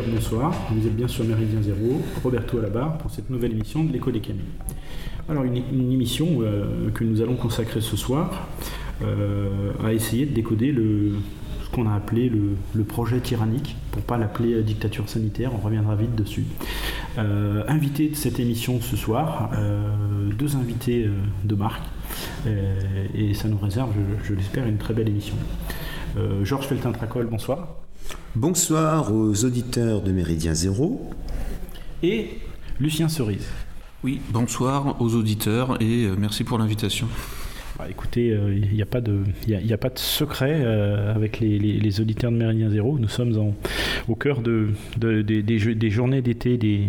Bonsoir. Vous êtes bien sur Méridien Zéro, Roberto à la barre pour cette nouvelle émission de l'écho des Camilles. Alors une, émission euh, que nous allons consacrer ce soir euh, à essayer de décoder le, ce qu'on a appelé le, projet tyrannique, pour pas l'appeler euh, dictature sanitaire, on reviendra vite dessus. invité de cette émission ce soir, deux invités de marque, et ça nous réserve, je, je l'espère, une très belle émission. Georges Feltin-Tracol, bonsoir. Bonsoir aux auditeurs de Méridien Zéro. Et Lucien Cerise. Oui, bonsoir aux auditeurs et euh, merci pour l'invitation. Bah, écoutez, il euh, n'y a, pas de, a, pas de secret euh, avec les, auditeurs de Méridien Zéro. Nous sommes au cœur de, des, journées d'été des,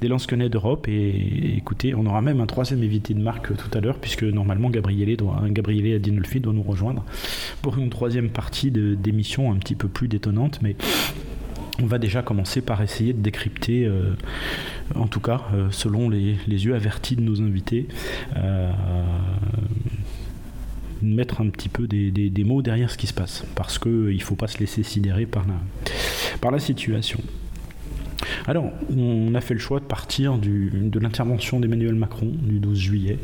des Lansquenets d'Europe. Et, écoutez, on aura même un troisième invité de marque tout à l'heure, puisque normalement Gabriele, doit, Gabriele Adinolfi doit nous rejoindre pour une troisième partie d'émission un petit peu plus détonnante. Mais on va déjà commencer par essayer de décrypter, euh, en tout cas euh, selon les, yeux avertis de nos invités, euh, mettre un petit peu des, mots derrière ce qui se passe, parce qu'il ne faut pas se laisser sidérer par la situation. Alors, on a fait le choix de partir de l'intervention d'Emmanuel Macron du 12 juillet.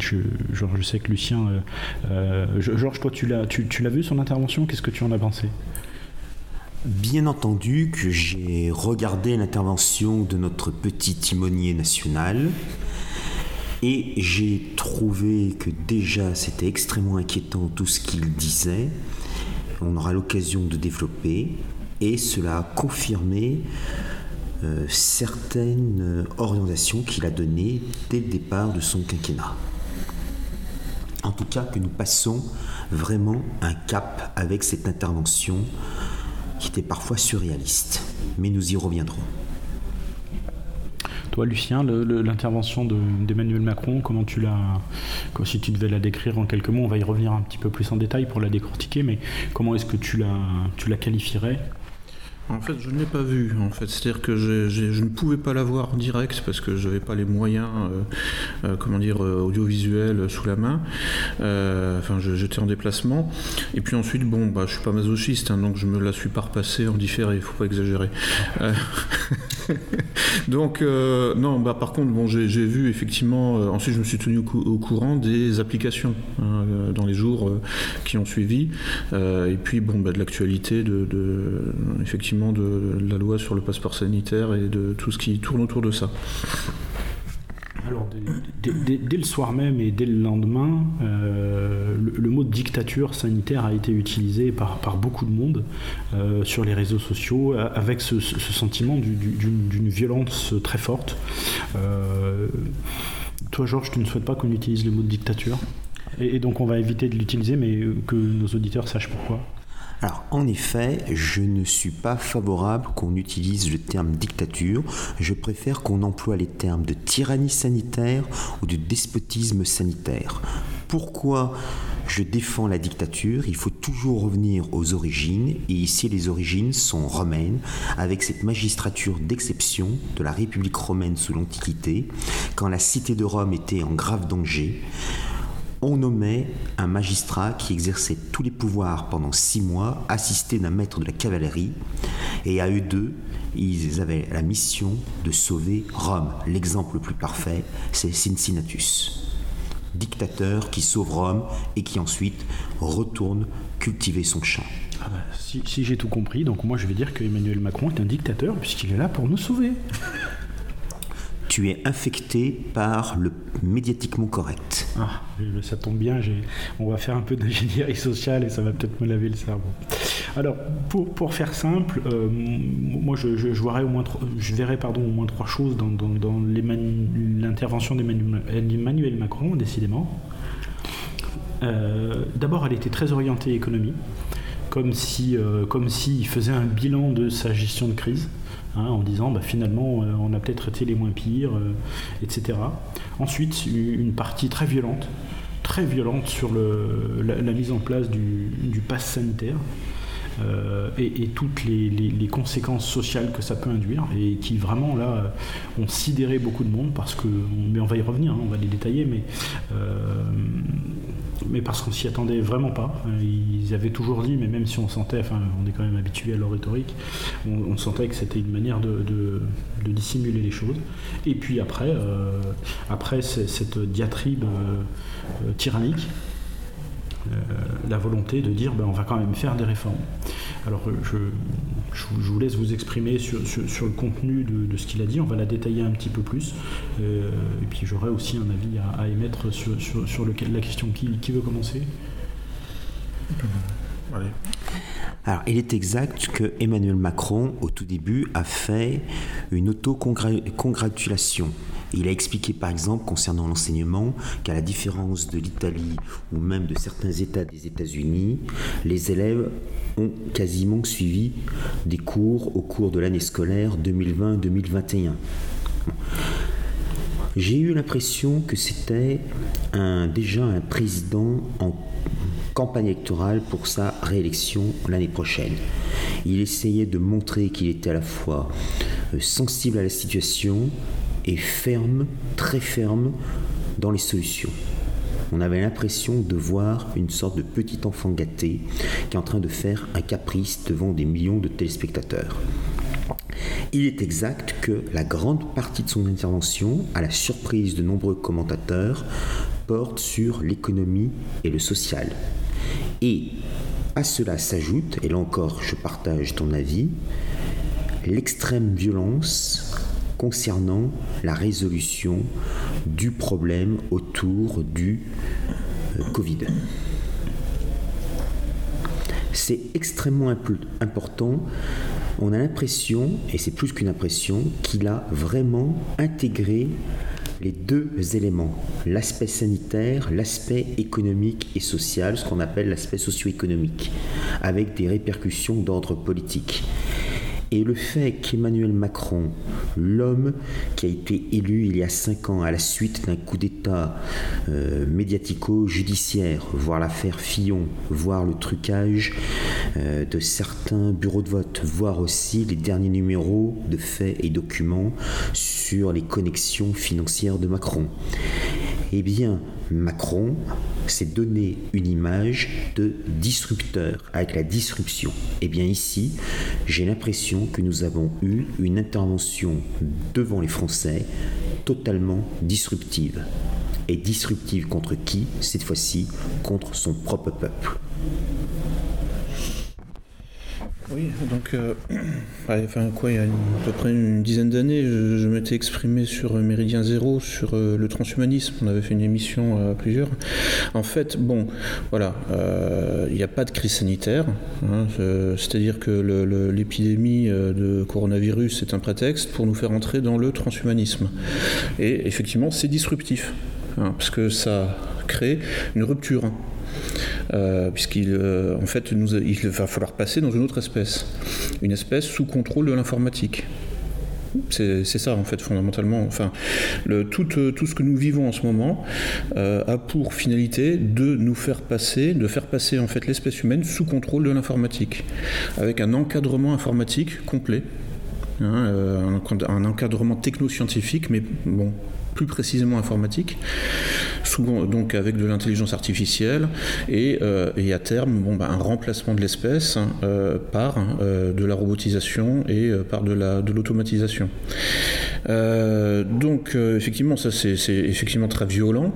je, je, sais que Lucien. Georges, toi, tu l'as, tu l'as vu son intervention? Qu'est-ce que tu en as pensé? Bien entendu que j'ai regardé l'intervention de notre petit timonier national et j'ai trouvé que déjà c'était extrêmement inquiétant tout ce qu'il disait. On aura l'occasion de développer et cela a confirmé euh, certaines orientations qu'il a données dès le départ de son quinquennat. En tout cas que nous passons vraiment un cap avec cette intervention qui était parfois surréaliste. Mais nous y reviendrons. Toi, Lucien, l'intervention d'Emmanuel Macron, comment tu l'as. Si tu devais la décrire en quelques mots, on va y revenir un petit peu plus en détail pour la décortiquer, mais comment est-ce que tu la, tu la qualifierais en fait, je ne l'ai pas vu. En fait, c'est-à-dire que je ne pouvais pas la voir en direct parce que je n'avais pas les moyens, euh, euh, comment dire, euh, audiovisuels sous la main. enfin, j'étais en déplacement. Et puis ensuite, bon, bah, je suis pas masochiste, hein, donc je me la suis pas repassée en différé. Faut pas exagérer. donc, non, bah, par contre, bon, j'ai vu effectivement. ensuite, je me suis tenu au, courant des applications hein, dans les jours qui ont suivi. et puis, bon, bah, de l'actualité de effectivement de la loi sur le passeport sanitaire et de tout ce qui tourne autour de ça. Alors, dès, le soir même et dès le lendemain, euh, le, mot dictature sanitaire a été utilisé par, beaucoup de monde euh, sur les réseaux sociaux, avec ce, sentiment d'une violence très forte. Euh, toi, Georges, tu ne souhaites pas qu'on utilise le mot dictature? Et donc, on va éviter de l'utiliser, mais que nos auditeurs sachent pourquoi? Alors en effet, je ne suis pas favorable qu'on utilise le terme dictature, je préfère qu'on emploie les termes de tyrannie sanitaire ou de despotisme sanitaire. Pourquoi je défends la dictature, il faut toujours revenir aux origines, et ici les origines sont romaines, avec cette magistrature d'exception de la République romaine sous l'Antiquité, quand la cité de Rome était en grave danger on nommait un magistrat qui exerçait tous les pouvoirs pendant six mois, assisté d'un maître de la cavalerie, et à eux deux, ils avaient la mission de sauver Rome. L'exemple le plus parfait, c'est Cincinnatus, dictateur qui sauve Rome et qui ensuite retourne cultiver son champ. Ah bah, si, si j'ai tout compris, donc moi je vais dire que Emmanuel Macron est un dictateur puisqu'il est là pour nous sauver tu es infecté par le médiatiquement correct. Ah, ça tombe bien, on va faire un peu d'ingénierie sociale et ça va peut-être me laver le cerveau. Alors, pour, pour faire simple, euh, moi je, je, au moins je verrai pardon, au moins trois choses dans, dans, l'intervention d'Emmanuel Macron, décidément. Euh, d'abord, elle était très orientée économie, comme si, euh, s'il faisait un bilan de sa gestion de crise. Hein, en disant bah, finalement euh, on a peut-être été les moins pires, euh, etc. Ensuite, une partie très violente, très violente sur la, mise en place du, pass sanitaire. Euh, et, toutes les, conséquences sociales que ça peut induire et qui vraiment là ont sidéré beaucoup de monde parce que mais on va y revenir hein, on va les détailler mais mais parce qu'on s'y attendait vraiment pas. Ils avaient toujours dit, mais même si on sentait, enfin, on est quand même habitué à leur rhétorique, on, sentait que c'était une manière de, dissimuler les choses. Et puis après, euh, après cette diatribe euh, tyrannique, euh, la volonté de dire ben, on va quand même faire des réformes. Alors je, je, vous laisse vous exprimer sur, le contenu de, ce qu'il a dit, on va la détailler un petit peu plus, euh, et puis j'aurai aussi un avis à, émettre sur, sur, la question. Qui, qui veut commencer alors, il est exact que Emmanuel Macron, au tout début, a fait une auto-congratulation. Il a expliqué par exemple concernant l'enseignement qu'à la différence de l'Italie ou même de certains États des États-Unis, les élèves ont quasiment suivi des cours au cours de l'année scolaire 2020-2021. J'ai eu l'impression que c'était déjà un président en campagne électorale pour sa réélection l'année prochaine. Il essayait de montrer qu'il était à la fois euh, sensible à la situation et ferme, très ferme dans les solutions. On avait l'impression de voir une sorte de petit enfant gâté qui est en train de faire un caprice devant des millions de téléspectateurs. Il est exact que la grande partie de son intervention, à la surprise de nombreux commentateurs, porte sur l'économie et le social. Et à cela s'ajoute, et là encore je partage ton avis, l'extrême violence concernant la résolution du problème autour du euh, Covid. C'est extrêmement important. On a l'impression, et c'est plus qu'une impression, qu'il a vraiment intégré les deux éléments, l'aspect sanitaire, l'aspect économique et social, ce qu'on appelle l'aspect socio-économique, avec des répercussions d'ordre politique. Et le fait qu'Emmanuel Macron, l'homme qui a été élu il y a cinq ans à la suite d'un coup d'État euh, médiatico-judiciaire, voire l'affaire Fillon, voire le trucage euh, de certains bureaux de vote, voire aussi les derniers numéros de faits et documents sur les connexions financières de Macron. Eh bien, Macron s'est donné une image de disrupteur avec la disruption. Eh bien ici, j'ai l'impression que nous avons eu une intervention devant les Français totalement disruptive. Et disruptive contre qui Cette fois-ci, contre son propre peuple. Oui, donc, euh, enfin, quoi, il y a à peu près une dizaine d'années, je, m'étais exprimé sur Méridien Zéro, sur euh, le transhumanisme. On avait fait une émission à plusieurs. En fait, bon, voilà, euh, il n'y a pas de crise sanitaire. Hein, c'est-à-dire que l'épidémie de coronavirus est un prétexte pour nous faire entrer dans le transhumanisme. Et effectivement, c'est disruptif, hein, parce que ça crée une rupture euh, puisqu'il euh, fait, il va falloir passer dans une autre espèce, une espèce sous contrôle de l'informatique. C'est ça en fait fondamentalement. Enfin, euh, tout, ce que nous vivons en ce moment a pour finalité de nous faire passer, de faire passer en fait l'espèce humaine sous contrôle de l'informatique, avec un encadrement informatique complet, hein, un, un, encadrement technoscientifique, mais bon, plus précisément informatique, souvent donc avec de l'intelligence artificielle et, euh, à terme bon, bah, un remplacement de l'espèce hein, euh, par euh, de la robotisation et par de l'automatisation. donc effectivement ça c'est effectivement très violent.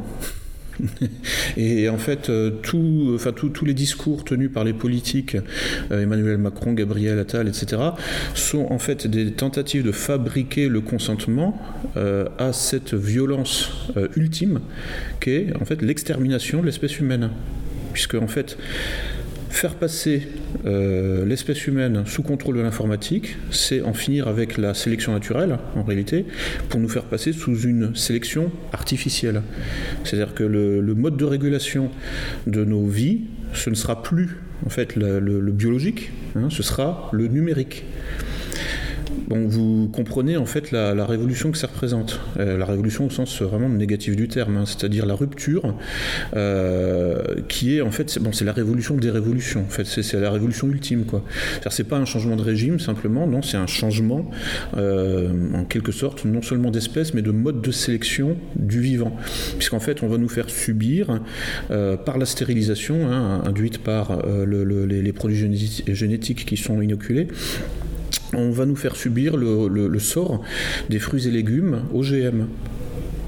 Et en fait, euh, tout, enfin, tous les discours tenus par les politiques, euh, Emmanuel Macron, Gabriel Attal, etc., sont en fait des tentatives de fabriquer le consentement euh, à cette violence ultime qu'est en fait l'extermination de l'espèce humaine. Puisque en fait, Faire passer euh, l'espèce humaine sous contrôle de l'informatique, c'est en finir avec la sélection naturelle, en réalité, pour nous faire passer sous une sélection artificielle. C'est-à-dire que le, mode de régulation de nos vies, ce ne sera plus en fait le, biologique, hein, ce sera le numérique. Vous comprenez en fait la, révolution que ça représente. Euh, la révolution au sens vraiment négatif du terme, hein, c'est-à-dire la rupture euh, qui est en fait, c'est, la révolution des révolutions. En fait, c'est, la révolution ultime, quoi. C'est pas un changement de régime simplement, non, c'est un changement euh, en quelque sorte non seulement d'espèce, mais de mode de sélection du vivant, puisqu'en fait, on va nous faire subir par la stérilisation hein, induite par les, produits génétiques qui sont inoculés on va nous faire subir le, sort des fruits et légumes OGM.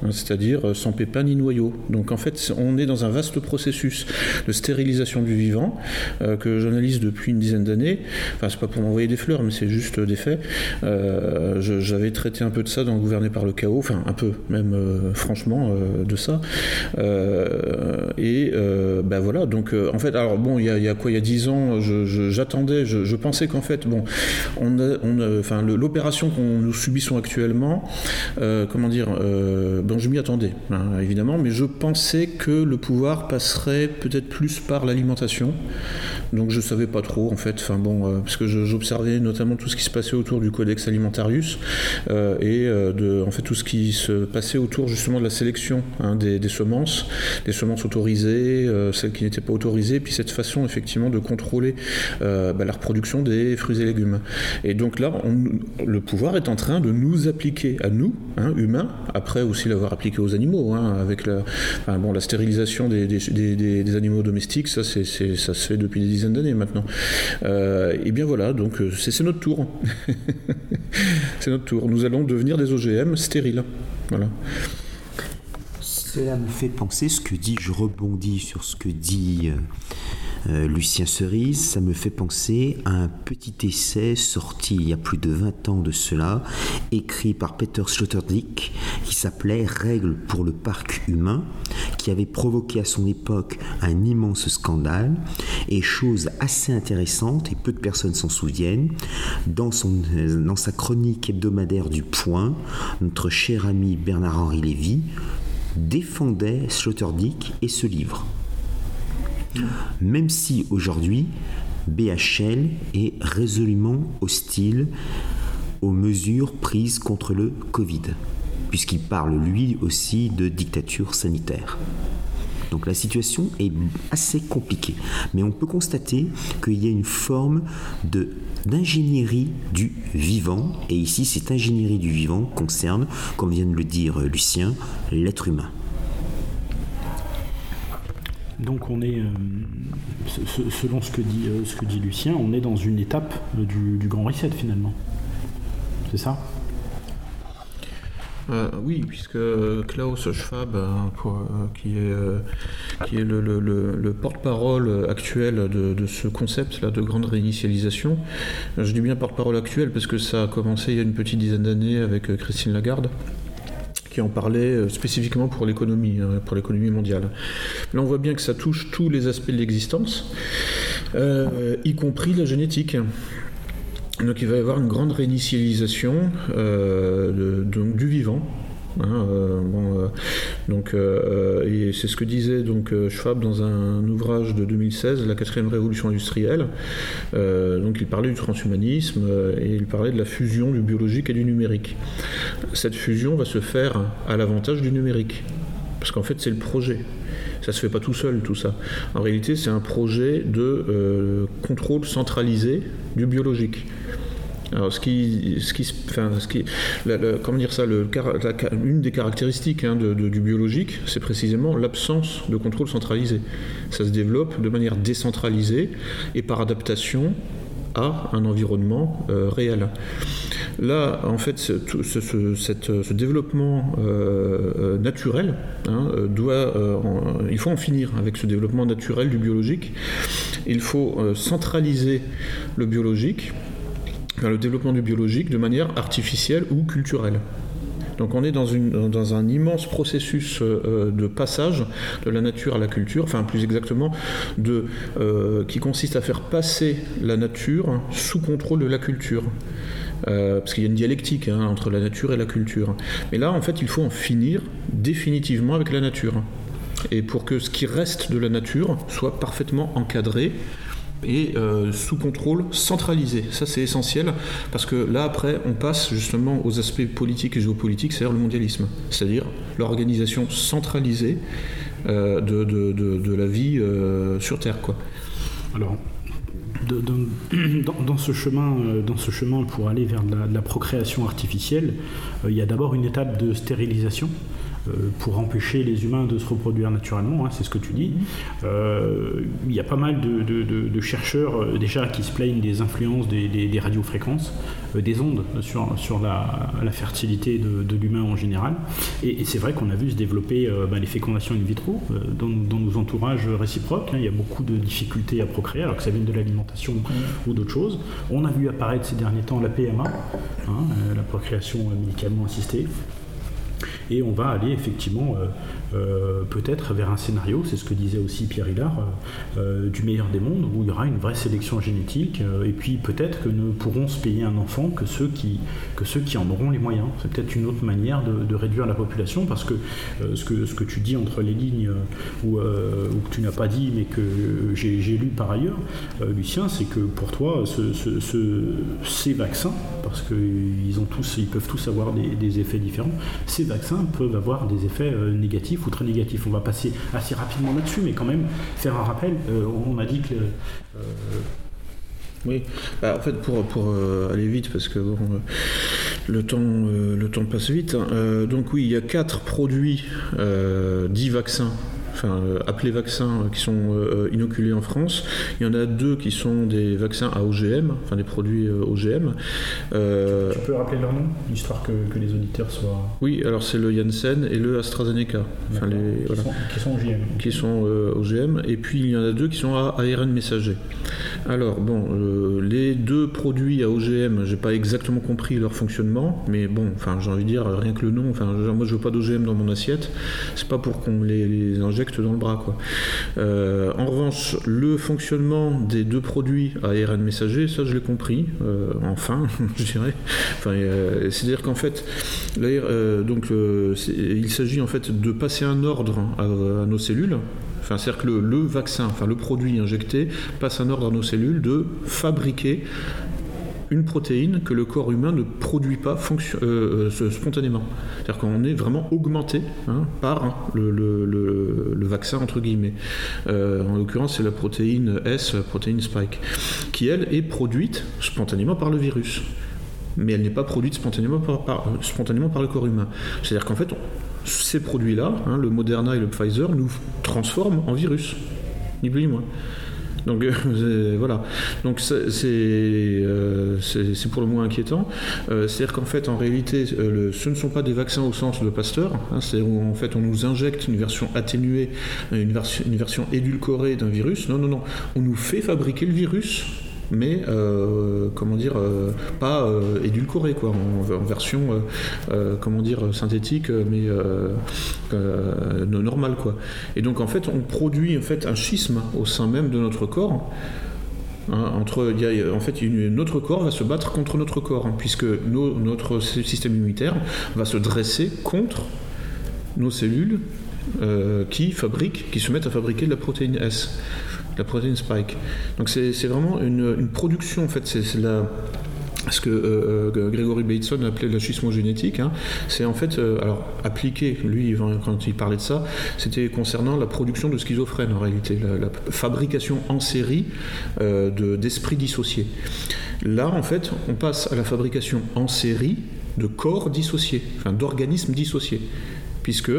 Hein, c'est-à-dire euh, sans pépins ni noyaux. Donc en fait, on est dans un vaste processus de stérilisation du vivant euh, que j'analyse depuis une dizaine d'années. Enfin, c'est pas pour m'envoyer des fleurs, mais c'est juste des faits. Euh, j'avais traité un peu de ça dans Gouverner par le chaos, enfin un peu, même franchement, de ça. et ben voilà, donc en fait, alors bon, il y, a quoi? Il y a dix ans, j'attendais, je, pensais qu'en fait, bon, on l'opération qu'on nous subissons actuellement, comment dire, je m'y attendais, hein, évidemment, mais je pensais que le pouvoir passerait peut-être plus par l'alimentation. Donc je savais pas trop, en fait, enfin bon, euh, parce que j'observais notamment tout ce qui se passait autour du Codex Alimentarius euh, et euh, de, en fait, tout ce qui se passait autour justement de la sélection hein, des, semences, des semences autorisées, celles qui n'étaient pas autorisées, puis cette façon effectivement de contrôler bah, la reproduction des fruits et légumes. Et donc là, le pouvoir est en train de nous appliquer à nous, hein, humains, après aussi la appliqué aux animaux, hein, avec la, bon, la stérilisation des, animaux domestiques, ça, c'est, ça se fait depuis des dizaines d'années maintenant. Euh, et bien voilà, donc euh, c'est, notre tour. c'est notre tour. Nous allons devenir des OGM stériles. Voilà. Cela me fait penser ce que dit, je rebondis sur ce que dit euh, Lucien Cerise, ça me fait penser à un petit essai sorti il y a plus de 20 ans de cela, écrit par Peter Sloterdijk, qui s'appelait Règles pour le parc humain, qui avait provoqué à son époque un immense scandale. Et chose assez intéressante, et peu de personnes s'en souviennent, dans, dans sa chronique hebdomadaire du Point, notre cher ami Bernard-Henri Lévy défendait Sloterdijk et ce livre. Même si aujourd'hui, BHL est résolument hostile aux mesures prises contre le Covid, puisqu'il parle lui aussi de dictature sanitaire. Donc la situation est assez compliquée, mais on peut constater qu'il y a une forme d'ingénierie du vivant, et ici cette ingénierie du vivant concerne, comme vient de le dire Lucien, l'être humain. Donc on est, euh, selon ce que, dit, euh, ce que dit Lucien, on est dans une étape euh, du, grand reset finalement. C'est ça? Oui, puisque Klaus Schwab, qui est, qui est le, porte-parole actuel de, de, ce concept-là de grande réinitialisation, je dis bien porte-parole actuel parce que ça a commencé il y a une petite dizaine d'années avec Christine Lagarde qui en parlait euh, spécifiquement pour l'économie, hein, pour l'économie mondiale. Là, on voit bien que ça touche tous les aspects de l'existence, euh, y compris la génétique. Donc il va y avoir une grande réinitialisation euh, du vivant, Hein, euh, euh, donc, euh, c'est ce que disait donc Schwab dans un ouvrage de 2016, La quatrième révolution industrielle. donc il parlait du transhumanisme et il parlait de la fusion du biologique et du numérique. Cette fusion va se faire à l'avantage du numérique, parce qu'en fait c'est le projet. Ça se fait pas tout seul, tout ça. En réalité, c'est un projet de contrôle centralisé du biologique. Alors, ce qui, comment dire ça, une des caractéristiques hein, du biologique, c'est précisément l'absence de contrôle centralisé. Ça se développe de manière décentralisée et par adaptation à un environnement euh, réel. Là, en fait, ce, développement euh, euh, naturel doit, il faut en finir avec ce développement naturel du biologique. Il faut centraliser le biologique le développement du biologique de manière artificielle ou culturelle. Donc on est dans, un immense processus euh, de passage de la nature à la culture, enfin plus exactement, euh, qui consiste à faire passer la nature sous contrôle de la culture. Euh, parce qu'il y a une dialectique hein, entre la nature et la culture. Mais là, en fait, il faut en finir définitivement avec la nature. Et pour que ce qui reste de la nature soit parfaitement encadré et euh, sous contrôle centralisé. Ça, c'est essentiel parce que là, après, on passe justement aux aspects politiques et géopolitiques, c'est-à-dire le mondialisme, c'est-à-dire l'organisation centralisée euh, de, de, la vie euh, sur Terre. Quoi. Alors, dans, ce chemin, dans ce chemin pour aller vers de la procréation artificielle, il y a d'abord une étape de stérilisation pour empêcher les humains de se reproduire naturellement, hein, c'est ce que tu dis. Euh, il y a pas mal de, chercheurs euh, déjà qui se plaignent des influences des, radiofréquences, des ondes sur, sur la, fertilité de, l'humain en général. Et, c'est vrai qu'on a vu se développer bah, les fécondations in vitro dans, nos entourages réciproques. Hein. il y a beaucoup de difficultés à procréer, alors que ça vient de l'alimentation ou d'autres choses. On a vu apparaître ces derniers temps la PMA, hein, la procréation médicalement assistée et on va aller effectivement euh, euh, peut-être vers un scénario, c'est ce que disait aussi Pierre Hillard, euh, du meilleur des mondes, où il y aura une vraie sélection génétique, et puis peut-être que ne pourront se payer un enfant que ceux qui, que ceux qui en auront les moyens. C'est peut-être une autre manière de, réduire la population, parce que, ce que ce que tu dis entre les lignes, ou, que tu n'as pas dit, mais que j'ai lu par ailleurs, Lucien, c'est que pour toi, ces vaccins, parce qu'ils ils peuvent tous avoir des effets différents, ces vaccins peuvent avoir des effets euh, négatifs ou très négatifs. On va passer assez rapidement là-dessus, mais quand même faire un rappel. Euh, on a dit que euh, oui, bah, en fait, pour, aller vite, parce que bon, le, temps, le temps passe vite. Hein. donc, oui, il y a quatre produits dits vaccins enfin euh, appelés vaccins euh, qui sont euh, inoculés en France. Il y en a deux qui sont des vaccins à OGM, enfin des produits OGM. tu peux rappeler leur nom, histoire que, les auditeurs soient. Oui, alors c'est le Janssen et le AstraZeneca. Enfin, les, qui, sont, qui, sont, OGM. Qui sont OGM. Et puis il y en a deux qui sont à ARN messager. Alors bon, les deux produits à OGM, j'ai pas exactement compris leur fonctionnement, mais bon, enfin j'ai envie de dire rien que le nom. Enfin moi je veux pas d'OGM dans mon assiette. C'est pas pour qu'on les, les injecte dans le bras. Quoi. Euh, en revanche, le fonctionnement des deux produits ARN messager, ça je l'ai compris, euh, enfin, je dirais. Enfin, euh, C'est-à-dire qu'en fait, donc, il s'agit en fait de passer un ordre à, nos cellules. Enfin, c'est-à-dire que le, le, vaccin, enfin le produit injecté, passe un ordre à nos cellules de fabriquer une protéine que le corps humain ne produit pas euh, euh, spontanément. C'est-à-dire qu'on est vraiment augmenté hein, par hein, le, vaccin, entre guillemets. Euh, en l'occurrence, c'est la protéine S, la protéine Spike, qui, elle, est produite spontanément par le virus. Mais elle n'est pas produite spontanément par, le corps humain. C'est-à-dire qu'en fait, ces produits-là, hein, le Moderna et le Pfizer, nous transforment en virus. Ni plus ni moins. Donc euh, voilà. Donc euh, c'est pour le moins inquiétant. Euh, c'est-à-dire qu'en fait, en réalité, ce ne sont pas des vaccins au sens de Pasteur. Hein, c'est en fait on nous injecte une version atténuée, une une version édulcorée d'un virus. Non, non, non. On nous fait fabriquer le virus mais euh, comment dire, euh, pas euh, édulcoré, quoi, en, version, comment dire, synthétique, mais normale, quoi. Et donc en fait, on produit en fait un schisme au sein même de notre corps. Hein, entre, en fait, notre corps va se battre contre notre corps, hein, puisque notre système immunitaire va se dresser contre nos cellules qui fabriquent, qui se mettent à fabriquer de la protéine S la protéine spike. Donc c'est vraiment une, production, en fait, c'est la ce que euh, euh, Gregory Bateson appelait la génétique, hein. c'est en fait, euh, alors appliqué, lui, quand il parlait de ça, c'était concernant la production de schizophrènes en réalité, la, fabrication en série d'esprits dissociés. Là, en fait, on passe à la fabrication en série de corps dissociés, enfin d'organismes dissociés puisque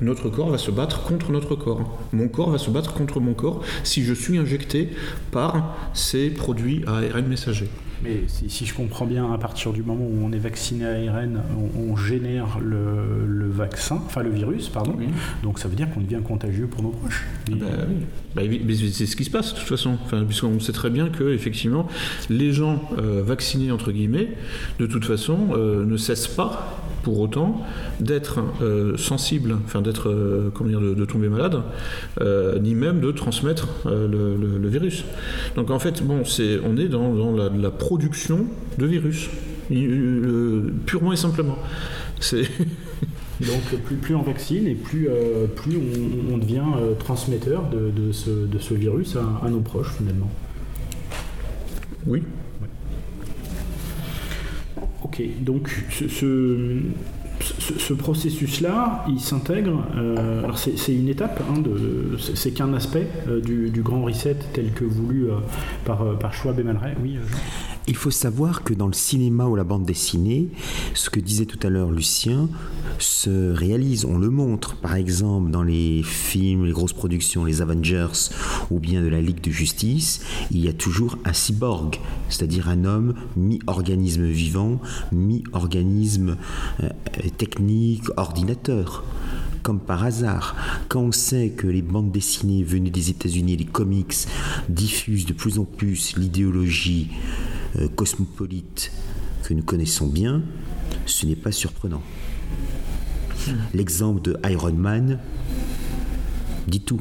notre corps va se battre contre notre corps. Mon corps va se battre contre mon corps si je suis injecté par ces produits ARN messagers. Mais si, je comprends bien, à partir du moment où on est vacciné à ARN, on, génère le, vaccin, enfin le virus, pardon. Donc ça veut dire qu'on devient contagieux pour nos proches. Ah bah bah, c'est ce qui se passe de toute façon, enfin, puisqu'on sait très bien que effectivement les gens euh, vaccinés entre guillemets, de toute façon, euh, ne cessent pas pour autant d'être euh, sensible, enfin d'être, euh, comment dire, de, tomber malade, euh, ni même de transmettre le, virus. Donc en fait, bon, c'est, on est dans, la, production de virus, purement et simplement. C'est Donc plus, plus on vaccine et plus, plus on, devient transmetteur de, ce, virus à, nos proches finalement. Oui. Ok, donc ce, ce, processus-là, il s'intègre. Euh, alors c'est une étape, hein, c'est qu'un aspect euh, du, grand reset tel que voulu euh, par, par Schwab et Malray. Oui. Il faut savoir que dans le cinéma ou la bande dessinée, ce que disait tout à l'heure Lucien se réalise, on le montre. Par exemple, dans les films, les grosses productions, les Avengers ou bien de la Ligue de Justice, il y a toujours un cyborg, c'est-à-dire un homme mi-organisme vivant, mi-organisme euh, technique, ordinateur comme par hasard, quand on sait que les bandes dessinées venues des États-Unis, les comics, diffusent de plus en plus l'idéologie cosmopolite que nous connaissons bien, ce n'est pas surprenant. L'exemple de Iron Man dit tout.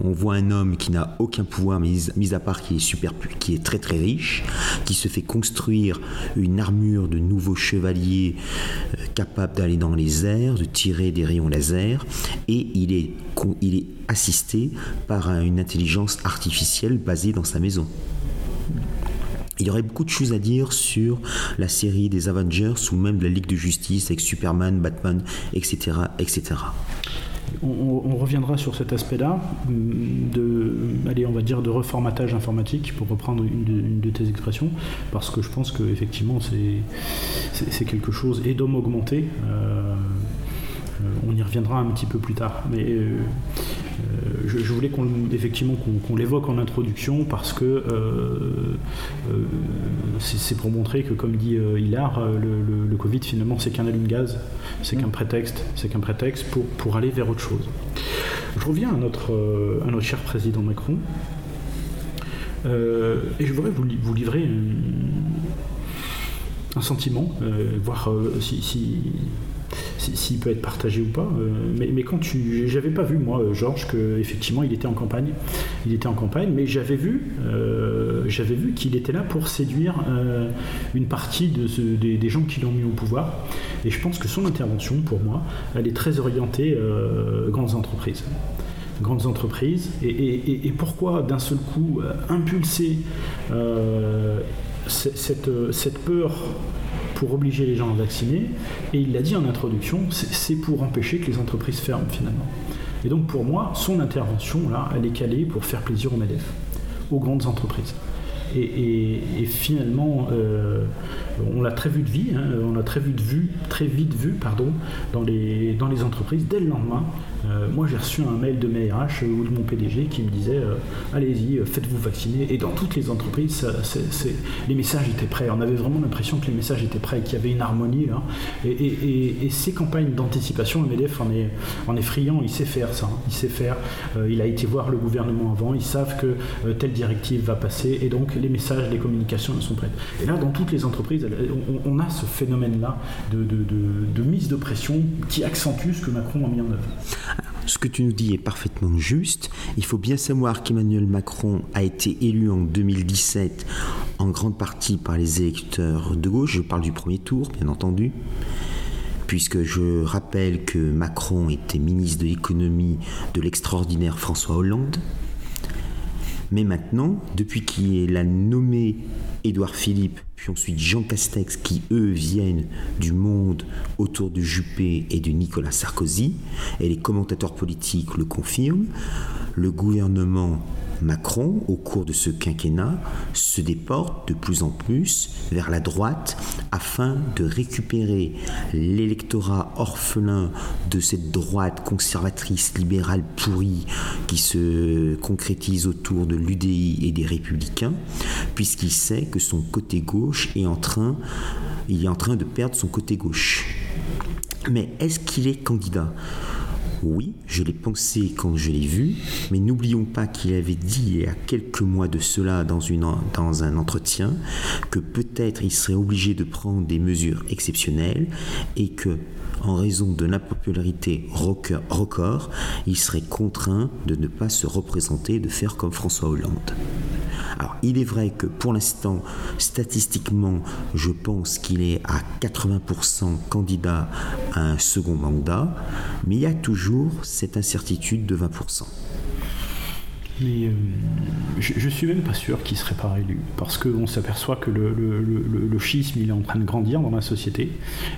On voit un homme qui n'a aucun pouvoir, mis, à part qui est, qui est très très riche, qui se fait construire une armure de nouveaux chevaliers euh, capable d'aller dans les airs, de tirer des rayons laser, et il est, il est assisté par une intelligence artificielle basée dans sa maison. Il y aurait beaucoup de choses à dire sur la série des Avengers ou même la Ligue de Justice avec Superman, Batman, etc. etc. On, reviendra sur cet aspect-là, de, allez, on va dire de reformatage informatique, pour reprendre une de, tes expressions, parce que je pense qu'effectivement, c'est quelque chose, et d'homme augmenté. Euh, euh, on y reviendra un petit peu plus tard. Mais euh, euh, je, voulais qu'on, effectivement qu'on, l'évoque en introduction parce que c'est, pour montrer que, comme dit Hilar, le, Covid finalement c'est qu'un allume-gaz, c'est qu'un prétexte, c'est qu'un prétexte pour, pour aller vers autre chose. Je reviens à notre, à notre cher président Macron. et je voudrais vous, vous livrer un, sentiment, voir si, s'il peut être partagé ou pas. Euh, mais, quand tu, j'avais pas vu moi, euh, Georges, qu'effectivement il était en campagne. Il était en campagne, mais j'avais vu, euh, vu qu'il était là pour séduire une partie de des, gens qui l'ont mis au pouvoir. Et je pense que son intervention, pour moi, elle est très orientée grandes entreprises grandes entreprises et, et pourquoi d'un seul coup impulser cette, cette, peur pour obliger les gens à vacciner. Et il l'a dit en introduction, c'est pour empêcher que les entreprises ferment finalement. Et donc pour moi, son intervention, là, elle est calée pour faire plaisir aux MEDEF, aux grandes entreprises. Et, finalement, euh, on l'a très vu de vie, hein, on l'a très, vu de vue, très vite vu pardon, dans, les, entreprises dès le lendemain. Euh, moi, j'ai reçu un mail de mes RH ou de mon PDG qui me disait euh, Allez-y, faites-vous vacciner. Et dans toutes les entreprises, les messages étaient prêts. On avait vraiment l'impression que les messages étaient prêts, qu'il y avait une harmonie. Et, ces campagnes d'anticipation, le MEDEF en est, en friand, il sait faire ça. Il sait faire. il a été voir le gouvernement avant, ils savent que telle directive va passer. Et donc, les messages, les communications sont prêtes. Et là, dans toutes les entreprises, on, a ce phénomène-là de, mise de pression qui accentue ce que Macron a mis en œuvre. Ce que tu nous dis est parfaitement juste. Il faut bien savoir qu'Emmanuel Macron a été élu en 2017 en grande partie par les électeurs de gauche. Je parle du premier tour, bien entendu puisque je rappelle que Macron était ministre de l'économie de l'extraordinaire François Hollande. Mais maintenant, depuis qu'il a nommé Édouard Philippe, puis ensuite Jean Castex, qui eux viennent du monde autour de Juppé et de Nicolas Sarkozy, et les commentateurs politiques le confirment, le gouvernement Macron, au cours de ce quinquennat, se déporte de plus en plus vers la droite afin de récupérer l'électorat orphelin de cette droite conservatrice libérale pourrie qui se concrétise autour de l'UDI et des républicains, puisqu'il sait que son côté gauche est en train, il est en train de perdre son côté gauche. Mais est-ce qu'il est candidat? Oui, je l'ai pensé quand je l'ai vu, mais n'oublions pas qu'il avait dit il y a quelques mois de cela dans, dans un entretien que peut-être il serait obligé de prendre des mesures exceptionnelles et que en raison de l'impopularité record, il serait contraint de ne pas se représenter, de faire comme François Hollande. Alors, il est vrai que pour l'instant, statistiquement, je pense qu'il est à 80% candidat à un second mandat, mais il y a toujours cette incertitude de 20%. Euh, je, suis même pas sûr qu'il serait pas élu, parce qu'on s'aperçoit que le, le, schisme il est en train de grandir dans la société,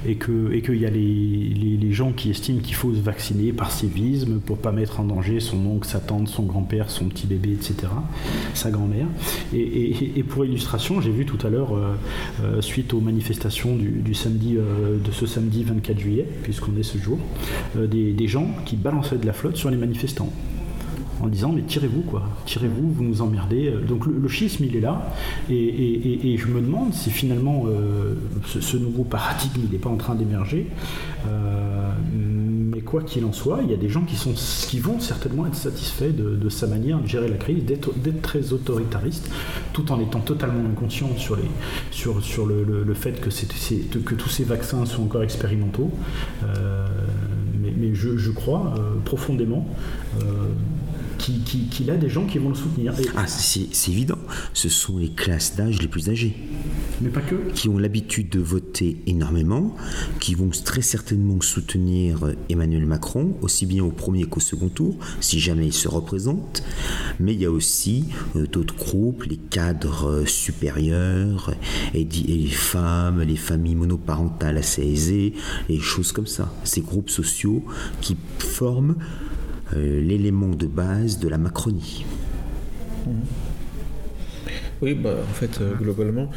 et qu'il et qu'il y a les, gens qui estiment qu'il faut se vacciner par civisme pour pas mettre en danger son oncle, sa tante, son grand-père, son petit bébé, etc., sa grand-mère. Et, pour illustration, j'ai vu tout à l'heure, euh, euh, suite aux manifestations de ce samedi 24 juillet, puisqu'on est ce jour, des gens qui balançaient de la flotte sur les manifestants en disant mais tirez-vous quoi, tirez-vous, vous nous emmerdez. Donc le, schisme il est là et, je me demande si finalement euh, ce, nouveau paradigme il n'est pas en train d'émerger. Euh, mais quoi qu'il en soit, il y a des gens qui, sont, qui vont certainement être satisfaits de, sa manière de gérer la crise, d'être très autoritariste, tout en étant totalement inconscient sur, le, fait que, tous ces vaccins sont encore expérimentaux. Euh, mais, je, crois profondément qu'il qui, qui a des gens qui vont le soutenir. Et... Ah, c'est évident. Ce sont les classes d'âge les plus âgées. Mais pas que. Qui ont l'habitude de voter énormément, qui vont très certainement soutenir Emmanuel Macron, aussi bien au premier qu'au second tour, si jamais il se représente. Mais il y a aussi euh, d'autres groupes, les cadres supérieurs, et, et, les femmes, les familles monoparentales assez aisées, et choses comme ça. Ces groupes sociaux qui forment euh, l'élément de base de la Macronie. Mmh. Oui, bah, en fait, euh, globalement,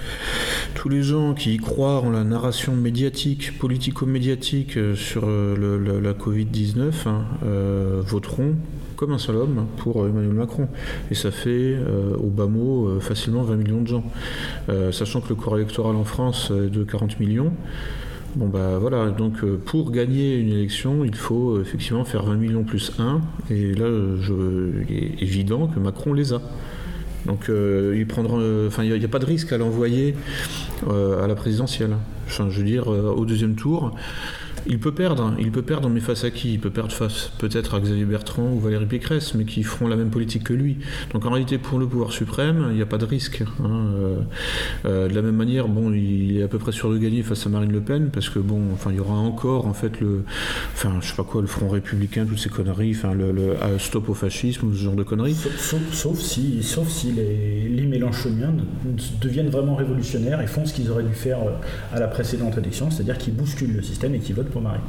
tous les gens qui y croient en la narration médiatique, politico-médiatique euh, sur euh, la Covid-19 hein, euh, voteront comme un seul homme pour Emmanuel Macron. Et ça fait, euh, au bas mot, euh, facilement 20 millions de gens. Euh, sachant que le corps électoral en France est de 40 millions. Bon bah voilà, donc euh, pour gagner une élection, il faut euh, effectivement faire 20 millions plus 1, et là, je, il est évident que Macron les a. Donc euh, il prendra, enfin il n'y a, pas de risque à l'envoyer euh, à la présidentielle. Enfin, je veux dire, euh, au deuxième tour, il peut perdre, il peut perdre, mais face à qui? Il peut perdre face peut-être à Xavier Bertrand ou Valérie Pécresse, mais qui feront la même politique que lui. Donc en réalité, pour le pouvoir suprême, il n'y a pas de risque. Hein. Euh, euh, de la même manière, bon, il est à peu près sûr de gagner face à Marine Le Pen, parce que bon, enfin, il y aura encore en fait le, enfin, je sais pas quoi, le Front républicain, toutes ces conneries, enfin, le, le uh, stop au fascisme, ce genre de conneries. Sauf si, sauf si les, les Mélenchoniens deviennent vraiment révolutionnaires et font ce qu'ils auraient dû faire à la précédente élection, c'est-à-dire qu'ils bousculent le système et qu'ils votent pour Marine.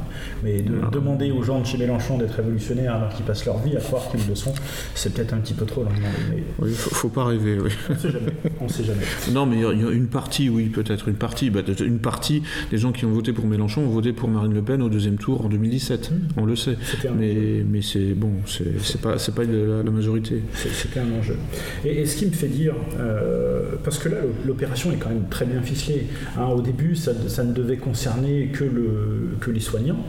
Mais de ah. demander aux gens de chez Mélenchon d'être révolutionnaires alors qu'ils passent leur vie à croire qu'ils le sont, c'est peut-être un petit peu trop leur demander. Mais... Oui, faut, faut pas rêver. Oui. On sait jamais. On sait jamais. Non, mais il y a une partie, oui, peut-être une partie. Bah, une partie des gens qui ont voté pour Mélenchon ont voté pour Marine Le Pen au deuxième tour en 2017. Mmh. On le sait. Mais, mais c'est bon, c'est pas, pas la, la majorité. C'était un enjeu. Et, et, ce qui me fait dire, euh, parce que là, l'opération est quand même très bien ficelée. Hein, au début, ça, ça ne devait concerner que, le, que les soignants,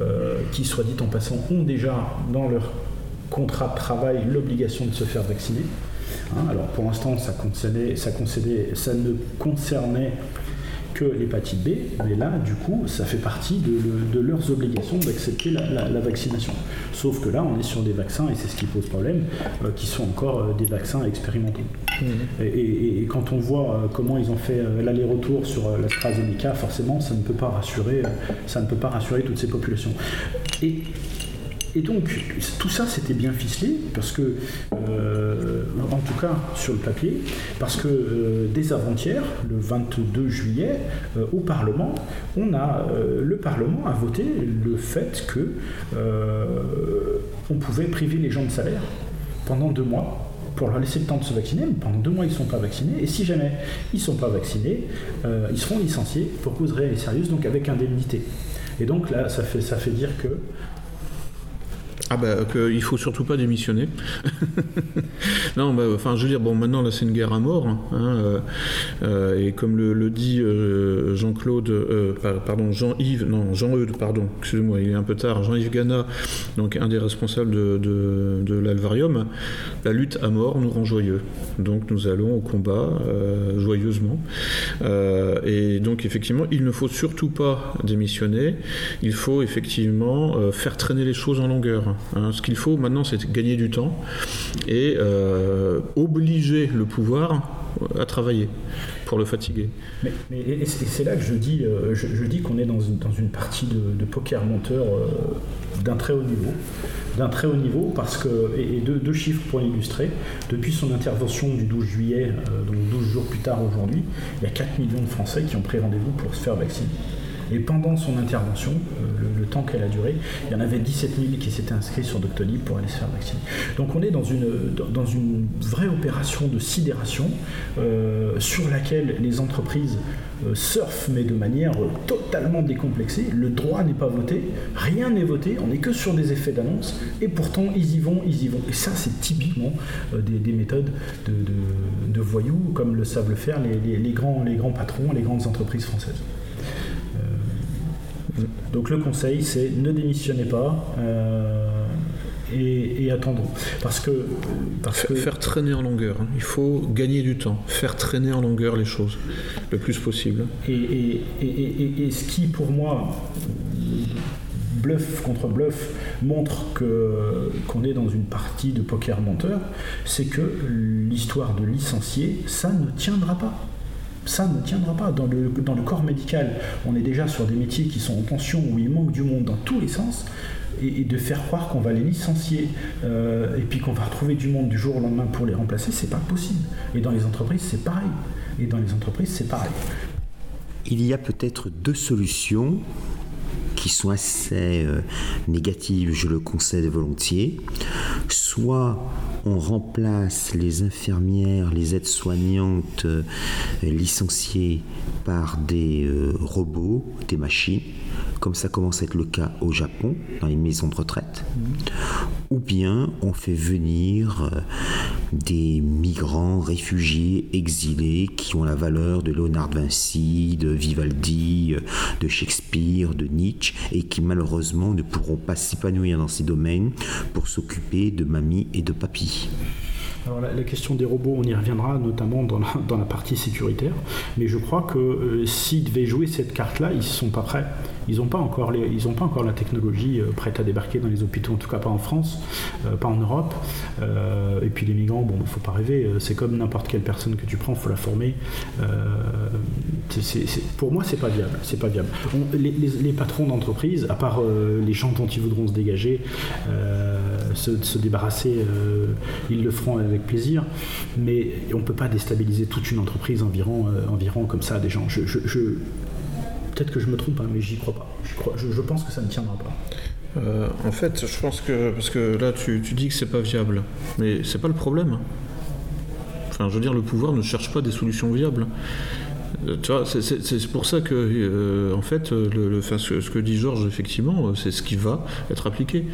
euh, qui, soit dit en passant, ont déjà dans leur contrat de travail l'obligation de se faire vacciner. Hein, alors pour l'instant, ça, concernait, ça, concédait, ça ne concernait que l'hépatite B, mais là, du coup, ça fait partie de, de leurs obligations d'accepter la, la, la, vaccination. Sauf que là, on est sur des vaccins, et c'est ce qui pose problème, euh, qui sont encore euh, des vaccins expérimentaux. Mmh. Et, et, et, quand on voit euh, comment ils ont fait l'aller-retour sur euh, l'AstraZeneca, forcément, ça ne peut pas rassurer, ça ne peut pas rassurer toutes ces populations. Et et donc, tout ça, c'était bien ficelé, parce que, euh, en tout cas sur le papier, parce que euh, dès avant-hier, le 22 juillet, euh, au Parlement, on a, le Parlement a voté le fait que on pouvait priver les gens de salaire pendant deux mois pour leur laisser le temps de se vacciner, mais pendant deux mois ils ne sont pas vaccinés, et si jamais ils ne sont pas vaccinés, ils seront licenciés pour cause réelle et sérieuse, donc avec indemnité. Et donc là, ça fait, ça fait dire que ah bah qu'il faut surtout pas démissionner. non, bah, enfin je veux dire, bon maintenant là c'est une guerre à mort, hein, euh, euh, et comme le, dit euh, Jean-Claude, pardon Jean-Yves, non Jean-Eudes, pardon, excusez-moi, il est un peu tard, Jean-Yves Gana, donc un des responsables de, l'Alvarium, la lutte à mort nous rend joyeux. Donc nous allons au combat joyeusement. Et donc effectivement, il ne faut surtout pas démissionner, il faut effectivement faire traîner les choses en longueur. Hein, ce qu'il faut maintenant, c'est gagner du temps et euh, obliger le pouvoir à travailler pour le fatiguer. Mais, c'est là que je dis, euh, je, dis qu'on est dans une, partie de, poker monteur euh, d'un très haut niveau. d'un très haut niveau parce que, et, deux, chiffres pour l'illustrer, depuis son intervention du 12 juillet, donc 12 jours plus tard aujourd'hui, il y a 4 millions de Français qui ont pris rendez-vous pour se faire vacciner. Et pendant son intervention, euh, le, temps qu'elle a duré, il y en avait 17 000 qui s'étaient inscrits sur Doctolib pour aller se faire vacciner. Donc on est dans une, dans une vraie opération de sidération euh, sur laquelle les entreprises euh, surfent, mais de manière totalement décomplexée. Le droit n'est pas voté, rien n'est voté, on n'est que sur des effets d'annonce, et pourtant ils y vont, ils y vont. Et ça, c'est typiquement des, méthodes de, voyous, comme le savent le faire les, grands, les grands patrons, les grandes entreprises françaises. Donc le conseil, c'est ne démissionnez pas. Euh, et, attendons. Parce que, parce que... Faire traîner en longueur. Hein. Il faut gagner du temps. Faire traîner en longueur les choses le plus possible. Et, et ce qui, pour moi, bluff contre bluff, montre qu'on est dans une partie de poker menteur, c'est que l'histoire de licencier, ça ne tiendra pas ça ne tiendra pas. Dans le, dans le corps médical, on est déjà sur des métiers qui sont en tension, où il manque du monde dans tous les sens. Et, de faire croire qu'on va les licencier euh, et puis qu'on va retrouver du monde du jour au lendemain pour les remplacer, c'est pas possible. Et dans les entreprises, c'est pareil. Et dans les entreprises, c'est pareil. Il y a peut-être deux solutions qui sont assez euh, négatives, je le concède volontiers. Soit on remplace les infirmières, les aides-soignantes euh, licenciées par des euh, robots, des machines, comme ça commence à être le cas au Japon, dans les maisons de retraite, ou bien on fait venir euh, des migrants, réfugiés, exilés, qui ont la valeur de Léonard Vinci, de Vivaldi, de Shakespeare, de Nietzsche, et qui malheureusement ne pourront pas s'épanouir dans ces domaines pour s'occuper de mamie et de papy. Alors la, question des robots, on y reviendra notamment dans la, partie sécuritaire, mais je crois que euh, s'ils devaient jouer cette carte-là, ils ne sont pas prêts. Ils n'ont pas, encore pas encore la technologie euh, prête à débarquer dans les hôpitaux, en tout cas pas en France, euh, pas en Europe. et puis les migrants, bon, il ne faut pas rêver, c'est comme n'importe quelle personne que tu prends, il faut la former. pour moi, c'est pas viable. Pas viable. les, patrons d'entreprise, à part les gens dont ils voudront se dégager, se, se, débarrasser, ils le feront avec plaisir, mais on ne peut pas déstabiliser toute une entreprise environ, euh, environ comme ça des gens. Je, Peut-être que je me trompe, hein, mais j'y crois pas. Je, pense que ça ne tiendra pas. Euh, en fait, je pense que parce que là, tu, tu dis que c'est pas viable, mais c'est pas le problème. Enfin, je veux dire, le pouvoir ne cherche pas des solutions viables. Euh, c'est pour ça que, euh, en fait, le, ce, que dit Georges, effectivement, euh, c'est ce qui va être appliqué.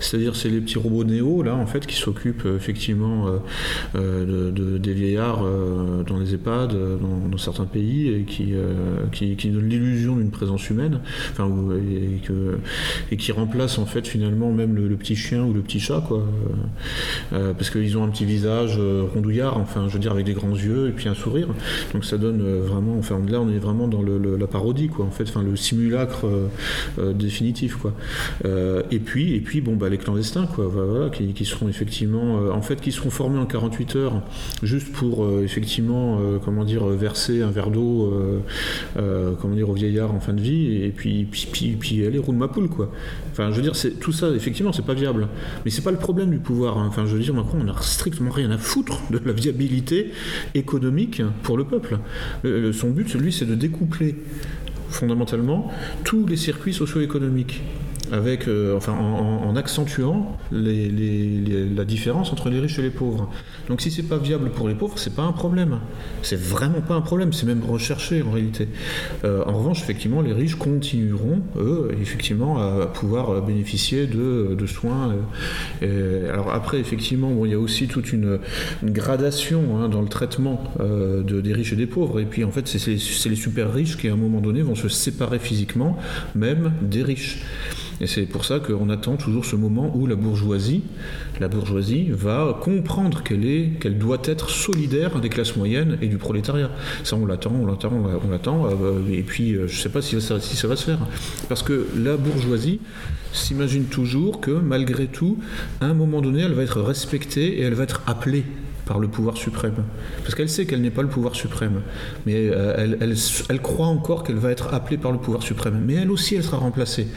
C'est-à-dire, c'est les petits robots néo, là, en fait, qui s'occupent, effectivement, de, des vieillards dans les EHPAD, dans, certains pays, et qui, qui, donnent l'illusion d'une présence humaine, enfin, et, qui remplacent, en fait, finalement, même le, petit chien ou le petit chat, quoi. parce qu'ils ont un petit visage rondouillard, enfin, je veux dire, avec des grands yeux et puis un sourire. Donc, ça donne vraiment enfin là on est vraiment dans la parodie quoi, en fait, le simulacre euh, euh, définitif quoi. Euh, et puis et puis bon bah les clandestins quoi, qui, seront effectivement, en fait, qui seront formés en 48 heures juste pour effectivement, comment dire, verser un verre d'eau, comment dire, au vieillard en fin de vie et puis puis puis, puis aller roule ma poule quoi. Enfin je veux dire c'est tout ça effectivement c'est pas viable, mais c'est pas le problème du pouvoir. Hein. Enfin je veux dire Macron on a strictement rien à foutre de la viabilité économique pour le peuple. Son but, lui, c'est de découpler fondamentalement tous les circuits socio-économiques euh, en, accentuant la différence entre les riches et les pauvres. Donc si c'est pas viable pour les pauvres, c'est pas un problème. C'est vraiment pas un problème, c'est même recherché en réalité. Euh, en revanche, effectivement, les riches continueront, eux, effectivement, à, pouvoir bénéficier de, soins. Euh, alors après, effectivement, bon, il y a aussi toute une, gradation hein, dans le traitement de, des riches et des pauvres. Et puis en fait, c'est les super riches qui, à un moment donné, vont se séparer physiquement, même des riches. Et c'est pour ça qu'on attend toujours ce moment où la bourgeoisie, la bourgeoisie va comprendre qu'elle est, qu'elle doit être solidaire des classes moyennes et du prolétariat. Ça, on l'attend, on l'attend, on l'attend. Euh, et puis, euh, je ne sais pas si ça, va se faire, parce que la bourgeoisie s'imagine toujours que malgré tout, à un moment donné, elle va être respectée et elle va être appelée par le pouvoir suprême. Parce qu'elle sait qu'elle n'est pas le pouvoir suprême, mais euh, elle, croit encore qu'elle va être appelée par le pouvoir suprême. Mais elle aussi, elle sera remplacée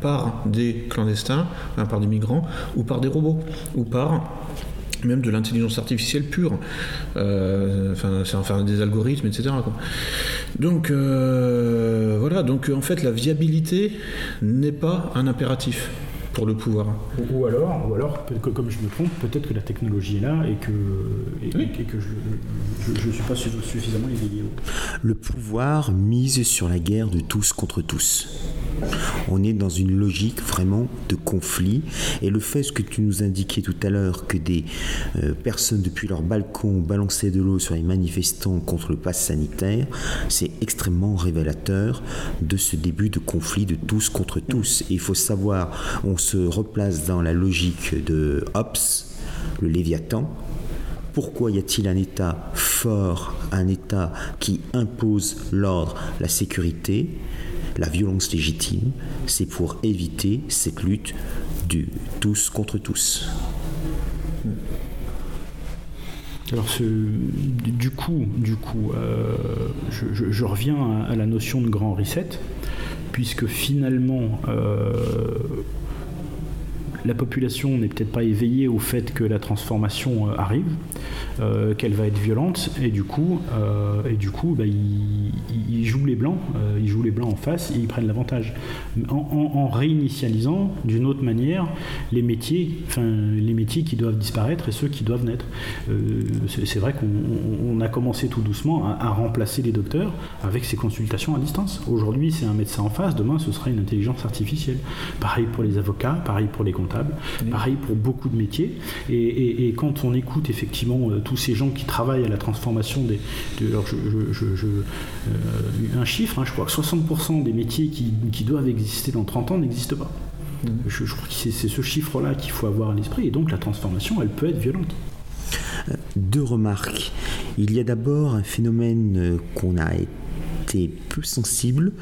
par des clandestins, par des migrants, ou par des robots, ou par même de l'intelligence artificielle pure, euh, enfin, enfin des algorithmes, etc. Donc euh, voilà, donc en fait la viabilité n'est pas un impératif pour le pouvoir. Ou, alors, ou alors, comme je me trompe, peut-être que la technologie est là et que, et, que je ne suis pas suffisamment éveillé. Le pouvoir mise sur la guerre de tous contre tous. On est dans une logique vraiment de conflit. Et le fait ce que tu nous indiquais tout à l'heure, que des euh, personnes depuis leur balcon balançaient de l'eau sur les manifestants contre le pass sanitaire, c'est extrêmement révélateur de ce début de conflit de tous contre tous. Et il faut savoir, on se replace dans la logique de Hobbes, le Léviathan, pourquoi y a-t-il un État fort, un État qui impose l'ordre, la sécurité la violence légitime, c'est pour éviter cette lutte du tous contre tous. Alors du coup, du coup euh, je, reviens à, la notion de grand reset, puisque finalement, euh, la population n'est peut-être pas éveillée au fait que la transformation euh, arrive, euh, qu'elle va être violente, et du coup, euh, et du coup, bah, ils, jouent les blancs, ils jouent les blancs en face et ils prennent l'avantage, en, réinitialisant d'une autre manière les métiers, qui doivent disparaître et ceux qui doivent naître. c'est vrai qu'on a commencé tout doucement à, remplacer les docteurs avec ces consultations à distance. Aujourd'hui, c'est un médecin en face, demain, ce sera une intelligence artificielle. Pareil pour les avocats, pareil pour les comptables Pareil pour beaucoup de métiers. Et, quand on écoute effectivement euh, tous ces gens qui travaillent à la transformation des. alors je, euh, un chiffre, hein, je crois que 60% des métiers qui, doivent exister dans 30 ans n'existent pas. Mm. Je, crois que c'est ce chiffre-là qu'il faut avoir à l'esprit. Et donc la transformation, elle peut être violente. Euh, deux remarques. Il y a d'abord un phénomène qu'on a été peu sensible,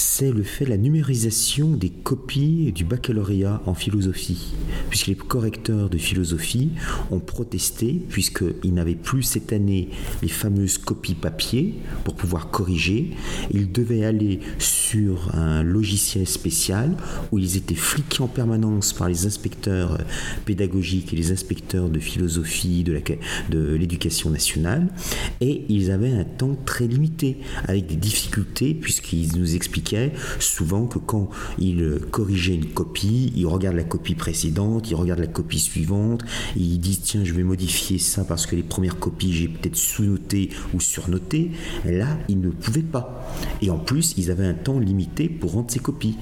c'est le fait de la numérisation des copies du baccalauréat en philosophie, puisque les correcteurs de philosophie ont protesté, puisqu'ils n'avaient plus cette année les fameuses copies papier pour pouvoir corriger. Ils devaient aller sur un logiciel spécial où ils étaient fliqués en permanence par les inspecteurs pédagogiques et les inspecteurs de philosophie de l'éducation nationale, et ils avaient un temps très limité, avec des difficultés, puisqu'ils nous expliquaient souvent que quand il corrigeait une copie, il regarde la copie précédente, il regarde la copie suivante, il dit tiens je vais modifier ça parce que les premières copies j'ai peut-être sous-noté ou surnoté. Là, il ne pouvait pas. Et en plus, ils avaient un temps limité pour rendre ces copies.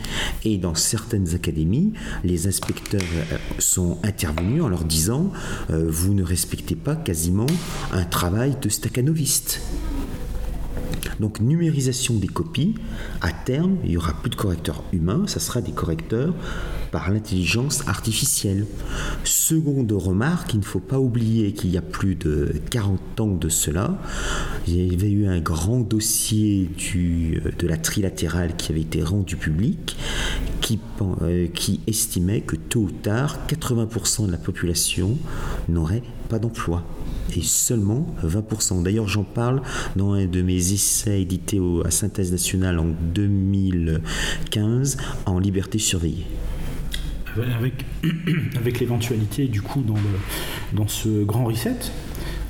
Et dans certaines académies, les inspecteurs euh, sont intervenus en leur disant euh, vous ne respectez pas quasiment un travail de staccanoviste. Donc numérisation des copies, à terme, il n'y aura plus de correcteurs humains, ça sera des correcteurs par l'intelligence artificielle. Seconde remarque, il ne faut pas oublier qu'il y a plus de 40 ans de cela, il y avait eu un grand dossier du, de la trilatérale qui avait été rendu public, qui, euh, qui estimait que tôt ou tard, 80% de la population n'aurait pas d'emploi et seulement 20%. D'ailleurs, j'en parle dans un de mes essais édités à Synthèse nationale en 2015 en liberté surveillée. Avec, avec l'éventualité, du coup, dans, dans ce grand reset,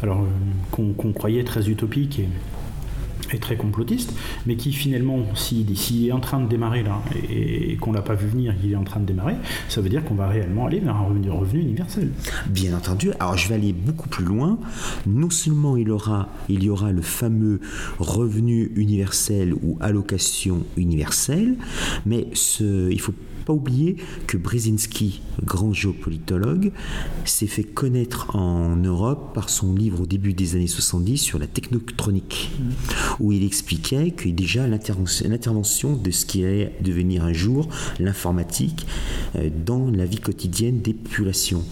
alors euh, qu'on croyait très utopique et est très complotiste, mais qui finalement, s'il est en train de démarrer là, et, qu'on l'a pas vu venir, il est en train de démarrer, ça veut dire qu'on va réellement aller vers un revenu, revenu universel. Bien entendu. Alors je vais aller beaucoup plus loin. Non seulement il, aura, il y aura le fameux revenu universel ou allocation universelle, mais ce, il faut pas oublier que Brzezinski, grand géopolitologue, s'est fait connaître en Europe par son livre au début des années 70 sur la technotronique, où il expliquait que déjà l'intervention de ce qui allait devenir un jour l'informatique euh, dans la vie quotidienne des populations.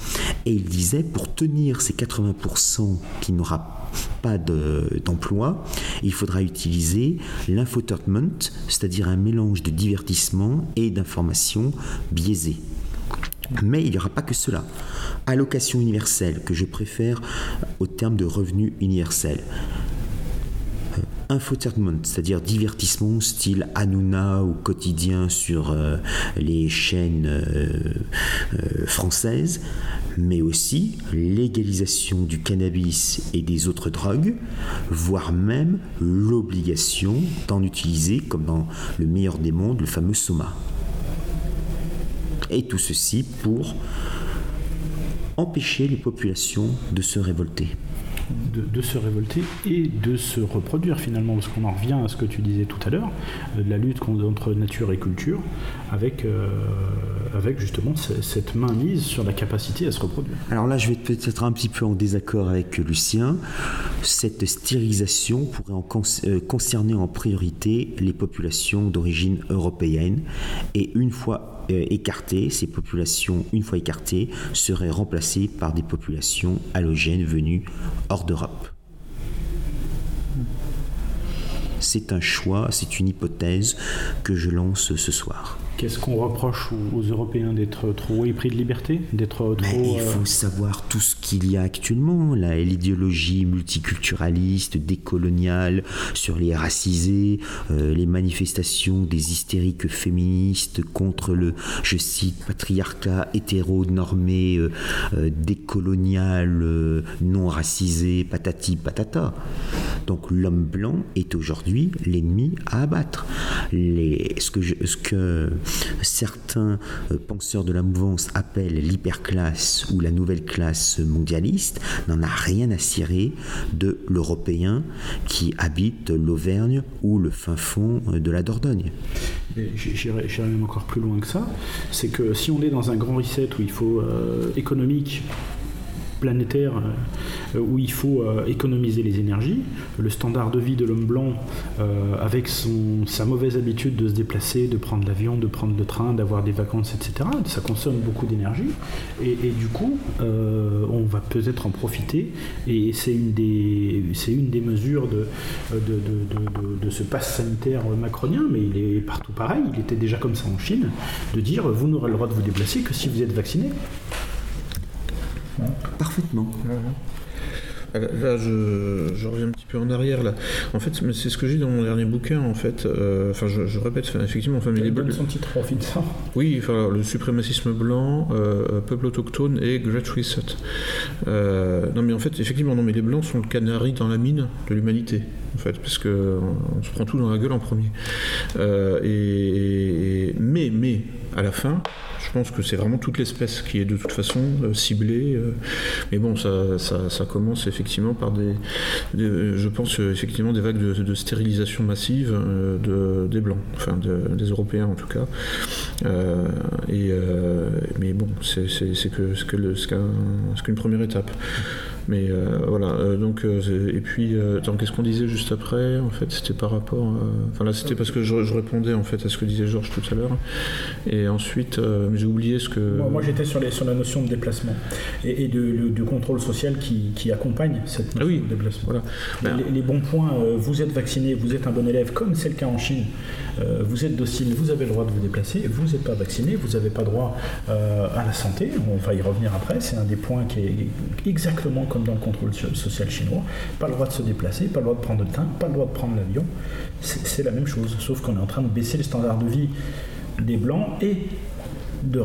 Et il disait, pour tenir ces 80% qui n'aura pas d'emploi, il faudra utiliser l'infotainment, c'est-à-dire un mélange de divertissement et d'informations biaisées. Mais il n'y aura pas que cela. Allocation universelle, que je préfère au terme de revenu universel. Euh, infotainment, c'est-à-dire divertissement style Hanouna ou quotidien sur euh, les chaînes euh, françaises, mais aussi légalisation du cannabis et des autres drogues, voire même l'obligation d'en utiliser, comme dans le meilleur des mondes, le fameux soma. Et tout ceci pour empêcher les populations de se révolter de, se révolter et de se reproduire finalement, parce qu'on en revient à ce que tu disais tout à l'heure, euh, la lutte contre nature et culture, avec, euh, avec justement cette mainmise sur la capacité à se reproduire. Alors là, je vais peut-être un petit peu en désaccord avec Lucien. Cette stérilisation pourrait en euh, concerner en priorité les populations d'origine européenne, et une fois écartées, ces populations, une fois écartées, seraient remplacées par des populations halogènes venues hors d'Europe. C'est un choix, c'est une hypothèse que je lance ce soir. Qu'est-ce qu'on reproche aux, Européens d'être trop épris de liberté d'être trop, Il faut euh, savoir tout ce qu'il y a actuellement, l'idéologie multiculturaliste, décoloniale, sur les racisés, euh, les manifestations des hystériques féministes contre le, je cite, patriarcat hétéro-normé, euh, décolonial, non racisé, patati patata. Donc l'homme blanc est aujourd'hui l'ennemi à abattre. Les, ce que, ce que certains euh, penseurs de la mouvance appellent l'hyperclasse ou la nouvelle classe mondialiste n'en a rien à cirer de l'Européen qui habite l'Auvergne ou le fin fond euh, de la Dordogne. J'irai même encore plus loin que ça. C'est que si on est dans un grand reset où il faut euh, économique, planétaire euh, où il faut euh, économiser les énergies. Le standard de vie de l'homme blanc, euh, avec son, sa mauvaise habitude de se déplacer, de prendre l'avion, de prendre le train, d'avoir des vacances, etc., ça consomme beaucoup d'énergie. Et, du coup, on va peut-être en profiter. Et c'est une, des, mesures de, de, de, ce pass sanitaire macronien, mais il est partout pareil. Il était déjà comme ça en Chine, de dire vous n'aurez le droit de vous déplacer que si vous êtes vacciné. Parfaitement. Là, je, reviens un petit peu en arrière. Là. En fait, c'est ce que j'ai dans mon dernier bouquin. En fait, euh, enfin, je, répète, effectivement, enfin, mais les son titre ça. Oui, enfin, le suprémacisme blanc, euh, peuple autochtone et Great Reset. Euh, non, mais en fait, effectivement, non, mais les blancs sont le canari dans la mine de l'humanité, en fait, parce que on se prend tout dans la gueule en premier. et, mais, mais, à la fin, je pense que c'est vraiment toute l'espèce qui est de toute façon euh, ciblée. Euh. mais bon, ça, ça, commence effectivement par des, je pense euh, effectivement des vagues de, stérilisation massive de, des blancs, enfin des Européens en tout cas. et, mais bon, c'est que, ce qu'une première étape. Mais euh, voilà, euh, donc, euh, et puis, qu'est-ce qu'on disait juste après En fait, c'était par rapport. Enfin, là, c'était parce que je, répondais en fait à ce que disait Georges tout à l'heure. Et ensuite, j'ai oublié ce que. Moi, j'étais sur, sur la notion de déplacement et, de, contrôle social qui, accompagne cette notion ah de déplacement. Voilà. Les, les, bons points, vous êtes vacciné, vous êtes un bon élève, comme c'est le cas en Chine. Euh, vous êtes docile, vous avez le droit de vous déplacer, vous n'êtes pas vacciné, vous n'avez pas droit euh, à la santé, on va y revenir après, c'est un des points qui est exactement comme dans le contrôle social chinois, pas le droit de se déplacer, pas le droit de prendre le train, pas le droit de prendre l'avion, c'est la même chose, sauf qu'on est en train de baisser le standard de vie des Blancs et de,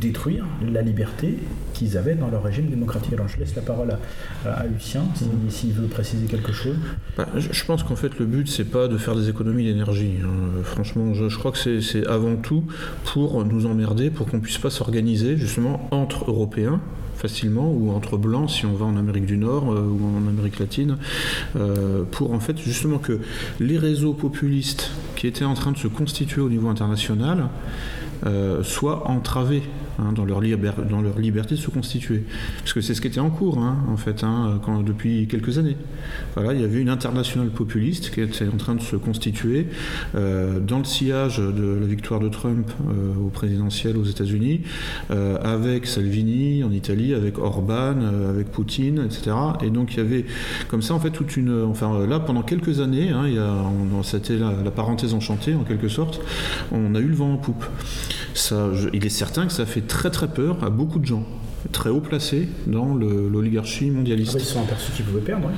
détruire la liberté qu'ils avaient dans leur régime démocratique. Alors je laisse la parole à, Lucien s'il veut préciser quelque chose. Bah, je pense qu'en fait le but c'est pas de faire des économies d'énergie. Hein. Franchement, je, crois que c'est avant tout pour nous emmerder, pour qu'on puisse pas s'organiser justement entre Européens facilement ou entre blancs si on va en Amérique du Nord euh, ou en Amérique latine euh, pour en fait justement que les réseaux populistes qui étaient en train de se constituer au niveau international euh, soient entravés hein, dans, leur liberté de se constituer. Parce que c'est ce qui était en cours, hein, en fait, hein, depuis quelques années. Voilà, il y avait une internationale populiste qui était en train de se constituer euh, dans le sillage de la victoire de Trump euh, au présidentiel aux États-Unis, avec Salvini en Italie, avec Orban, avec Poutine, etc. Et donc il y avait comme ça, en fait, toute une. Enfin, là, pendant quelques années, c'était la parenthèse enchantée, en quelque sorte, on a eu le vent en poupe il est certain que ça fait très très peur à beaucoup de gens. Très haut placés dans l'oligarchie mondialiste. Ah bah, ils sont aperçus qu'ils pouvaient perdre.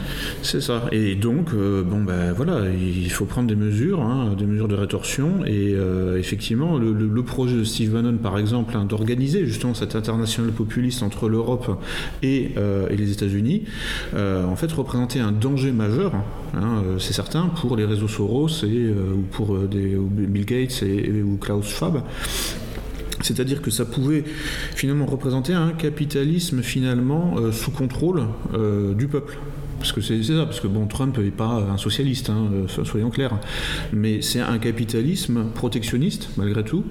C'est ça. Et donc, euh, bon ben voilà, il faut prendre des mesures, hein, des mesures de rétorsion. Et euh, effectivement, le, projet de Steve Bannon, par exemple, hein, d'organiser justement cette internationale populiste entre l'Europe et, euh, et, les États-Unis, en fait, représentait un danger majeur, hein, c'est certain, pour les réseaux Soros et ou pour des, Bill Gates et, ou Klaus Schwab. C'est-à-dire que ça pouvait finalement représenter un capitalisme finalement euh, sous contrôle euh, du peuple. Parce que c'est ça, parce que bon, Trump n'est pas un socialiste, hein, euh, soyons clairs, mais c'est un capitalisme protectionniste, malgré tout,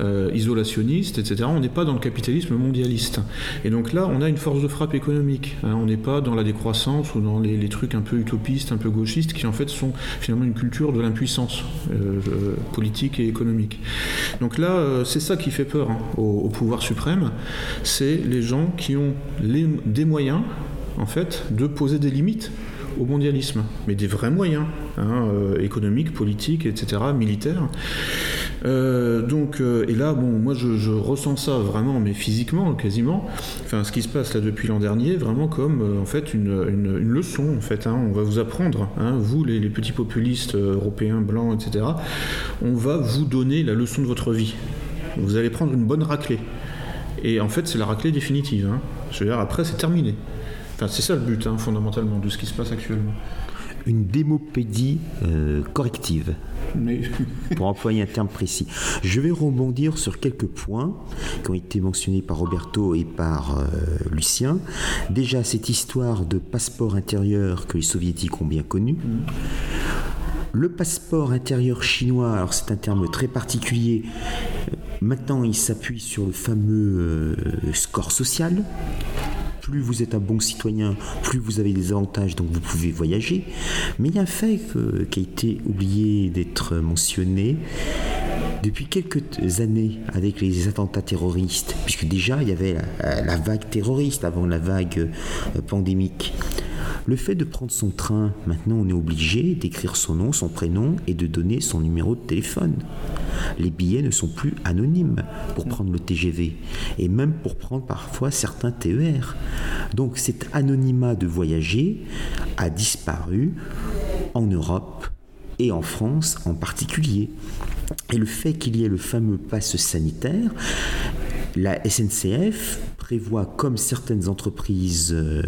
euh, isolationniste, etc. On n'est pas dans le capitalisme mondialiste. Et donc là, on a une force de frappe économique. Hein. on n'est pas dans la décroissance ou dans les, trucs un peu utopistes, un peu gauchistes, qui en fait sont finalement une culture de l'impuissance euh, politique et économique. Donc là, c'est ça qui fait peur hein, au, pouvoir suprême, c'est les gens qui ont des moyens en fait, de poser des limites au mondialisme, mais des vrais moyens, hein, euh, économiques, politiques, etc., militaires. Euh, donc, euh, et là, bon, moi, je, ressens ça vraiment, mais physiquement, quasiment. Enfin, ce qui se passe là depuis l'an dernier, vraiment comme en fait une, leçon. En fait, hein. on va vous apprendre, hein, vous, les, les, petits populistes européens blancs, etc. On va vous donner la leçon de votre vie. Vous allez prendre une bonne raclée. Et en fait, c'est la raclée définitive. Je veux dire, après, c'est terminé c'est ça le but, hein, fondamentalement, de ce qui se passe actuellement. Une démopédie euh, corrective. pour employer un terme précis. Je vais rebondir sur quelques points qui ont été mentionnés par Roberto et par euh, Lucien. Déjà, cette histoire de passeport intérieur que les soviétiques ont bien connu. Le passeport intérieur chinois, alors c'est un terme très particulier. Maintenant, il s'appuie sur le fameux euh, score social plus vous êtes un bon citoyen, plus vous avez des avantages, donc vous pouvez voyager. Mais il y a un fait qui a été oublié d'être mentionné. Depuis quelques années, avec les attentats terroristes, puisque déjà il y avait la, vague terroriste avant la vague euh, pandémique, le fait de prendre son train, maintenant on est obligé d'écrire son nom, son prénom et de donner son numéro de téléphone. Les billets ne sont plus anonymes pour prendre le TGV et même pour prendre parfois certains TER. Donc cet anonymat de voyager a disparu en Europe et en France en particulier. Et le fait qu'il y ait le fameux passe sanitaire, la SNCF prévoit, comme certaines entreprises euh,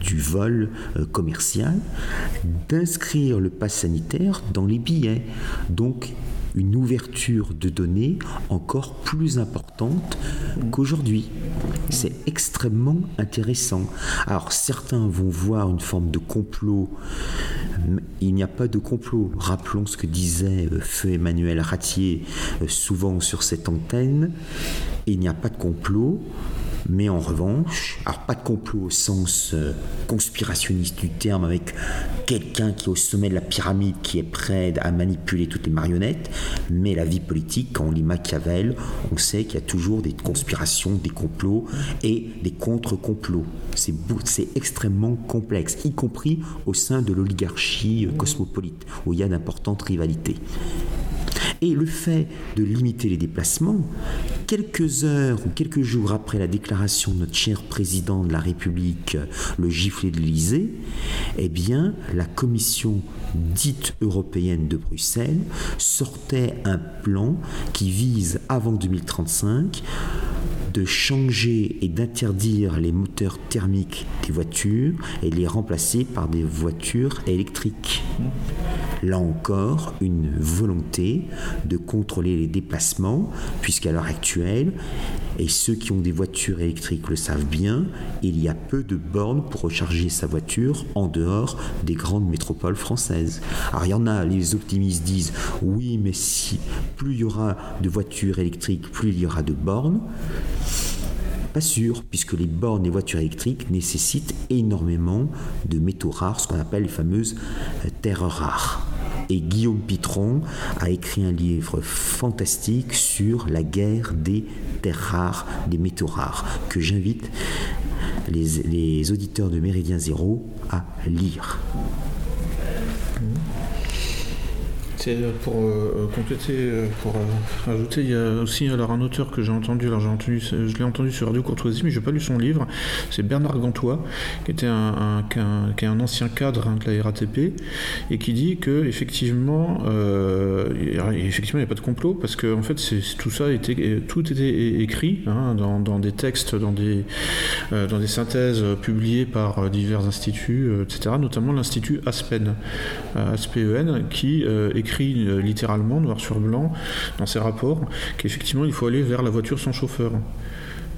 du vol euh, commercial, d'inscrire le pass sanitaire dans les billets. Donc, une ouverture de données encore plus importante qu'aujourd'hui. C'est extrêmement intéressant. Alors certains vont voir une forme de complot. Il n'y a pas de complot. Rappelons ce que disait euh, Feu Emmanuel Ratier souvent sur cette antenne. Il n'y a pas de complot. Mais en revanche, alors pas de complot au sens euh, conspirationniste du terme avec quelqu'un qui est au sommet de la pyramide qui est prêt à manipuler toutes les marionnettes, mais la vie politique, quand on lit Machiavel, on sait qu'il y a toujours des conspirations, des complots et des contre-complots. C'est extrêmement complexe, y compris au sein de l'oligarchie euh, cosmopolite, où il y a d'importantes rivalités. Et le fait de limiter les déplacements, quelques heures ou quelques jours après la déclaration de notre cher président de la République, le giflet de l'Élysée, eh bien, la commission dite européenne de Bruxelles sortait un plan qui vise, avant 2035, de changer et d'interdire les moteurs thermiques des voitures et les remplacer par des voitures électriques. Là encore, une volonté de contrôler les déplacements, puisqu'à l'heure actuelle, et ceux qui ont des voitures électriques le savent bien, il y a peu de bornes pour recharger sa voiture en dehors des grandes métropoles françaises. Alors il y en a, les optimistes disent oui, mais si plus il y aura de voitures électriques, plus il y aura de bornes. Pas sûr, puisque les bornes et voitures électriques nécessitent énormément de métaux rares, ce qu'on appelle les fameuses euh, terres rares. Et Guillaume Pitron a écrit un livre fantastique sur la guerre des terres rares, des métaux rares, que j'invite les, les auditeurs de Méridien Zéro à lire. Pour compléter, pour ajouter, il y a aussi alors un auteur que j'ai entendu, alors j'ai entendu, je l'ai entendu sur Radio Courtoisie, mais je n'ai pas lu son livre. C'est Bernard Gantois, qui était un, qui est un ancien cadre hein, de la RATP et qui dit que effectivement, effectivement, il n'y a pas de complot parce que en fait, c'est, tout ça était, tout était écrit hein, dans, dans, des textes, dans des, dans des synthèses publiées par divers instituts, etc. Notamment l'Institut Aspen, ASPEN, qui écrit littéralement noir sur blanc dans ses rapports qu'effectivement il faut aller vers la voiture sans chauffeur.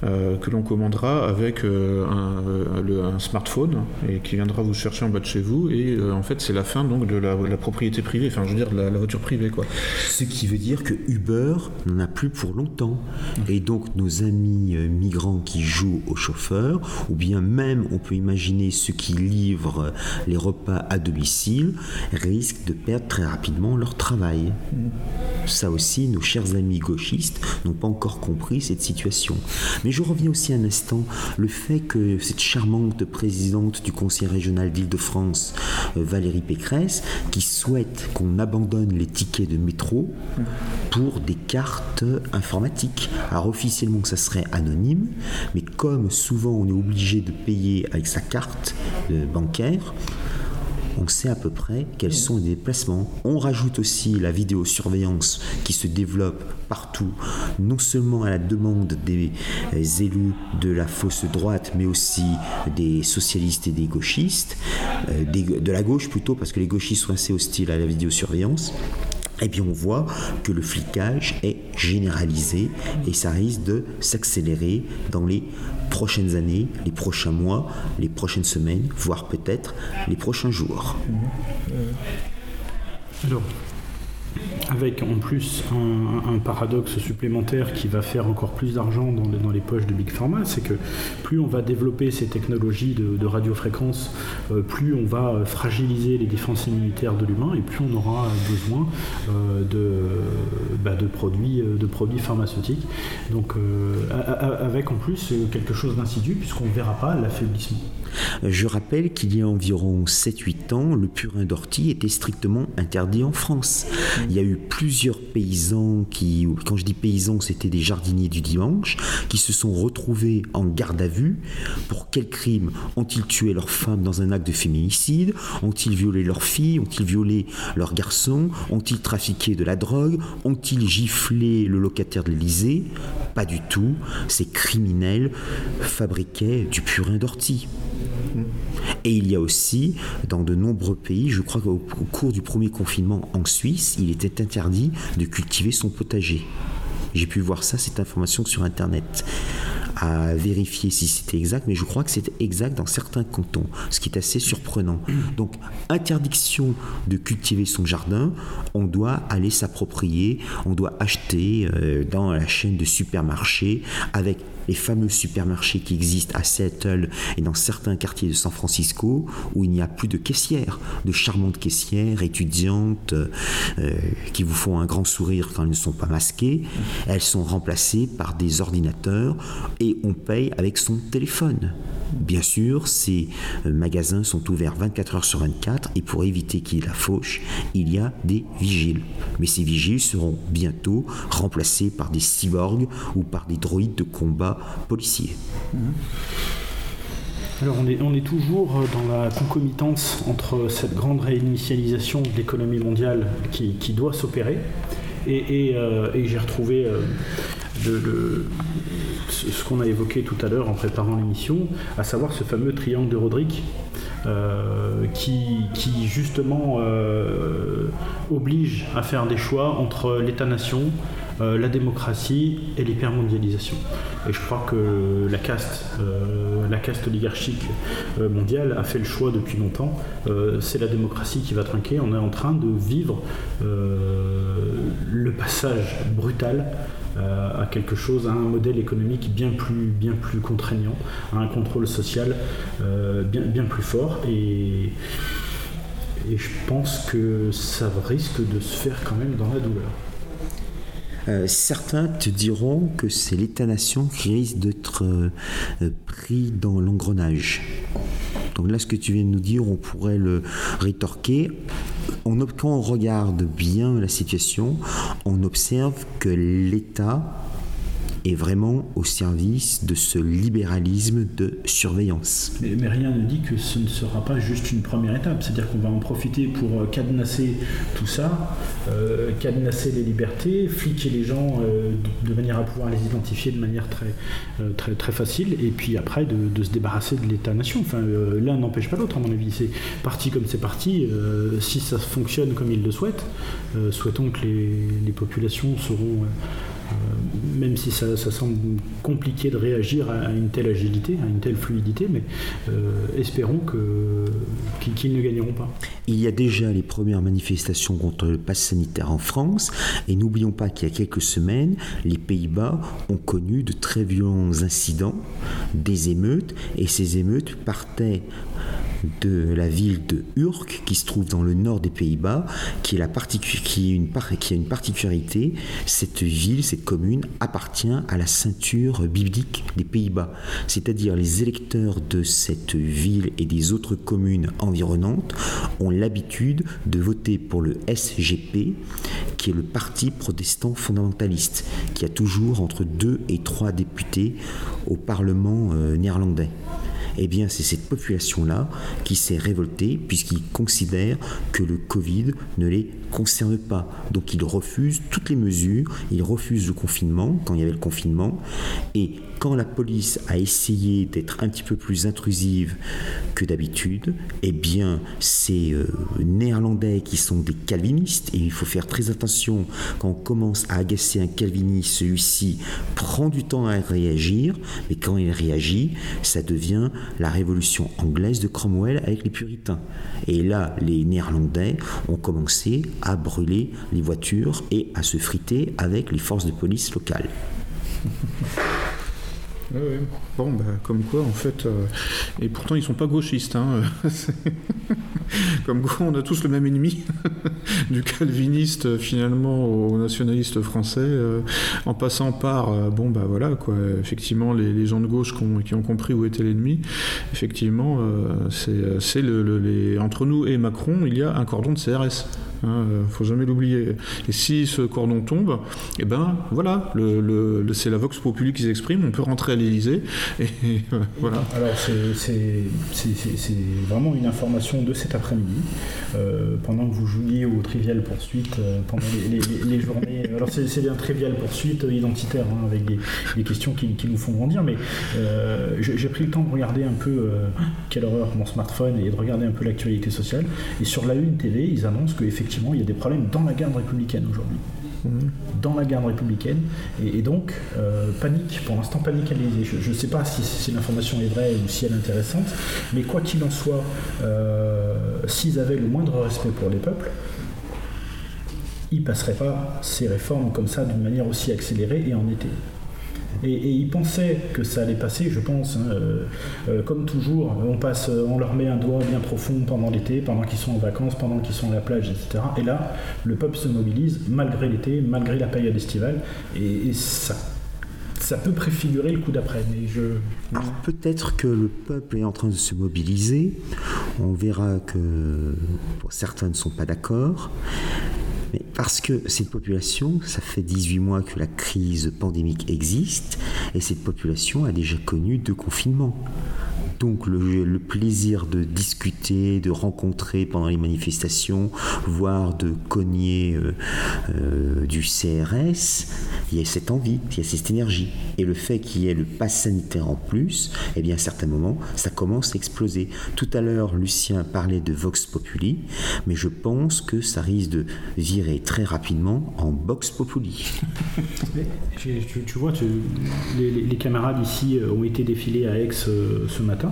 Euh, que l'on commandera avec euh, un, smartphone et qui viendra vous chercher en bas de chez vous. Et euh, en fait, c'est la fin donc de la, propriété privée, enfin, je veux dire, de la, voiture privée. Quoi. Ce qui veut dire que Uber n'en a plus pour longtemps. Et donc, nos amis migrants qui jouent au chauffeur, ou bien même, on peut imaginer ceux qui livrent les repas à domicile, risquent de perdre très rapidement leur travail. Ça aussi, nos chers amis gauchistes n'ont pas encore compris cette situation. Mais je reviens aussi un instant, le fait que cette charmante présidente du Conseil régional d'Île-de-France, euh, Valérie Pécresse, qui souhaite qu'on abandonne les tickets de métro pour des cartes informatiques. Alors officiellement ça serait anonyme, mais comme souvent on est obligé de payer avec sa carte euh, bancaire, on sait à peu près quels sont les déplacements. On rajoute aussi la vidéosurveillance qui se développe partout, non seulement à la demande des euh, élus de la fausse droite, mais aussi des socialistes et des gauchistes, euh, de la gauche plutôt, parce que les gauchistes sont assez hostiles à la vidéosurveillance eh bien on voit que le flicage est généralisé et ça risque de s'accélérer dans les prochaines années, les prochains mois, les prochaines semaines, voire peut-être les prochains jours. Alors, avec en plus un, paradoxe supplémentaire qui va faire encore plus d'argent dans, les poches de Big Pharma, c'est que plus on va développer ces technologies de, radiofréquence, euh, plus on va euh, fragiliser les défenses immunitaires de l'humain et plus on aura besoin euh, bah, de, produits, pharmaceutiques. Donc avec en plus quelque chose d'insidieux puisqu'on ne verra pas l'affaiblissement. Je rappelle qu'il y a environ 7-8 ans, le purin d'ortie était strictement interdit en France. Il y a eu plusieurs paysans qui, quand je dis paysans, c'était des jardiniers du dimanche, qui se sont retrouvés en garde à vue. Pour quel crime Ont-ils tué leur femme dans un acte de féminicide? Ont-ils violé leur fille Ont-ils violé leur garçon Ont-ils trafiqué de la drogue? Ont-ils giflé le locataire de l'Elysée Pas du tout. Ces criminels fabriquaient du purin d'ortie. Et il y a aussi, dans de nombreux pays, je crois qu'au cours du premier confinement en Suisse, il était interdit de cultiver son potager. J'ai pu voir ça, cette information sur Internet à vérifier si c'était exact, mais je crois que c'est exact dans certains cantons, ce qui est assez surprenant. Donc, interdiction de cultiver son jardin, on doit aller s'approprier, on doit acheter euh, dans la chaîne de supermarchés avec les fameux supermarchés qui existent à Seattle et dans certains quartiers de San Francisco où il n'y a plus de caissières, de charmantes caissières étudiantes euh, qui vous font un grand sourire quand elles ne sont pas masquées. Elles sont remplacées par des ordinateurs et on paye avec son téléphone. Bien sûr, ces euh, magasins sont ouverts 24 heures sur 24 et pour éviter qu'il y ait la fauche, il y a des vigiles. Mais ces vigiles seront bientôt remplacés par des cyborgs ou par des droïdes de combat policiers. Alors on est, toujours dans la concomitance entre cette grande réinitialisation de l'économie mondiale qui, doit s'opérer et, euh, j'ai retrouvé euh, ce qu'on a évoqué tout à l'heure en préparant l'émission, à savoir ce fameux triangle de Roderick, euh, qui, justement euh, oblige à faire des choix entre l'État-nation, euh, la démocratie et l'hypermondialisation. Et je crois que la caste, caste oligarchique mondiale a fait le choix depuis longtemps. c'est la démocratie qui va trinquer. On est en train de vivre le passage brutal à quelque chose, à un modèle économique bien plus, bien plus contraignant, à un contrôle social euh, bien, plus fort. Et je pense que ça risque de se faire quand même dans la douleur. Euh, certains te diront que c'est l'État-nation qui risque d'être euh, pris dans l'engrenage. Donc là, ce que tu viens de nous dire, on pourrait le rétorquer quand on regarde bien la situation, on observe que l'État est vraiment au service de ce libéralisme de surveillance. Mais, rien ne dit que ce ne sera pas juste une première étape, c'est-à-dire qu'on va en profiter pour euh, cadenasser tout ça, euh, cadenasser les libertés, fliquer les gens euh, de, manière à pouvoir les identifier de manière très, très, très facile, et puis après de, se débarrasser de l'État-nation. Enfin, l'un n'empêche pas l'autre, à mon avis. C'est parti comme c'est parti. si ça fonctionne comme ils le souhaitent, souhaitons que les, populations seront même si ça, semble compliqué de réagir à, une telle agilité, à une telle fluidité, mais euh, espérons qu'ils ne gagneront pas. Il y a déjà les premières manifestations contre le pass sanitaire en France, et n'oublions pas qu'il y a quelques semaines, les Pays-Bas ont connu de très violents incidents, des émeutes, et ces émeutes partaient de la ville de Urk, qui se trouve dans le nord des Pays-Bas, qui, qui a une particularité. Cette ville, cette commune appartient à la ceinture biblique des Pays-Bas, c'est-à-dire les électeurs de cette ville et des autres communes environnantes ont l'habitude de voter pour le SGP, qui est le parti protestant fondamentaliste, qui a toujours entre deux et trois députés au Parlement euh, néerlandais eh bien c'est cette population-là qui s'est révoltée puisqu'ils considèrent que le Covid ne les concerne pas. Donc ils refusent toutes les mesures, ils refusent le confinement quand il y avait le confinement et quand la police a essayé d'être un petit peu plus intrusive que d'habitude, eh bien, ces euh, Néerlandais qui sont des calvinistes, et il faut faire très attention quand on commence à agacer un calviniste, celui-ci prend du temps à réagir, mais quand il réagit, ça devient la révolution anglaise de Cromwell avec les puritains. Et là, les Néerlandais ont commencé à brûler les voitures et à se friter avec les forces de police locales. Bon, bah, comme quoi, en fait, euh, et pourtant ils sont pas gauchistes. Hein, comme quoi, on a tous le même ennemi, du calviniste finalement au nationaliste français, euh, en passant par, euh, bon, bah voilà, quoi, effectivement, les, gens de gauche qui ont, compris où était l'ennemi, effectivement, c'est le, les, entre nous et Macron, il y a un cordon de CRS. Il hein, ne faut jamais l'oublier. Et si ce cordon tombe, eh ben voilà, le, c'est la Vox Populi qui s'exprime, on peut rentrer à l'Élysée. Et, voilà. Alors c'est vraiment une information de cet après-midi, euh, pendant que vous jouiez au Trivial Poursuite, euh, pendant les, journées. Alors c'est un Trivial Poursuite identitaire, hein, avec des, questions qui, nous font grandir, mais euh, j'ai pris le temps de regarder un peu quelle horreur mon smartphone et de regarder un peu l'actualité sociale. Et sur la Une TV, ils annoncent qu'effectivement, il y a des problèmes dans la garde républicaine aujourd'hui. Mhm. Dans la garde républicaine. Et, donc, euh, panique, pour l'instant, panique à. Je ne sais pas si, l'information est vraie ou si elle est intéressante, mais quoi qu'il en soit, euh, s'ils avaient le moindre respect pour les peuples, ils ne passeraient pas ces réformes comme ça d'une manière aussi accélérée et en été. Et, ils pensaient que ça allait passer, je pense. Hein, euh, euh, comme toujours, on, passe, on leur met un doigt bien profond pendant l'été, pendant qu'ils sont en vacances, pendant qu'ils sont à la plage, etc. Et là, le peuple se mobilise malgré l'été, malgré la période estivale. Et, ça ça peut préfigurer le coup d'après. Mais je. peut-être que le peuple est en train de se mobiliser. On verra que certains ne sont pas d'accord. Mais parce que cette population, ça fait 18 mois que la crise pandémique existe, et cette population a déjà connu deux confinements. Donc le, plaisir de discuter, de rencontrer pendant les manifestations, voire de cogner euh, euh, du CRS, il y a cette envie, il y a cette énergie. Et le fait qu'il y ait le pass sanitaire en plus, eh bien à certains moments, ça commence à exploser. Tout à l'heure, Lucien parlait de Vox Populi, mais je pense que ça risque de virer très rapidement en Vox Populi. tu, vois, les, camarades ici euh, ont été défilés à Aix ce matin.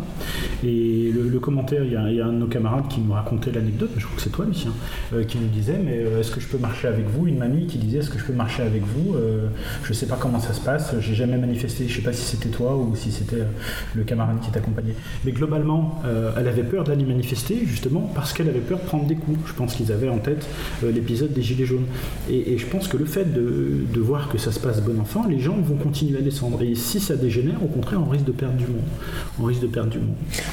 Et le, commentaire, il y, a, un de nos camarades qui nous racontait l'anecdote, je crois que c'est toi, Lucien, euh, qui nous disait Mais euh, est-ce que je peux marcher avec vous? Une mamie qui disait Est-ce que je peux marcher avec vous? Euh, Je ne sais pas comment ça se passe, j'ai jamais manifesté, je ne sais pas si c'était toi ou si c'était le camarade qui t'accompagnait. Mais globalement, elle avait peur d'aller manifester, justement, parce qu'elle avait peur de prendre des coups. Je pense qu'ils avaient en tête l'épisode des Gilets jaunes. Et, je pense que le fait de, de, voir que ça se passe bon enfant, les gens vont continuer à descendre. Et si ça dégénère, au contraire, on risque de perdre du monde. On risque de perdre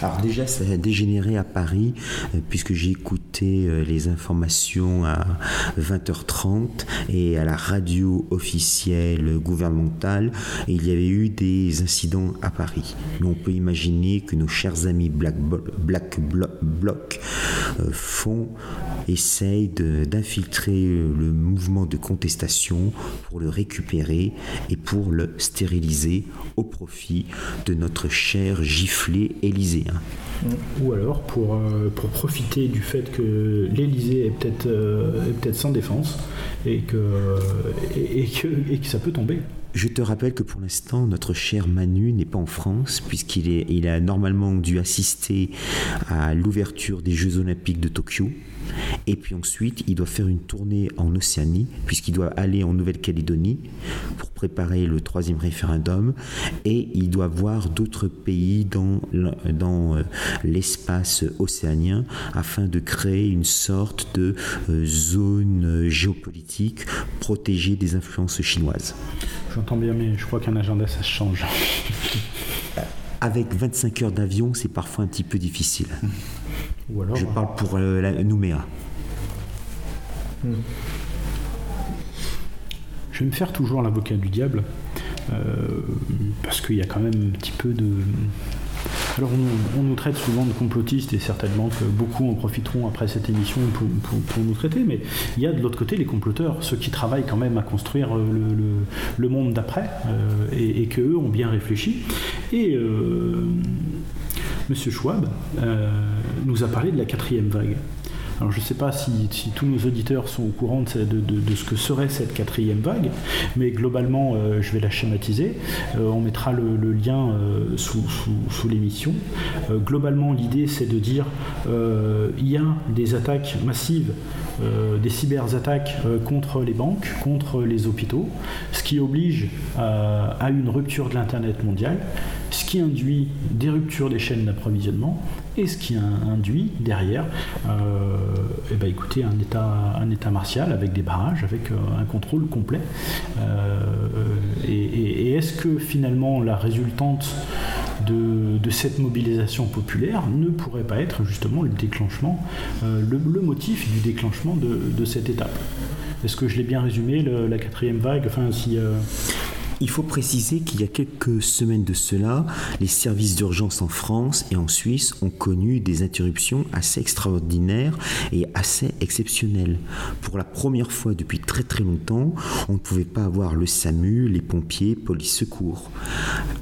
Alors déjà, ça a dégénéré à Paris, euh, puisque j'ai écouté euh, les informations à 20h30 et à la radio officielle gouvernementale, il y avait eu des incidents à Paris. Mais on peut imaginer que nos chers amis Black, Black Bloc euh, font, essayent d'infiltrer le mouvement de contestation pour le récupérer et pour le stériliser au profit de notre cher giflé élyséen. Ou alors pour, euh, pour profiter du fait que l'Élysée est peut-être euh, peut sans défense et que, et, que, et que ça peut tomber. Je te rappelle que pour l'instant, notre cher Manu n'est pas en France, puisqu'il il a normalement dû assister à l'ouverture des Jeux Olympiques de Tokyo. Et puis ensuite, il doit faire une tournée en Océanie, puisqu'il doit aller en Nouvelle-Calédonie pour préparer le troisième référendum. Et il doit voir d'autres pays dans, dans euh, l'espace océanien afin de créer une sorte de euh, zone géopolitique protégée des influences chinoises. J'entends bien, mais je crois qu'un agenda, ça se change. Avec 25 heures d'avion, c'est parfois un petit peu difficile. Je parle pour euh, la Nouméa. Hmm. Je vais me faire toujours l'avocat du diable, euh, parce qu'il y a quand même un petit peu de... Alors on, nous traite souvent de complotistes et certainement que beaucoup en profiteront après cette émission pour, nous traiter, mais il y a de l'autre côté les comploteurs, ceux qui travaillent quand même à construire le, monde d'après euh, et, et qu'eux ont bien réfléchi. Et Monsieur Schwab euh, nous a parlé de la quatrième vague. Alors je ne sais pas si, tous nos auditeurs sont au courant de, ce que serait cette quatrième vague, mais globalement, euh, je vais la schématiser. Euh, on mettra le, lien sous, l'émission. globalement, l'idée, c'est de dire il y a des attaques massives des cyberattaques contre les banques, contre les hôpitaux, ce qui oblige à une rupture de l'Internet mondial, ce qui induit des ruptures des chaînes d'approvisionnement et ce qui induit derrière euh, eh ben, écoutez, un, état, un état martial avec des barrages, avec euh, un contrôle complet. Euh, et, est-ce que finalement la résultante de, cette mobilisation populaire ne pourrait pas être justement le déclenchement, le, motif du déclenchement de, cette étape? Est-ce que je l'ai bien résumé, la quatrième vague? Enfin, si, il faut préciser qu'il y a quelques semaines de cela, les services d'urgence en France et en Suisse ont connu des interruptions assez extraordinaires et assez exceptionnelles. Pour la première fois depuis très très longtemps, on ne pouvait pas avoir le SAMU, les pompiers, police secours.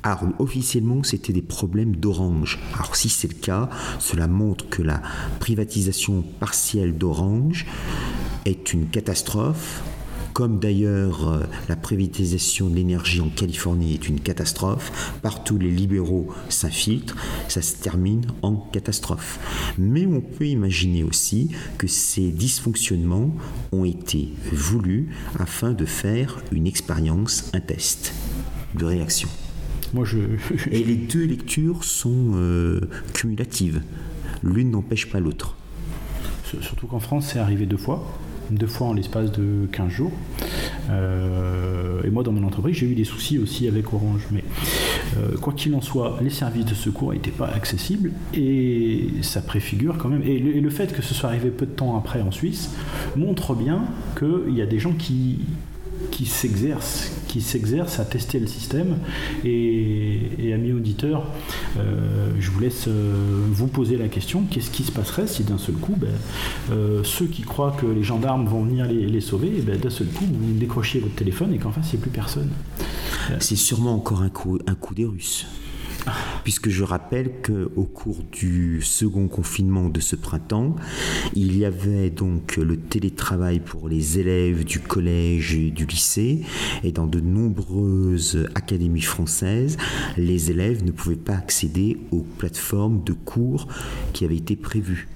Alors officiellement, c'était des problèmes d'Orange. Alors si c'est le cas, cela montre que la privatisation partielle d'Orange est une catastrophe comme d'ailleurs euh, la privatisation de l'énergie en Californie est une catastrophe, partout les libéraux s'infiltrent, ça se termine en catastrophe. Mais on peut imaginer aussi que ces dysfonctionnements ont été voulus afin de faire une expérience, un test de réaction. Moi, je... Et les deux lectures sont euh, cumulatives. L'une n'empêche pas l'autre. Surtout qu'en France, c'est arrivé deux fois deux fois en l'espace de 15 jours. Euh, et moi, dans mon entreprise, j'ai eu des soucis aussi avec Orange. Mais euh, quoi qu'il en soit, les services de secours n'étaient pas accessibles et ça préfigure quand même. Et le, et le, fait que ce soit arrivé peu de temps après en Suisse montre bien qu'il y a des gens qui qui s'exerce, qui s'exerce à tester le système. Et, amis auditeurs, euh, je vous laisse euh, vous poser la question qu'est-ce qui se passerait si d'un seul coup, ben, euh, ceux qui croient que les gendarmes vont venir les, sauver, eh ben, d'un seul coup, vous décrochiez votre téléphone et qu'en face, il n'y a plus personne C'est sûrement encore un coup, un coup des Russes puisque je rappelle qu'au cours du second confinement de ce printemps, il y avait donc le télétravail pour les élèves du collège et du lycée, et dans de nombreuses académies françaises, les élèves ne pouvaient pas accéder aux plateformes de cours qui avaient été prévues.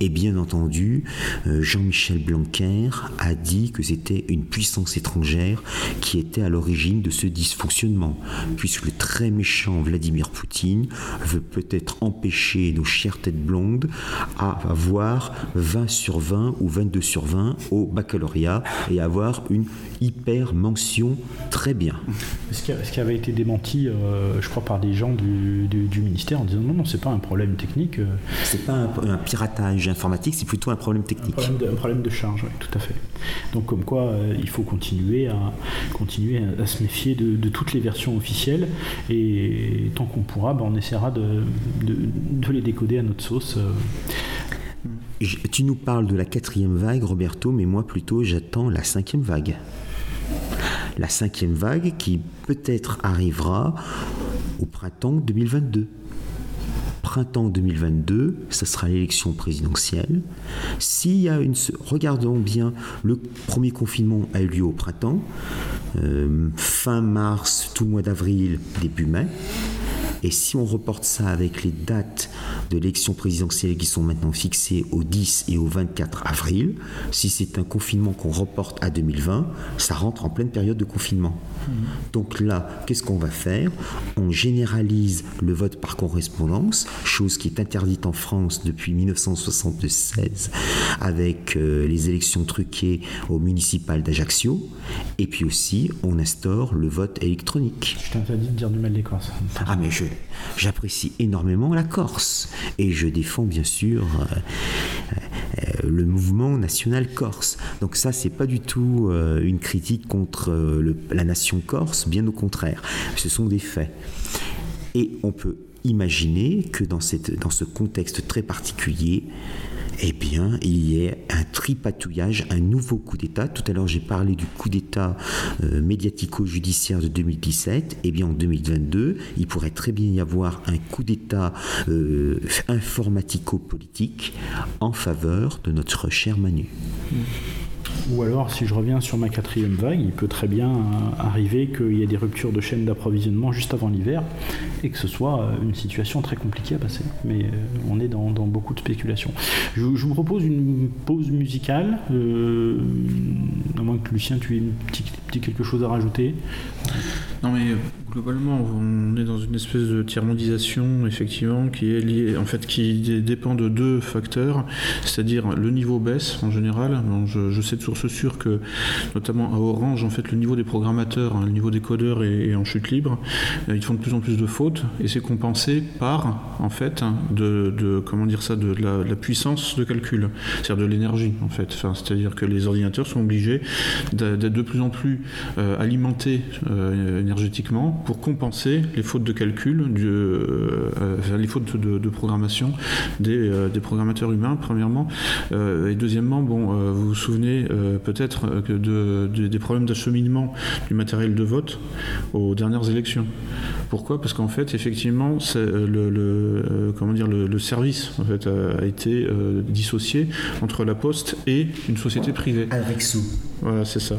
Et bien entendu, euh, Jean-Michel Blanquer a dit que c'était une puissance étrangère qui était à l'origine de ce dysfonctionnement, puisque le très méchant Vladimir Poutine veut peut-être empêcher nos chères têtes blondes à avoir 20 sur 20 ou 22 sur 20 au baccalauréat et avoir une hyper mention très bien. Ce qui, avait été démenti, euh, je crois, par des gens du, ministère en disant non, non, c'est pas un problème technique. Euh. C'est pas un, piratage informatique, c'est plutôt un problème technique. Un problème de, charge, oui, tout à fait. Donc, comme quoi, euh, il faut continuer à, continuer à, se méfier de, toutes les versions officielles et tant qu'on pourra, ben, on essaiera de, de, les décoder à notre sauce. Tu nous parles de la quatrième vague, Roberto, mais moi plutôt j'attends la cinquième vague. La cinquième vague qui peut-être arrivera au printemps 2022 printemps 2022, ce sera l'élection présidentielle. S'il y a. Regardons bien, le premier confinement a eu lieu au printemps, euh, fin mars, tout le mois d'avril, début mai. Et si on reporte ça avec les dates de l'élection présidentielle qui sont maintenant fixées au 10 et au 24 avril, si c'est un confinement qu'on reporte à 2020, ça rentre en pleine période de confinement. Mmh. Donc là, qu'est-ce qu'on va faire? On généralise le vote par correspondance, chose qui est interdite en France depuis 1976 avec euh, les élections truquées au municipal d'Ajaccio. Et puis aussi, on instaure le vote électronique. Je t'interdis de dire du mal des Corses. Ah mais je, j'apprécie énormément la Corse et je défends bien sûr euh, euh, le mouvement national corse. Donc ça, c'est pas du tout euh, une critique contre la nation corse, bien au contraire. Ce sont des faits. Et on peut imaginer que dans, ce contexte très particulier, eh bien, il y a un tripatouillage, un nouveau coup d'État. Tout à l'heure, j'ai parlé du coup d'État euh, médiatico-judiciaire de 2017. Eh bien, en 2022, il pourrait très bien y avoir un coup d'État euh, informatico-politique en faveur de notre cher Manu. Ou alors, si je reviens sur ma quatrième vague, il peut très bien euh, arriver qu'il y ait des ruptures de chaîne d'approvisionnement juste avant l'hiver et que ce soit euh, une situation très compliquée à passer. Mais euh, on est dans, beaucoup de spéculations. Je, vous propose une pause musicale, à moins que Lucien, tu aies une petit quelque chose à rajouter. Non, mais globalement, on est dans une espèce de tiers-mondisation, effectivement, qui est liée, en fait, qui dépend de deux facteurs, c'est-à-dire le niveau baisse en général. je, sais de source sûre que, notamment à Orange, en fait, le niveau des programmateurs, le niveau des codeurs est, en chute libre. Euh, ils font de plus en plus de fautes, et c'est compensé par, en fait, de, comment dire ça, de la, puissance de calcul, c'est-à-dire de l'énergie, en fait. C'est-à-dire que les ordinateurs sont obligés d'être de plus en plus euh, alimentés euh, énergétiquement pour compenser les fautes de calcul, du, euh, les fautes de, programmation des, des, programmateurs humains, premièrement. et deuxièmement, bon, vous vous souvenez peut-être des problèmes d'acheminement du matériel de vote aux dernières élections. Pourquoi? Parce qu'en fait, effectivement, le, comment dire, le, service fait, a, été dissocié entre la Poste et une société privée. Avec sous. Voilà, c'est ça.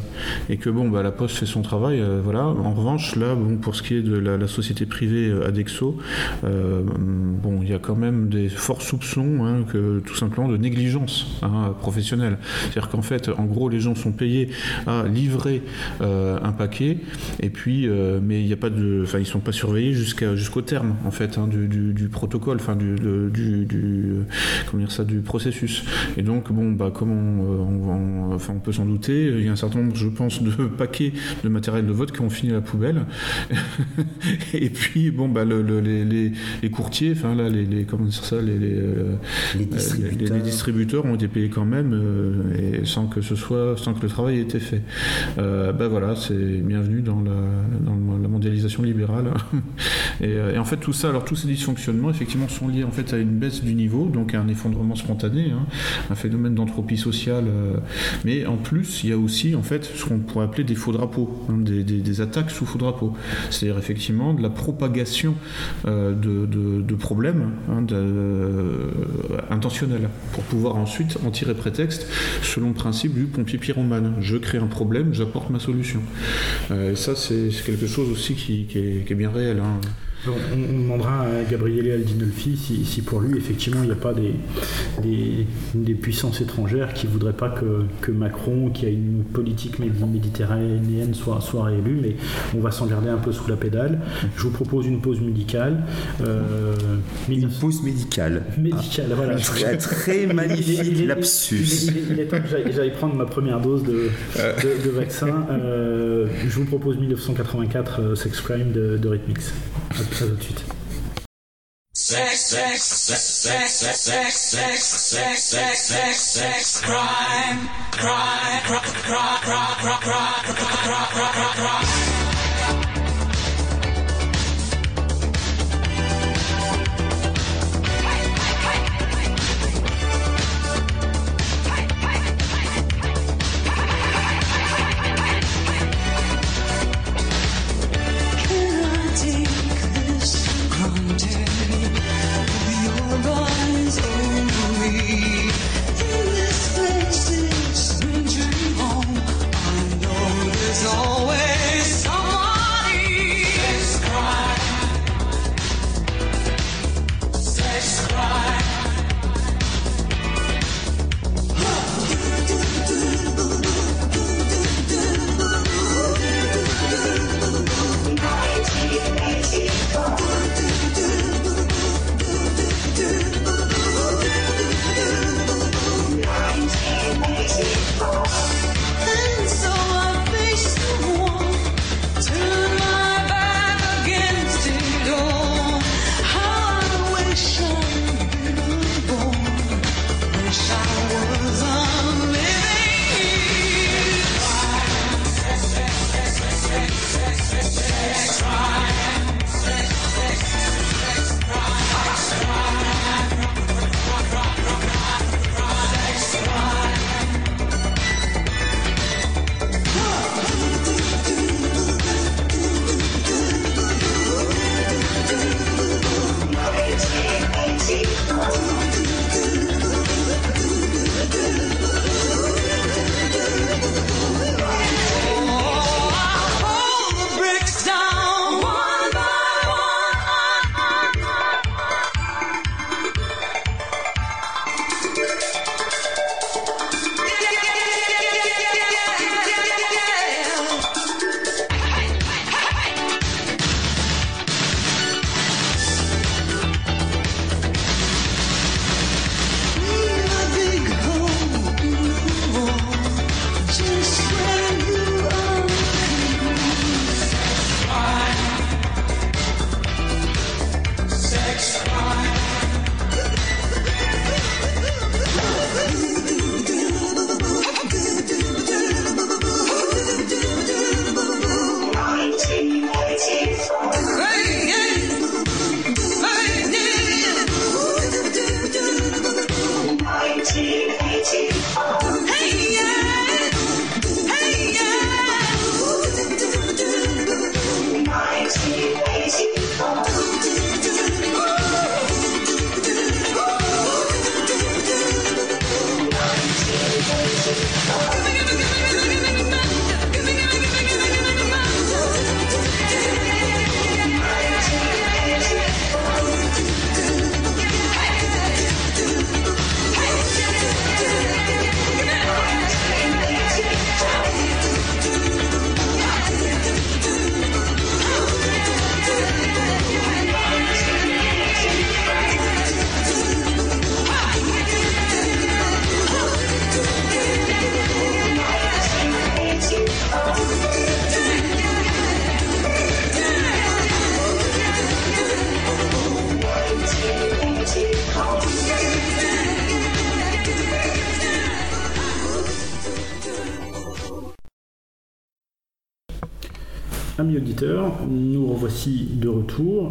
Et que bon, bah, la Poste fait son travail, euh, voilà. En revanche, là, bon, pour ce qui est de la, société privée euh, Adexo, euh, bon, il y a quand même des forts soupçons, hein, que tout simplement de négligence hein, professionnelle. C'est-à-dire qu'en fait, en gros, les gens sont payés à livrer un paquet, et puis, mais il n'y a pas de, enfin, ils sont pas surveillés jusqu'à jusqu'au terme, en fait, hein, du, protocole, enfin, du, du, comment dire ça, du processus. Et donc, bon, bah, comme on, enfin, on peut s'en douter il y a un certain nombre, je pense, de paquets de matériel de vote qui ont fini à la poubelle. et puis, bon, bah, les, courtiers, enfin là, les, comment dire ça, les, euh, distributeurs. distributeurs. ont été payés quand même, euh, et sans que ce soit, sans que le travail ait été fait. Euh, ben voilà, c'est bienvenue dans la, la, mondialisation libérale. et, en fait, tout ça, alors tous ces dysfonctionnements, effectivement, sont liés en fait à une baisse du niveau, donc à un effondrement spontané, hein, un phénomène d'entropie sociale. mais en plus, il y a aussi en fait ce qu'on pourrait appeler des faux drapeaux, hein, des, attaques sous faux drapeaux. C'est-à-dire effectivement de la propagation euh, de, problèmes hein, euh, intentionnels pour pouvoir ensuite en tirer prétexte selon le principe du pompier pyromane. Je crée un problème, j'apporte ma solution. Euh, et ça c'est quelque chose aussi qui, est, bien réel. Hein. On, demandera à Gabriele Aldinolfi si, si, pour lui, effectivement, il n'y a pas des, des, puissances étrangères qui ne voudraient pas que, que, Macron, qui a une politique méditerranéenne, soit, soit réélu, mais on va s'en garder un peu sous la pédale. Je vous propose une pause musicale. Euh, une pause médicale. Médicale, voilà. Très, très magnifique lapsus. Il, est temps que j'aille prendre ma première dose de, de, vaccin. Euh, je vous propose 1984 euh, Sex Crime de, de Rhythmix. Suite. Sex, sex, sex, sex, sex, sex, sex, sex, sex, sex, sex, crime, crime, crime, crime, crime, crime, crime, crime, crime, crime, crime.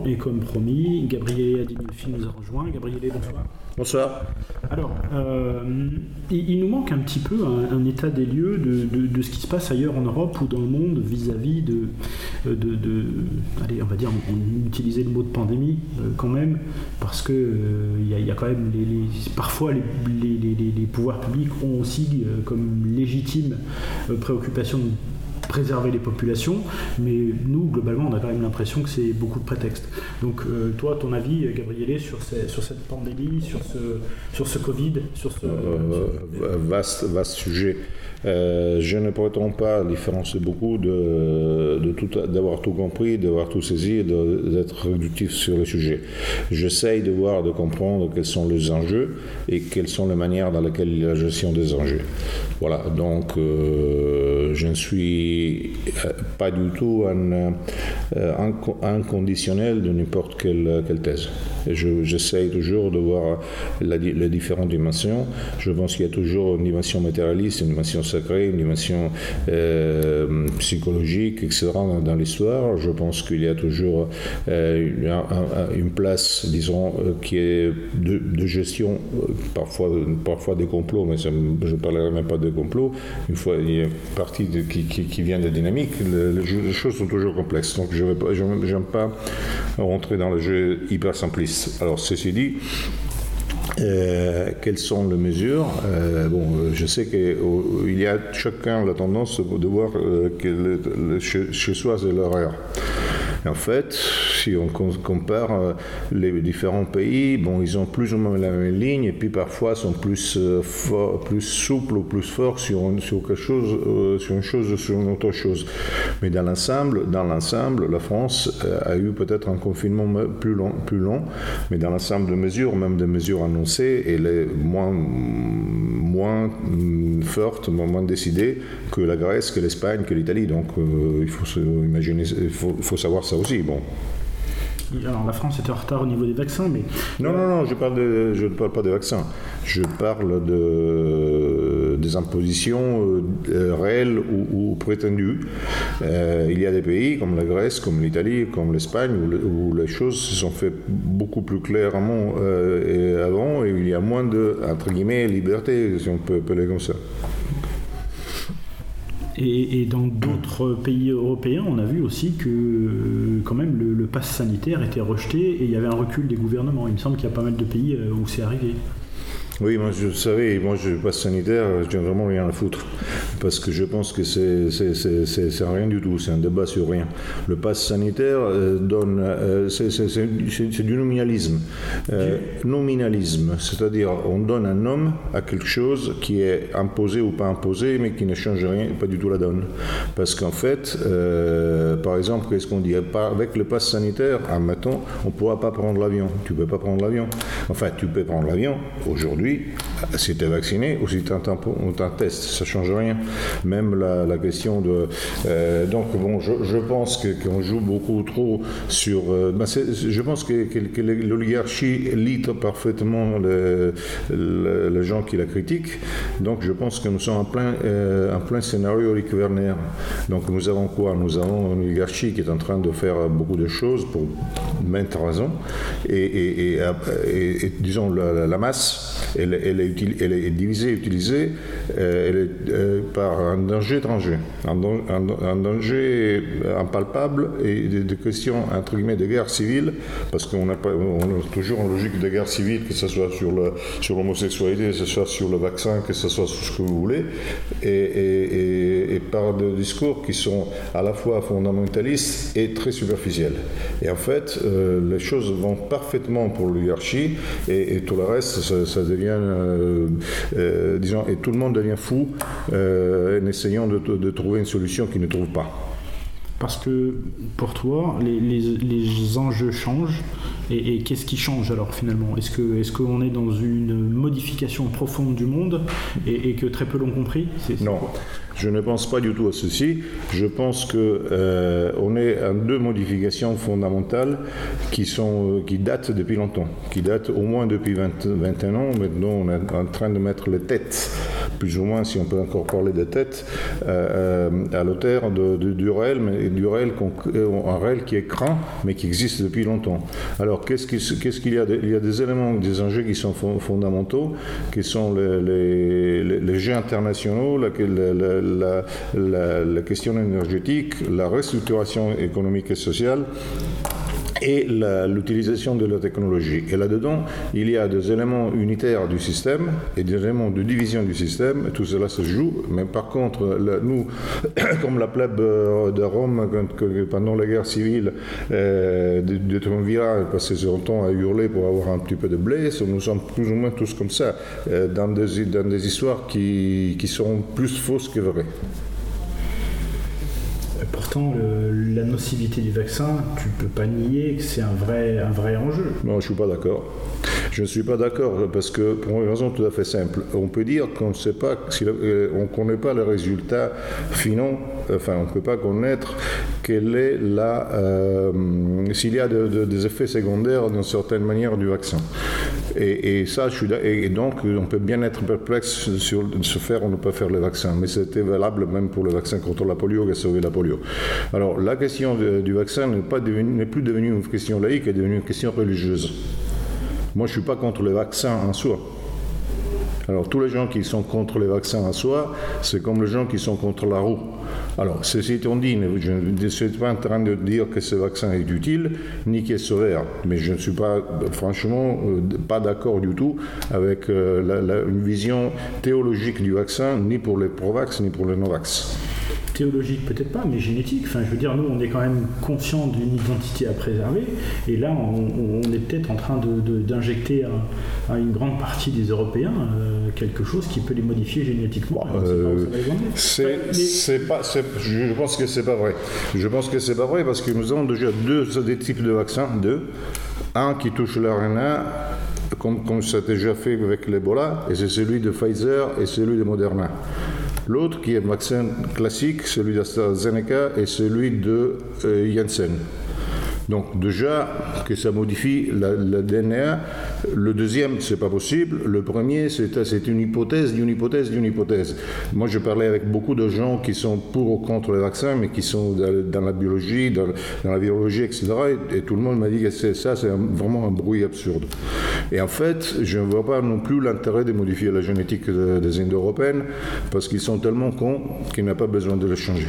Et comme promis, Gabriel Adinolfi nous a rejoint. Gabriel, bonsoir. Bonsoir. Alors, euh, il, nous manque un petit peu un, état des lieux de, ce qui se passe ailleurs en Europe ou dans le monde vis-à-vis de, de, Allez, on va dire, on, utilisait le mot de pandémie euh, quand même, parce que euh, il y, a quand même les, parfois les, les, pouvoirs publics ont aussi comme légitime préoccupation de préserver les populations, mais nous, globalement, on a quand même l'impression que c'est beaucoup de prétextes. Donc, toi, ton avis, Gabriele, sur, sur cette pandémie, sur ce, sur ce Covid, sur ce... vaste, vaste sujet. Euh, je ne prétends pas, à différence de beaucoup, d'avoir tout, compris, d'avoir tout saisi d'être réductif sur le sujet. J'essaye de voir, de comprendre quels sont les enjeux et quelles sont les manières dans lesquelles il y la gestion des enjeux. Voilà, donc euh, je ne suis euh, pas du tout un, inconditionnel de n'importe quelle, thèse. J'essaye toujours de voir les différentes dimensions. Je pense qu'il y a toujours une dimension matérialiste, une dimension une dimension euh, psychologique, etc. dans, l'histoire. Je pense qu'il y a toujours euh, une place, disons, euh, qui est de, gestion, parfois, parfois des complots, mais je ne parlerai même pas de complots. Une fois, il y a une partie qui, qui, vient de la dynamique, les, choses sont toujours complexes. Donc je n'aime pas dans le jeu hyper simpliste. Alors, ceci dit, euh, quelles sont les mesures euh, Bon, euh, je sais qu'il y a chacun la tendance de voir que chez, soi c'est l'horaire. En fait, si on compare euh, les différents pays, bon, ils ont plus ou moins la même ligne et puis parfois sont plus, euh, plus souples ou plus forts sur, sur quelque chose, euh, sur une chose sur une autre chose. Mais dans l'ensemble, dans l'ensemble, la France a eu peut-être un confinement plus long, plus long, mais dans l'ensemble de mesures, même des mesures annoncées, elle est moins, moins mm, forte, moins décidée que la Grèce, que l'Espagne, que l'Italie. Donc, il faut imaginer, faut savoir ça aussi. Bon. Alors la France était en retard au niveau des vaccins, mais... Non, non, non, je, de, ne parle pas des vaccins. Je parle de, des impositions euh, réelles ou, prétendues. Euh, il y a des pays comme la Grèce, comme l'Italie, comme l'Espagne, où, les choses se sont faites beaucoup plus clairement euh, et avant, et il y a moins de, entre guillemets, liberté, si on peut appeler comme ça. Et, dans d'autres pays européens, on a vu aussi que euh, quand même le, le pass sanitaire était rejeté et il y avait un recul des gouvernements. Il me semble qu'il y a pas mal de pays euh, où c'est arrivé. Oui, moi je savais, moi je passe sanitaire, je n'ai vraiment rien à foutre. Parce que je pense que c'est rien du tout, c'est un débat sur rien. Le pass sanitaire euh, donne. Euh, c'est du nominalisme. Euh, nominalisme, c'est-à-dire on donne un nom à quelque chose qui est imposé ou pas imposé, mais qui ne change rien, pas du tout la donne. Parce qu'en fait, par exemple, qu'est-ce qu'on dit? Avec le pass sanitaire, admettons, on ne pourra pas prendre l'avion. Tu ne peux pas prendre l'avion. Enfin, tu peux prendre l'avion aujourd'hui si tu es vacciné ou si tu as un, test, ça ne change rien. Même la, question de. Euh, donc, bon, je, pense qu'on joue beaucoup trop sur. Euh, ben, je pense que, l'oligarchie lit parfaitement les, gens qui la critiquent. Donc, je pense que nous sommes en plein, euh, en plein scénario Eric Werner. Donc, nous avons quoi? Nous avons une oligarchie qui est en train de faire beaucoup de choses pour maintes raisons. Et, et, disons, la masse elle, est, divisée, utilisée euh, elle est, euh, par un danger étranger, un, danger impalpable et des, questions, entre guillemets, de guerre civile, parce qu'on a, toujours en logique de guerre civile, que ce soit sur, l'homosexualité, que ce soit sur le vaccin, que ce soit sur ce que vous voulez, et, par des discours qui sont à la fois fondamentalistes et très superficiels. Et en fait, euh, les choses vont parfaitement pour l'oligarchie, et, tout le reste, ça devient euh, euh, disons, et tout le monde devient fou euh, en essayant de, trouver une solution qu'il ne trouve pas. Parce que pour toi, les, enjeux changent. Et, qu'est-ce qui change alors finalement? Est-ce qu'on est, qu'on est dans une modification profonde du monde et, que très peu l'ont compris? Non. Je ne pense pas du tout à ceci. Je pense qu'on euh, est à deux modifications fondamentales qui, sont, euh, qui datent depuis longtemps, qui datent au moins depuis 21 ans. Maintenant, on est en train de mettre les têtes, plus ou moins, si on peut encore parler de têtes, euh, à l'auteur du réel, mais du réel, un réel qui est craint, mais qui existe depuis longtemps. Alors, qu'est-ce qu'il y a Il y a des éléments, des enjeux qui sont fondamentaux, qui sont les, les, jeux internationaux, la, la, question énergétique, la restructuration économique et sociale, et l'utilisation de la technologie. Et là-dedans, il y a des éléments unitaires du système et des éléments de division du système. Tout cela se joue. Mais par contre, nous, comme la plèbe euh, de Rome, pendant la guerre civile, euh, de, de Triumvirat passait son temps à hurler pour avoir un petit peu de blé, nous sommes plus ou moins tous comme ça, euh, dans, des, dans des histoires qui, qui sont plus fausses que vraies. Pourtant, la nocivité du vaccin, tu peux pas nier que c'est un vrai, enjeu. Non, je suis pas d'accord. Je ne suis pas d'accord parce que pour une raison tout à fait simple. On peut dire qu'on ne sait pas, si euh, on connaît pas les résultats finaux, enfin on ne peut pas connaître quelle est la, euh, s'il y a des effets secondaires d'une certaine manière du vaccin. Et, ça, et donc on peut bien être perplexe sur se faire ou ne pas faire le vaccin, mais c'était valable même pour le vaccin contre la polio qui a sauvé la polio. Alors la question du vaccin n'est plus devenue une question laïque, elle est devenue une question religieuse. Moi, je ne suis pas contre le vaccin en soi. Alors, tous les gens qui sont contre les vaccins en soi, c'est comme les gens qui sont contre la roue. Alors, ceci étant dit, je ne suis pas en train de dire que ce vaccin est utile, ni qu'il est sauveur. Mais je ne suis pas, franchement, euh, pas d'accord du tout avec euh, une vision théologique du vaccin, ni pour les pro-vax, ni pour les no-vax théologique peut-être pas, mais génétique. Enfin, je veux dire, nous, on est quand même conscient d'une identité à préserver, et là, on, est peut-être en train d'injecter de, à, une grande partie des Européens euh, quelque chose qui peut les modifier génétiquement. Euh, c'est pas, je pense que c'est pas vrai. Je pense que c'est pas vrai parce que nous avons déjà deux des types de vaccins, deux. Un qui touche l'RNA comme, comme ça a déjà fait avec l'Ebola, et c'est celui de Pfizer et celui de Moderna. L'autre, qui est le vaccin classique, celui d'AstraZeneca et celui de euh, Janssen. Donc déjà que ça modifie la, DNA. Le deuxième, c'est pas possible. Le premier, c'est une hypothèse d'une hypothèse d'une hypothèse. Moi, je parlais avec beaucoup de gens qui sont pour ou contre le vaccin, mais qui sont dans la biologie, dans, la virologie, etc. Et, tout le monde m'a dit que ça, c'est vraiment un bruit absurde. Et en fait, je ne vois pas non plus l'intérêt de modifier la génétique des Indo-Européennes, parce qu'ils sont tellement cons qu'il n'y a pas besoin de le changer.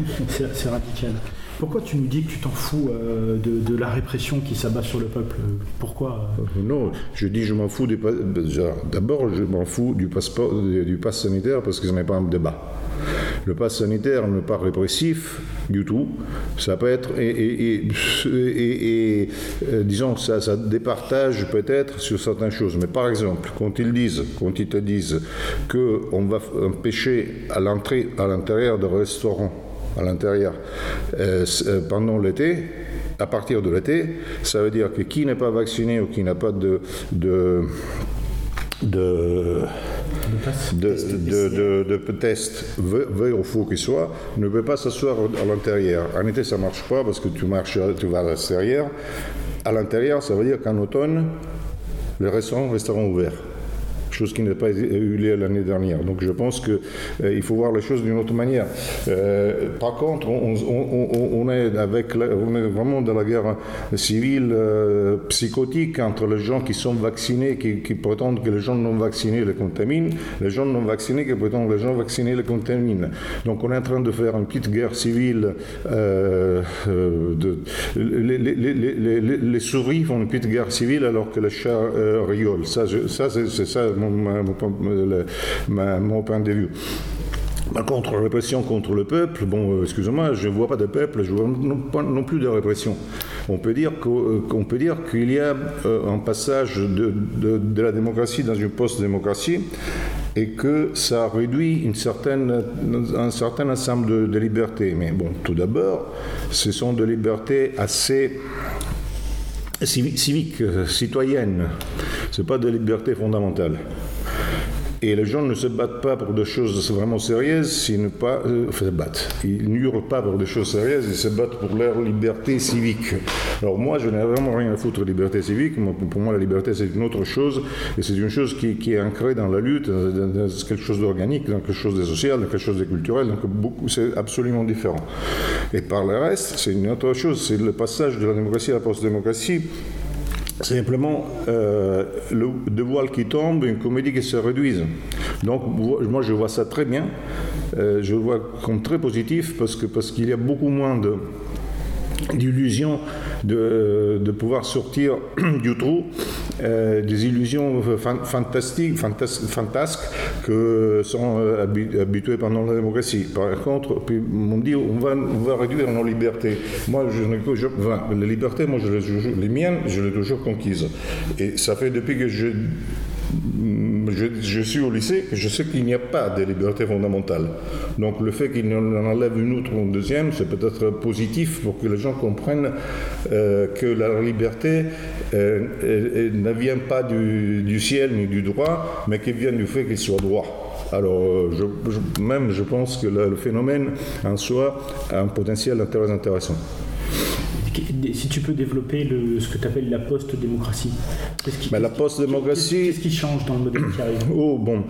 c'est radical. Pourquoi tu nous dis que tu t'en fous euh, de, la répression qui s'abat sur le peuple? Pourquoi euh? Non, je dis je m'en fous du D'abord, je m'en fous du passeport, du pass sanitaire parce que ce n'est pas un débat. Le pass sanitaire n'est pas répressif du tout. Ça peut être, et, euh, disons, ça, ça départage peut-être sur certaines choses. Mais par exemple, quand ils disent, quand ils te disent qu'on va empêcher à l'entrée, à l'intérieur de restaurants, à l'intérieur euh, euh, pendant l'été, à partir de l'été, ça veut dire que qui n'est pas vacciné ou qui n'a pas de, de de, de, de, test, veut au faux qu'il soit, ne peut pas s'asseoir à l'intérieur. En été, ça ne marche pas parce que tu marches, tu vas à l'extérieur. À l'intérieur, ça veut dire qu'en automne, les restaurants resteront ouverts chose qui n'a pas eu lieu l'année dernière. Donc je pense qu'il euh, faut voir les choses d'une autre manière. Euh, par contre, on, est avec on est vraiment dans la guerre civile euh, psychotique entre les gens qui sont vaccinés, qui, prétendent que les gens non vaccinés les contaminent, les gens non vaccinés qui prétendent que les gens vaccinés les contaminent. Donc on est en train de faire une petite guerre civile. de, les, souris font une petite guerre civile alors que les chats rigolent. Ça c'est ça mon, point de vue. Par contre, répression contre le peuple, bon, euh, excusez-moi, je ne vois pas de peuple, je ne vois non, plus de répression. On peut dire euh, qu'on peut dire qu'il y a euh, un passage de, la démocratie dans une post-démocratie et que ça réduit une certaine, un certain ensemble de, libertés. Mais bon, tout d'abord, ce sont des libertés assez civiques, citoyennes. Ce n'est pas de liberté fondamentale. Et les gens ne se battent pas pour des choses vraiment sérieuses s'ils ne pas, euh, se battent. Ils n'hurlent pas pour des choses sérieuses, ils se battent pour leur liberté civique. Alors moi, je n'ai vraiment rien à foutre de liberté civique. Pour moi, la liberté, c'est une autre chose. Et c'est une chose qui, est ancrée dans la lutte, dans, quelque chose d'organique, dans quelque chose de social, dans quelque chose de culturel. Donc c'est absolument différent. Et par le reste, c'est une autre chose. C'est le passage de la démocratie à la post-démocratie simplement euh, le, de voile qui tombe, une comédie qui se réduise. Donc moi je vois ça très bien, euh, je le vois comme très positif parce que parce qu'il y a beaucoup moins d'illusions de, pouvoir sortir du trou euh, des illusions fantastiques, fantasques que sont euh, habitués pendant la démocratie. Par contre, puis on dit on va, réduire nos libertés. Moi, je, je les libertés, moi, je les miennes, je les ai toujours conquises. Et ça fait depuis que je je, suis au lycée, je sais qu'il n'y a pas de liberté fondamentale. Donc le fait qu'il en enlève une autre ou une deuxième, c'est peut-être positif pour que les gens comprennent euh, que la liberté euh, ne vient pas du, ciel ni du droit, mais qu'elle vient du fait qu'il soit droit. Alors, euh, même je pense que le, le phénomène en soi a un potentiel très intéressant si tu peux développer ce que tu appelles la post-démocratie. Ben, la post-démocratie. Qu'est-ce qui change dans le modèle qui arrive? Oh, bon.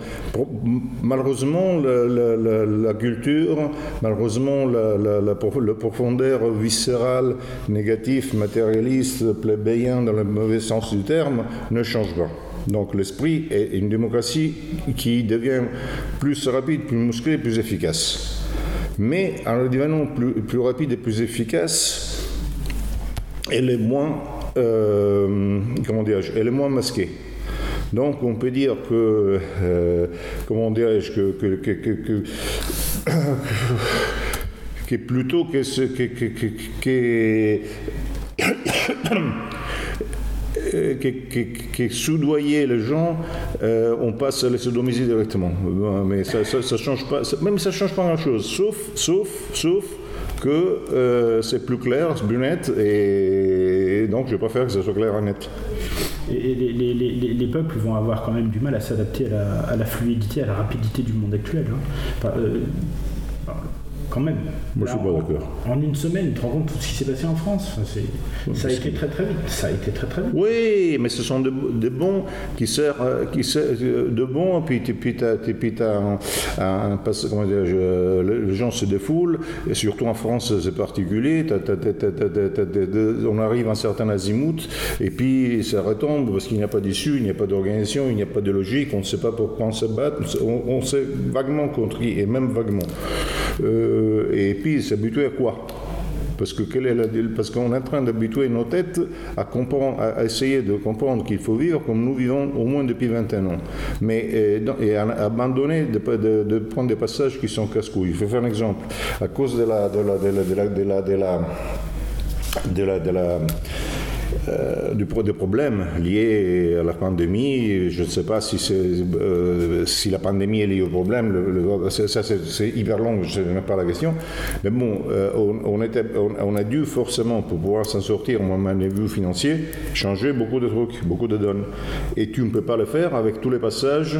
Malheureusement, la, culture, malheureusement, le profondeur viscéral, négatif, matérialiste, plébéien dans le mauvais sens du terme, ne change pas. Donc l'esprit est une démocratie qui devient plus rapide, plus musclée, plus efficace. Mais en devenant plus, plus rapide et plus efficace, elle est moins, euh, elle est moins masquée. Donc on peut dire que, euh, comment dirais-je, que, que, que, que, plutôt que ce que, qui, soudoyer les gens, euh, on passe à les sodomiser directement. Mais ça, ça, change pas, pas grand-chose, sauf, sauf, sauf que euh, c'est plus clair, c'est plus net, et, donc je préfère que ce soit clair et net. Et les, peuples vont avoir quand même du mal à s'adapter à, la, fluidité, à la rapidité du monde actuel. Hein. Euh, quand même. Moi, je suis pas d'accord. En une semaine, tu te rends compte de tout ce qui s'est passé en France Ça a été très très vite. Ça a été très très vite. Oui, mais ce sont des bons qui servent, euh, qui euh, de bons, puis tu puis as, un, comment dire, les gens se défoulent, et surtout en France, c'est particulier. on arrive à un certain azimut, et puis ça retombe parce qu'il n'y a pas d'issue, il n'y a pas d'organisation, il n'y a pas de logique, on ne sait pas pourquoi on se bat, on, on s'est vaguement contrit, et même vaguement. Euh, et puis s'habituer à quoi? Parce que quelle est la, parce qu'on est en train d'habituer nos têtes à, essayer de comprendre qu'il faut vivre comme nous vivons au moins depuis 21 ans, mais et, abandonner de, de, prendre des passages qui sont casse-couilles. Je vais faire un exemple. À cause de la de la de la de la, de la, de la euh, des problèmes liés à la pandémie. Je ne sais pas si, euh, la pandémie est liée au problème, ça c'est hyper long, je ne sais même pas la question. Mais bon, euh, on, a dû forcément, pour pouvoir s'en sortir, mon point de vue financier, changer beaucoup de trucs, beaucoup de données. Et tu ne peux pas le faire avec tous les passages.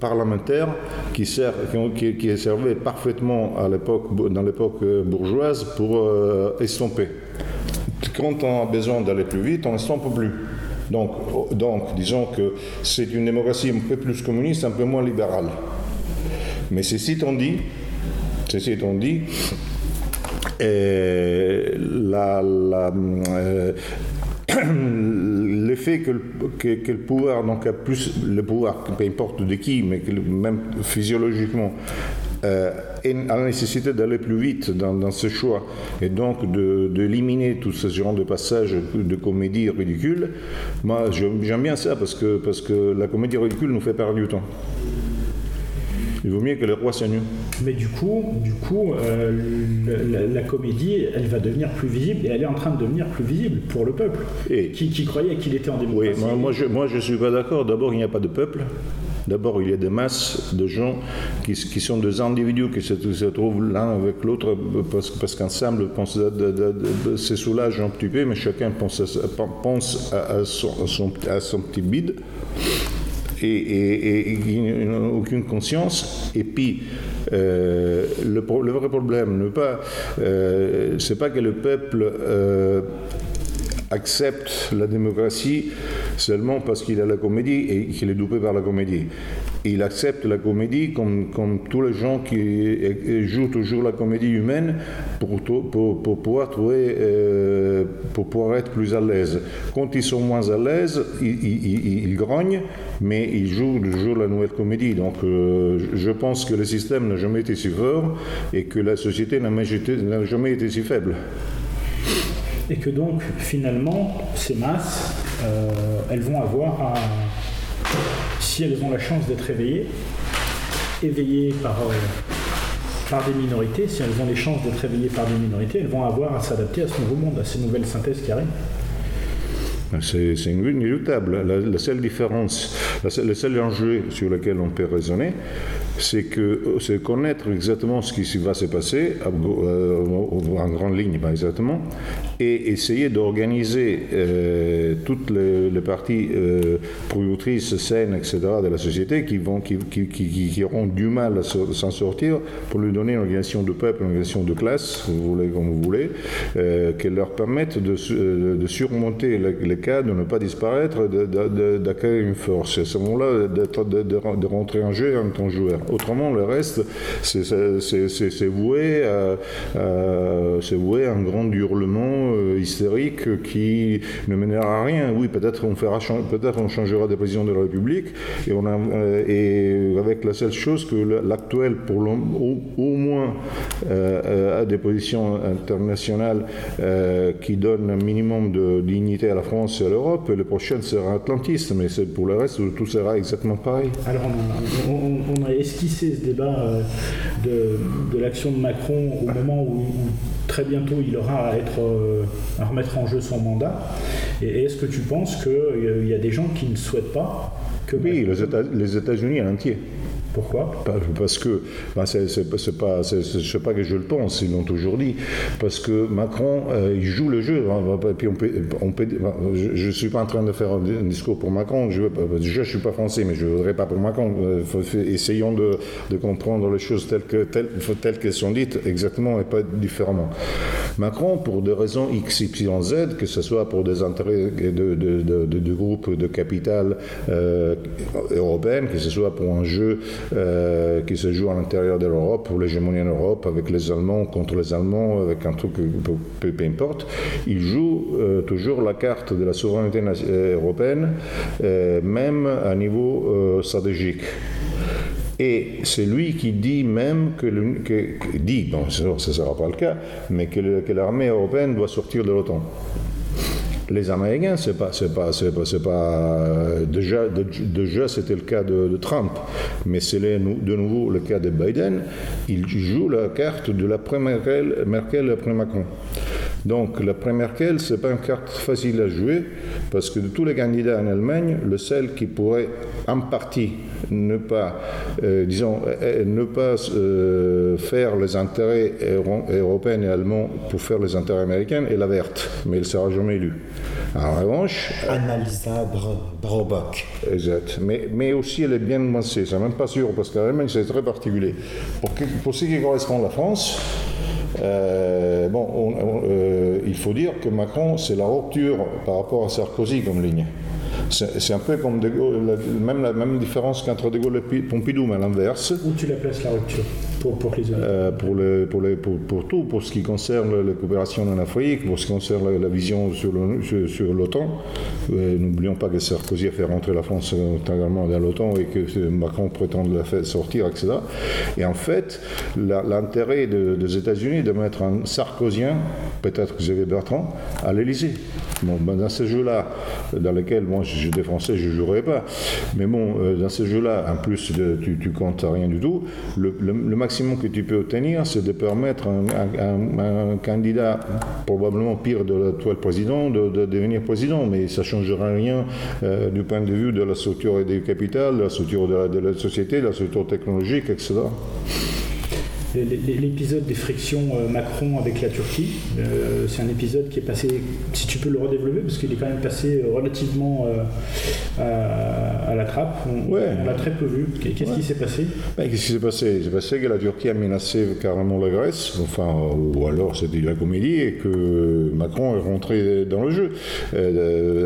parlementaires qui, sert, qui, servaient parfaitement à dans l'époque bourgeoise pour estomper quand on a besoin d'aller plus vite, on ne peut plus. Donc, donc, disons que c'est une démocratie un peu plus communiste, un peu moins libérale. Mais ceci étant dit, ceci dit, euh, la, euh, l'effet que, le pouvoir, donc le pouvoir, peu importe de qui, mais même physiologiquement, euh, à la nécessité d'aller plus vite dans, ce choix et donc d'éliminer de, tout ce genre de passages de comédie ridicule, moi j'aime bien ça parce que, parce que la comédie ridicule nous fait perdre du temps. Il vaut mieux que le roi mieux. Mais du coup, du coup euh, la, comédie, elle va devenir plus visible et elle est en train de devenir plus visible pour le peuple et qui, croyait qu'il était en démocratie. Oui, moi, je ne moi, je suis pas d'accord. D'abord, il n'y a pas de peuple. D'abord, il y a des masses de gens qui, sont des individus qui se, trouvent l'un avec l'autre parce, parce qu'ensemble, se soulagent un petit peu, mais chacun pense à, son, petit bide. Et, et, aucune conscience. Et puis, euh, le, vrai problème, n'est pas, euh, pas que le peuple euh, accepte la démocratie seulement parce qu'il a la comédie et qu'il est dopé par la comédie. Il accepte la comédie comme, comme tous les gens qui jouent toujours la comédie humaine pour, pour, pouvoir trouver, euh, pour pouvoir être plus à l'aise. Quand ils sont moins à l'aise, ils, ils, grognent, mais ils jouent toujours la nouvelle comédie. Donc euh, je pense que le système n'a jamais été si fort et que la société n'a jamais été si faible. Et que donc finalement ces masses, elles vont avoir à, si elles ont la chance d'être éveillées, éveillées par par des minorités, si elles ont les chances d'être réveillées par des minorités, elles vont avoir à s'adapter à ce nouveau monde, à ces nouvelles synthèses qui arrivent. C'est inéluctable. La, seule différence, le seul enjeu sur lequel on peut raisonner, c'est que c'est connaître exactement ce qui va se passer, euh, en grande ligne pas exactement, et essayer d'organiser euh, toutes les, parties euh, productrices, saines, etc. de la société qui, vont, qui, qui, qui, auront du mal à s'en sortir pour lui donner une organisation de peuple, une organisation de classe, vous voulez comme vous voulez, qui leur permette de, de surmonter les, cas, de ne pas disparaître, d'acquérir une force. Et à ce moment-là, de, de, rentrer en jeu en tant que joueur. Autrement, le reste, c'est voué, voué à un grand hurlement euh, hystérique qui ne mènera à rien. Oui, peut-être on peut-être on changera des présidents de la République et on a, euh, et avec la seule chose que l'actuel, au, moins, euh, a des positions internationales qui donnent un minimum de dignité à la France et à l'Europe. Le prochain sera atlantiste, mais pour le reste, tout sera exactement pareil. Alors, on, a, esquissé ce débat de, de l'action de Macron au moment où, très bientôt il aura à être à remettre en jeu son mandat. Et est-ce que tu penses qu'il y a des gens qui ne souhaitent pas que... Oui, les États-Unis en entier. Pourquoi Parce que, ben c'est pas, pas que je le pense, ils l'ont toujours dit, parce que Macron, euh, il joue le jeu. Hein, puis on peut, peut, je ne suis pas en train de faire un discours pour Macron, je ne suis pas français, mais je ne voudrais pas pour Macron. Euh, essayons de, de, comprendre les choses telles qu'elles telles, telles qu'elles sont dites, exactement et pas différemment. Macron, pour des raisons X, Y, Z, que ce soit pour des intérêts de, de, de, capital euh, que ce soit pour un jeu euh, qui se joue à l'intérieur de l'Europe, pour l'hégémonie en Europe, avec les Allemands contre les Allemands, avec un truc, peu, peu importe. Il joue euh, toujours la carte de la souveraineté euh, européenne, même à niveau stratégique. Et c'est lui qui dit même que, dit, ce ne sera pas le cas, mais que l'armée européenne doit sortir de l'OTAN. Les Américains, c'est pas, c'est pas, c'est pas, pas déjà, déjà c'était le cas de, Trump, mais c'est de nouveau le cas de Biden. Il joue la carte de l'après Merkel, Merkel après Macron. Donc l'après Merkel, c'est pas une carte facile à jouer parce que de tous les candidats en Allemagne, le seul qui pourrait en partie ne pas, euh, disons, euh, ne pas euh, faire les intérêts européens et allemands pour faire les intérêts américains est la verte, mais elle ne sera jamais élue. En revanche. Annalisa Braubach. Exact. Mais, mais aussi, elle est bien nuancée. C'est même pas sûr, parce qu'en Allemagne, c'est très particulier. Pour, pour ce qui correspond à la France, bon, il faut dire que Macron, c'est la rupture par rapport à Sarkozy comme ligne. C'est un peu comme même la même différence qu'entre De Gaulle et Pompidou, mais à l'inverse. Où tu la places la rupture pour, pour les euh, pour, le, pour, les, pour, pour, tout, pour ce qui concerne la coopération en Afrique, pour ce qui concerne la, vision sur l'OTAN. Euh, n'oublions pas que Sarkozy a fait rentrer la France intégralement dans l'OTAN et que Macron prétend la faire sortir, etc. Et en fait, l'intérêt des États-Unis de mettre un sarkozien, peut-être Xavier Bertrand, à l'Élysée. Bon, ben dans ce jeu-là, dans lequel moi j'étais français, je ne jouerais pas. Mais bon, euh, dans ce jeu-là, en plus, tu, tu comptes rien du tout. Le, maximum que tu peux obtenir, c'est de permettre à un, candidat, probablement pire de l'actuel président, de, devenir président. Mais ça ne changera rien euh, du point de vue de la structure du capital, de la structure de la société, de la structure technologique, etc l'épisode des frictions euh, Macron avec la Turquie. Euh, c'est un épisode qui est passé, si tu peux le redévelopper, parce qu'il est quand même passé euh, relativement à, la trappe. On, l'a très peu vu. Qu'est-ce qui s'est passé? Ben, Qu'est-ce qui s'est passé? C'est passé que la Turquie a menacé carrément la Grèce, enfin, ou alors c'était la comédie, et que Macron est rentré dans le jeu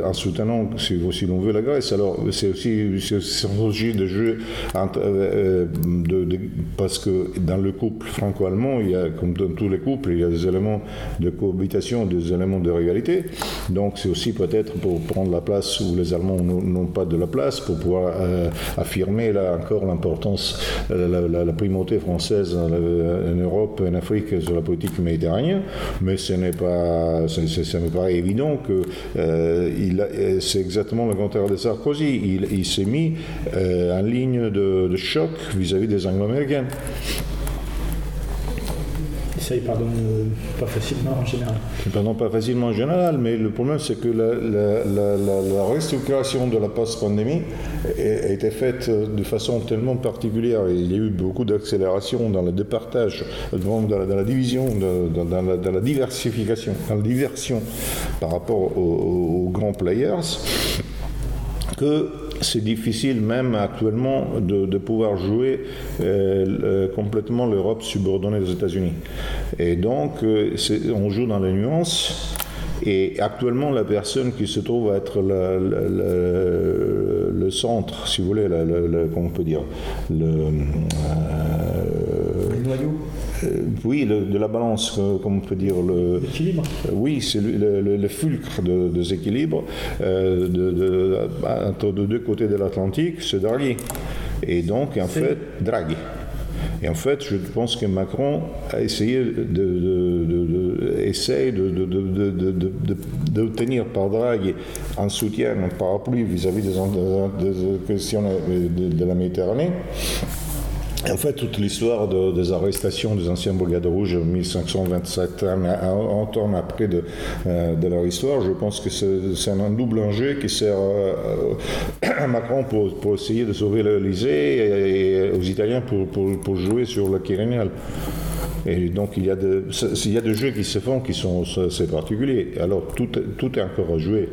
en soutenant, si, l'on veut, la Grèce. Alors c'est aussi une stratégie de jeu de, parce que dans le couple franco-allemand, il y a, comme dans tous les couples, il y a des éléments de cohabitation, des éléments de rivalité. Donc c'est aussi peut-être pour prendre la place où les Allemands n'ont pas de la place, pour pouvoir euh, affirmer là encore l'importance, euh, la, primauté française en, Europe et en Afrique sur la politique méditerranéenne. Mais ce n'est pas, ça me paraît évident que c'est exactement le contraire de Sarkozy. Il, s'est mis en ligne de, choc vis-à-vis des anglo-américains. Ça, pardonne euh, pas facilement en général. Il pardonne pas facilement en général, mais le problème, c'est que la, restructuration de la post-pandémie a été faite de façon tellement particulière. Il y a eu beaucoup d'accélération dans le départage, dans la, division, dans, la, diversification, dans la diversion par rapport aux, aux grands players, que c'est difficile même actuellement de, pouvoir jouer euh, complètement l'Europe subordonnée aux États-Unis. Et donc, euh, on joue dans les nuances. Et actuellement, la personne qui se trouve à être le, centre, si vous voulez, comment on peut dire, le, euh, euh, oui, de la balance, comme on peut dire. L'équilibre Oui, c'est le, fulcre de, des équilibres euh, de, entre deux côtés de l'Atlantique, c'est Draghi. Et donc, en fait, Draghi. Et en fait, je pense que Macron a essayé de, de, de, tenir par Draghi un soutien, un parapluie vis-à-vis des, questions de, la Méditerranée. En fait, toute l'histoire des arrestations des anciens brigades rouges en 1527 ans, temps après de, euh, de, leur histoire, je pense que c'est un double enjeu qui sert euh, à Macron pour, essayer de sauver l'Elysée et, aux Italiens pour jouer sur le Quirinal. Et donc il y, a de, il y a des jeux qui se font qui sont assez particuliers. Alors tout, tout est encore à jouer.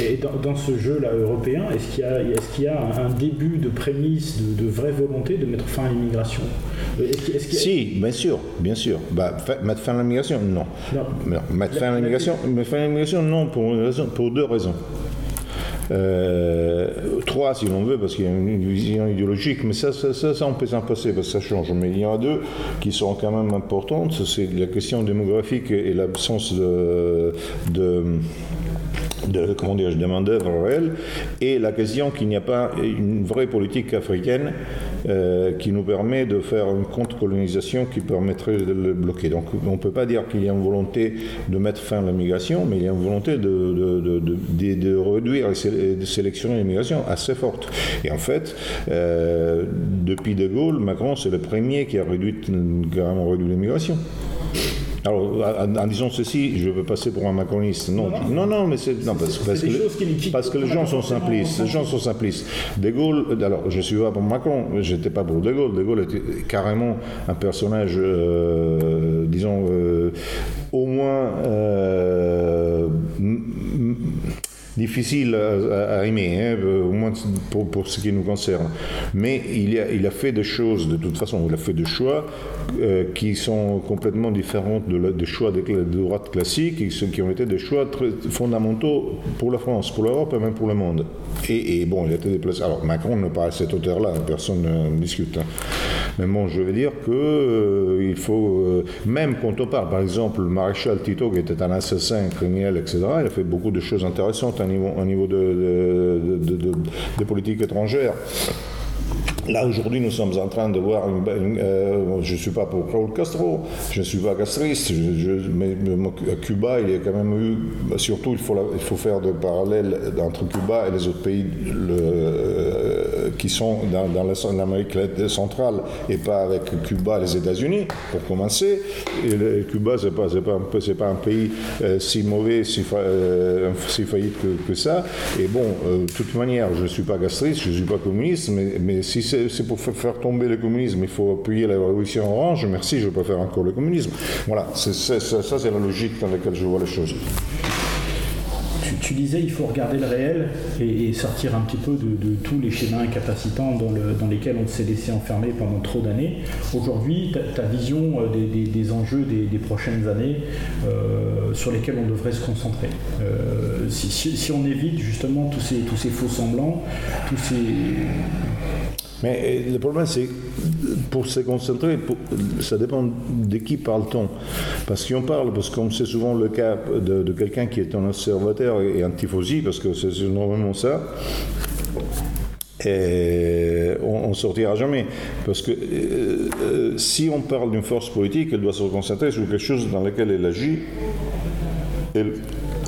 Et dans, ce jeu-là européen, est-ce qu'il y, a, est qu'il y a un début de prémisse, de, vraie volonté de mettre fin à l'immigration? Si, bien sûr, bien sûr. Bah, mettre fin à l'immigration, non. non. Mettre fin à l'immigration, non, pour, pour deux raisons. Euh, trois, si l'on veut, parce qu'il y a une vision idéologique, mais ça, ça, ça, on peut s'en passer, parce que ça change. Mais il y en a deux qui sont quand même importantes, c'est la question démographique et l'absence de, de comment dire, de main-d'œuvre réelle, et la question qu'il n'y a pas une vraie politique africaine euh, qui nous permet de faire une contre-colonisation qui permettrait de le bloquer. Donc on ne peut pas dire qu'il y a une volonté de mettre fin à l'immigration, mais il y a une volonté de, de, de, de réduire et de sélectionner l'immigration assez forte. Et en fait, euh, depuis De Gaulle, Macron, c'est le premier qui a réduit, réduit l'immigration. Alors, en, disant ceci, je veux passer pour un macroniste. Non, non, non, mais c'est non, parce, que, parce que les gens sont simplistes. Les gens sont simplistes. De Gaulle, alors je suis pas pour Macron, j'étais pas pour De Gaulle. De Gaulle était carrément un personnage, euh, disons, euh, au moins. Euh, difficile à, aimer, hein, au moins pour, ce qui nous concerne. Mais il a, fait des choses, de toute façon, il a fait des choix euh, qui sont complètement différents de des choix de, droite classique, qui, ont été des choix fondamentaux pour la France, pour l'Europe et même pour le monde. Et, bon, il a été déplacé. Alors Macron n'est pas à cette hauteur-là, personne ne discute. Hein. Mais bon, je veux dire que euh, il faut, euh, même quand on parle, par exemple, le maréchal Tito, qui était un assassin criminel, etc., il a fait beaucoup de choses intéressantes au niveau, au niveau de, de, de, de politique étrangère. Là, aujourd'hui, nous sommes en train de voir. Euh, je ne suis pas pour Raúl Castro, je ne suis pas castriste, mais, à Cuba, il y a quand même eu. Surtout, il faut, il faut faire de parallèles entre Cuba et les autres pays euh, qui sont dans, l'Amérique centrale et pas avec Cuba les États-Unis, pour commencer. Et Cuba, ce n'est pas, pas, pas, un pays euh, si mauvais, si, si faillites que, ça. Et bon, de toute manière, je ne suis pas castriste, je ne suis pas communiste, mais, mais si c'est c'est pour faire tomber le communisme, il faut appuyer la révolution orange, merci, je préfère encore le communisme. Voilà, ça c'est la logique dans laquelle je vois les choses tu, disais il faut regarder le réel et, sortir un petit peu de, tous les schémas incapacitants dans, lesquels on s'est laissé enfermer pendant trop d'années. Aujourd'hui, ta, vision euh, des, enjeux des, prochaines années euh, sur lesquels on devrait se concentrer. Euh, si, on évite justement tous ces, tous ces faux semblants, tous ces Mais le problème, c'est pour se concentrer, ça dépend de qui parle-t-on. Parce qu'on parle, parce qu'on c'est souvent le cas de, quelqu'un qui est un observateur et antifosie, parce que c'est normalement ça. Et on, ne sortira jamais. Parce que euh, euh, si on parle d'une force politique, elle doit se concentrer sur quelque chose dans lequel elle agit. Elle,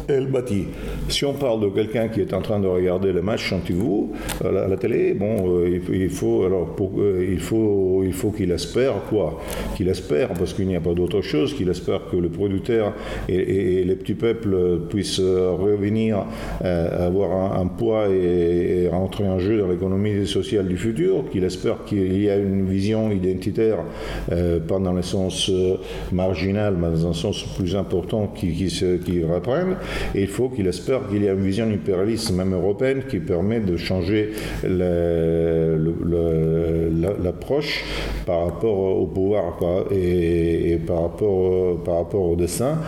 elle bâtit. Si on parle de quelqu'un qui est en train de regarder le match anti-vous à la, télé, bon, euh, il, faut alors euh, il faut il faut qu'il espère quoi? Qu'il espère parce qu'il n'y a pas d'autre chose. Qu'il espère que le producteur et, les petits peuples puissent revenir euh, avoir un, poids et, rentrer en jeu dans l'économie sociale du futur. Qu'il espère qu'il y a une vision identitaire pas dans le sens marginal, mais dans un sens plus important qui, qui, qui reprenne. Et il faut qu'il espère qu'il y a une vision impérialiste, même européenne, qui permet de changer l'approche par rapport au pouvoir et, par, rapport, par rapport au dessin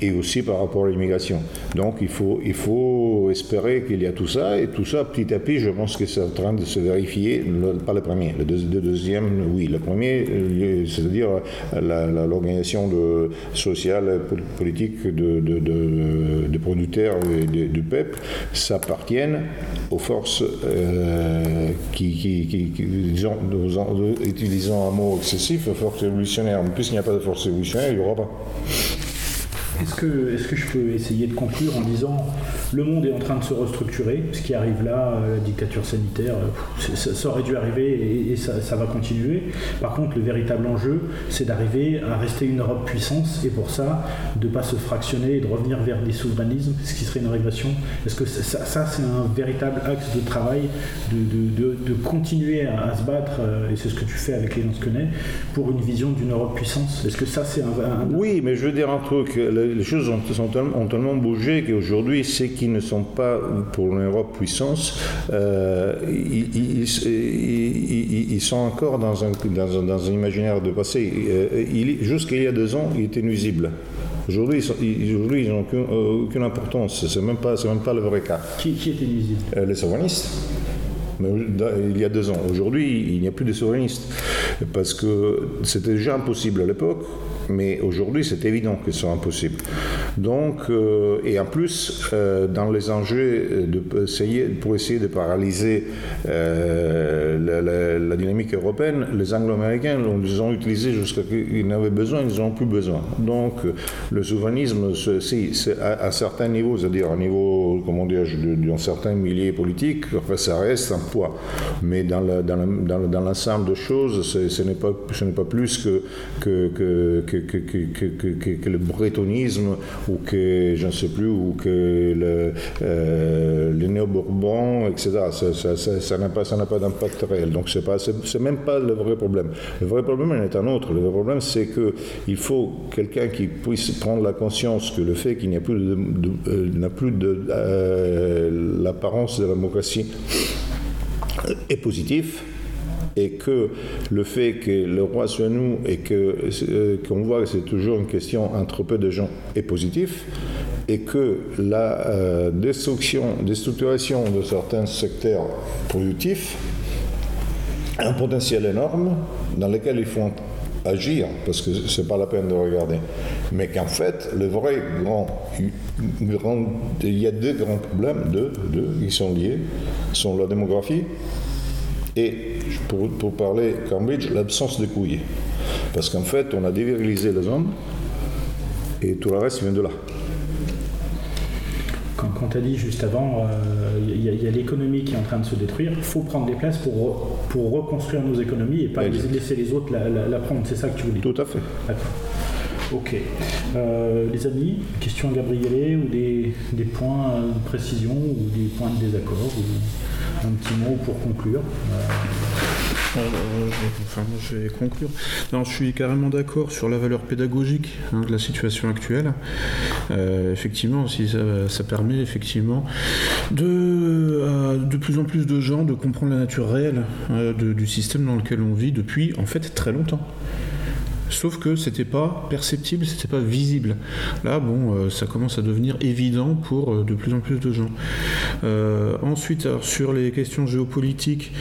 et aussi par rapport à l'immigration. Donc il faut, il faut espérer qu'il y a tout ça et tout ça petit à petit, je pense que c'est en train de se vérifier, pas le premier, le, deuxième, oui, le premier, c'est-à-dire l'organisation sociale, politique de, de, de, de producteurs et du peuple s'appartiennent aux forces euh, qui, qui, un mot excessif, forces révolutionnaires. Mais puisqu'il n'y a pas de force révolutionnaire, il n'y aura pas. Est-ce que, je peux essayer de conclure en disant le monde est en train de se restructurer, ce qui arrive là, euh, la dictature sanitaire, euh, ça, aurait dû arriver et, ça, va continuer. Par contre, le véritable enjeu, c'est d'arriver à rester une Europe puissance et pour ça, de ne pas se fractionner et de revenir vers des souverainismes, ce qui serait une régression. Est-ce que ça, c'est un véritable axe de travail de, de, continuer à, se battre, euh, et c'est ce que tu fais avec les Lansquenets, pour une vision d'une Europe puissance Est-ce que ça, c'est un, Oui, mais je veux dire un truc, les choses ont, ont tellement bougé qu'aujourd'hui, c'est qui ne sont pas pour l'Europe puissance, euh, ils, sont encore dans un, dans un, imaginaire de passé. Euh, jusqu'il y a deux ans, ils étaient nuisibles. Aujourd'hui, ils n'ont aucune, aucune, importance. Ce n'est même, pas, même pas le vrai cas. Qui, qui était nuisible? Euh, Les souverainistes. Mais il y a deux ans. Aujourd'hui, il n'y a plus de souverainistes. Parce que c'était déjà impossible à l'époque mais aujourd'hui c'est évident qu'ils sont impossibles. Donc, euh, et en plus, euh, dans les enjeux essayer, pour essayer de paralyser euh, la, dynamique européenne, les anglo-américains les ont utilisés jusqu'à ce qu'ils n'avaient besoin, ils n'ont plus besoin. Donc le souverainisme, à, un certain niveau, c'est-à-dire à un niveau, comment dire, d'un certain millier politique, ça reste un poids. Mais dans, dans, l'ensemble de choses, ce n'est pas, plus que, que, le bretonnisme ou que, je ne sais plus, ou que le, euh, néo-bourbon, etc. Ça n'a pas, d'impact réel. Donc ce n'est même pas le vrai problème. Le vrai problème est un autre. Le vrai problème, c'est qu'il faut quelqu'un qui puisse prendre la conscience que le fait qu'il n'y a plus de, euh, euh, l'apparence de la démocratie est positif et que le fait que le roi soit nous et que euh, qu'on voit que c'est toujours une question entre peu de gens est positif et que la euh, destruction, déstructuration de certains secteurs productifs a un potentiel énorme dans lequel il faut agir, parce que c'est pas la peine de regarder. Mais qu'en fait, le vrai grand, il y a deux grands problèmes, deux, deux, ils sont liés, sont la démographie et pour, parler Cambridge, l'absence de couilles. Parce qu'en fait, on a dévirilisé les hommes et tout le reste vient de là. Quand, tu as dit juste avant, il euh, y a, l'économie qui est en train de se détruire, il faut prendre des places pour, pour reconstruire nos économies et pas laisser les autres la, prendre. C'est ça que tu voulais dire Tout à fait. D'accord. Ok. Euh, les amis, questions à Gabriele ou des, des, points de précision ou des points de désaccord ou un petit mot pour conclure euh, enfin, je vais conclure. Non, je suis carrément d'accord sur la valeur pédagogique hein, de la situation actuelle. Euh, effectivement, si ça, permet effectivement de, de plus en plus de gens de comprendre la nature réelle euh, du système dans lequel on vit depuis en fait très longtemps. Sauf que c'était pas perceptible, c'était pas visible. Là, bon, euh, ça commence à devenir évident pour euh, de plus en plus de gens. Euh, ensuite, sur les questions géopolitiques,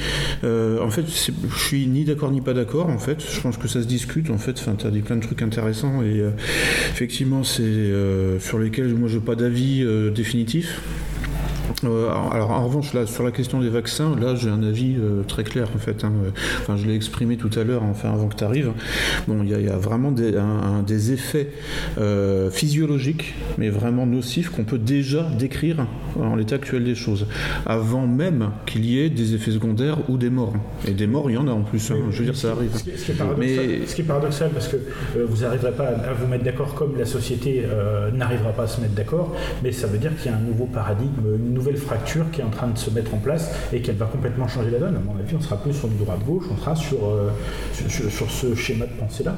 en fait, je suis ni d'accord ni pas d'accord. En fait, je pense que ça se discute. En fait, enfin, as des, plein de trucs intéressants et effectivement, c'est sur lesquels moi, je n'ai pas d'avis définitif. Euh, alors en revanche, là, sur la question des vaccins, là j'ai un avis euh, très clair en fait. Hein. Enfin, je l'ai exprimé tout à l'heure, enfin avant que tu arrives. Bon, il y, a vraiment des, des effets euh, physiologiques, mais vraiment nocifs qu'on peut déjà décrire en l'état actuel des choses, avant même qu'il y ait des effets secondaires ou des morts. Et des morts, il y en a en plus. Hein. je veux dire, ça arrive. Ce qui, est, paradoxal, mais... ce qui est paradoxal, parce que vous n'arriverez pas à, vous mettre d'accord comme la société n'arrivera pas à se mettre d'accord, mais ça veut dire qu'il y a un nouveau paradigme, une nouvelle fracture qui est en train de se mettre en place et qu'elle va complètement changer la donne. À mon avis, on sera plus sur du droit-gauche, on sera sur, euh, sur, ce schéma de pensée-là.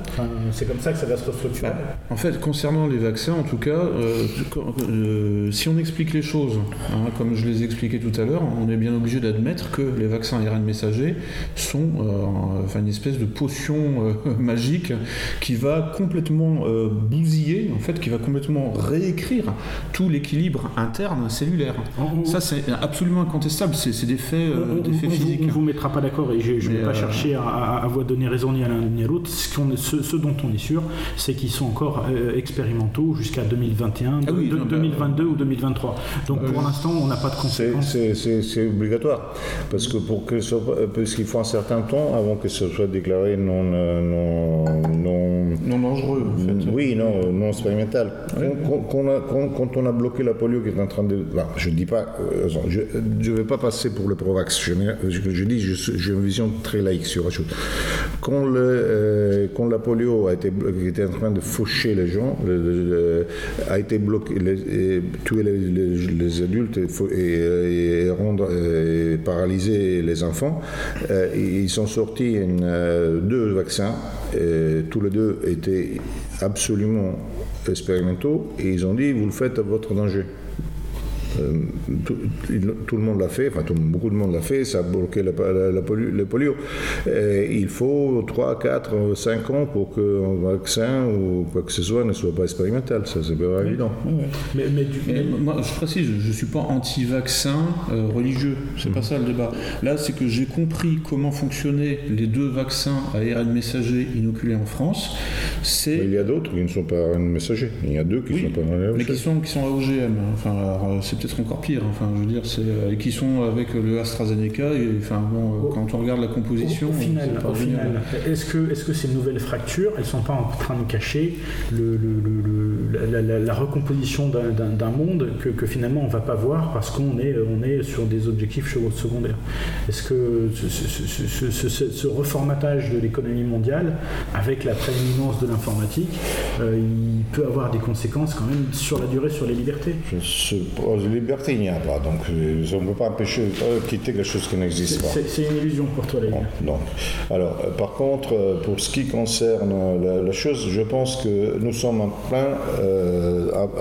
c'est comme ça que ça va se restructurer. Bah, en fait, concernant les vaccins, en tout cas, euh, euh, si on explique les choses, hein, comme je les ai expliquées tout à l'heure, on est bien obligé d'admettre que les vaccins ARN messagers sont enfin, une espèce de potion magique qui va complètement bousiller, en fait, qui va complètement réécrire tout l'équilibre interne cellulaire. Ça, c'est absolument incontestable. C'est des faits, euh, des faits physiques. On ne vous mettra pas d'accord et je ne vais pas euh, chercher à, à, vous donner raison ni à l'un ni à l'autre. Ce, ce, dont on est sûr, c'est qu'ils sont encore euh, expérimentaux jusqu'à 2021, 2022 ah ou 2023. Donc pour l'instant, on n'a pas de conséquences. C'est obligatoire. Parce que pour que parce qu'il faut un certain temps avant que ce soit déclaré non, non, non, dangereux. En fait. Oui, non, non expérimental. Quand, on a bloqué la polio qui est en train de. je ne dis pas euh, je ne vais pas passer pour le Provax. Je, je, dis, j'ai une vision très laïque sur la chose. Quand, euh, la polio a été, était en train de faucher les gens, a été bloqué, tuer les, adultes et, rendre paralyser les enfants, euh, ils sont sortis deux vaccins. tous les deux étaient absolument expérimentaux et ils ont dit vous le faites à votre danger. Euh, tout, le monde l'a fait, enfin beaucoup de monde l'a fait, ça a bloqué la, le polio. il faut 3, 4, 5 ans pour qu'un vaccin ou quoi que ce soit ne soit pas expérimental, ça c'est pas évident. Mais, moi je précise, je ne suis pas anti-vaccin euh, religieux, c'est pas mm. ça le débat. Là c'est que j'ai compris comment fonctionnaient les deux vaccins à ARN messager inoculés en France. il y a d'autres qui ne sont pas ARN messager, il y a deux qui ne sont pas ARN Mais qui sont, qui sont à OGM. Enfin, c'est peut-être encore pire. Enfin, je veux dire, c'est euh, qui sont avec le AstraZeneca. Et, enfin, bon, quand on regarde la composition, au, final, est-ce que, est-ce que ces nouvelles fractures, elles sont pas en train de cacher le, la, recomposition d'un monde que, que, finalement on va pas voir parce qu'on est, on est sur des objectifs secondaires. Est-ce que ce, reformatage de l'économie mondiale, avec la prééminence de l'informatique, euh, il peut avoir des conséquences quand même sur la durée sur les libertés? Liberté, il n'y a pas. Donc, euh, on ne peut pas empêcher, euh, quitter quelque chose qui n'existe pas. C'est une illusion pour toi, les non, Alors, euh, par contre, pour ce qui concerne la, chose, je pense que nous sommes en, plein,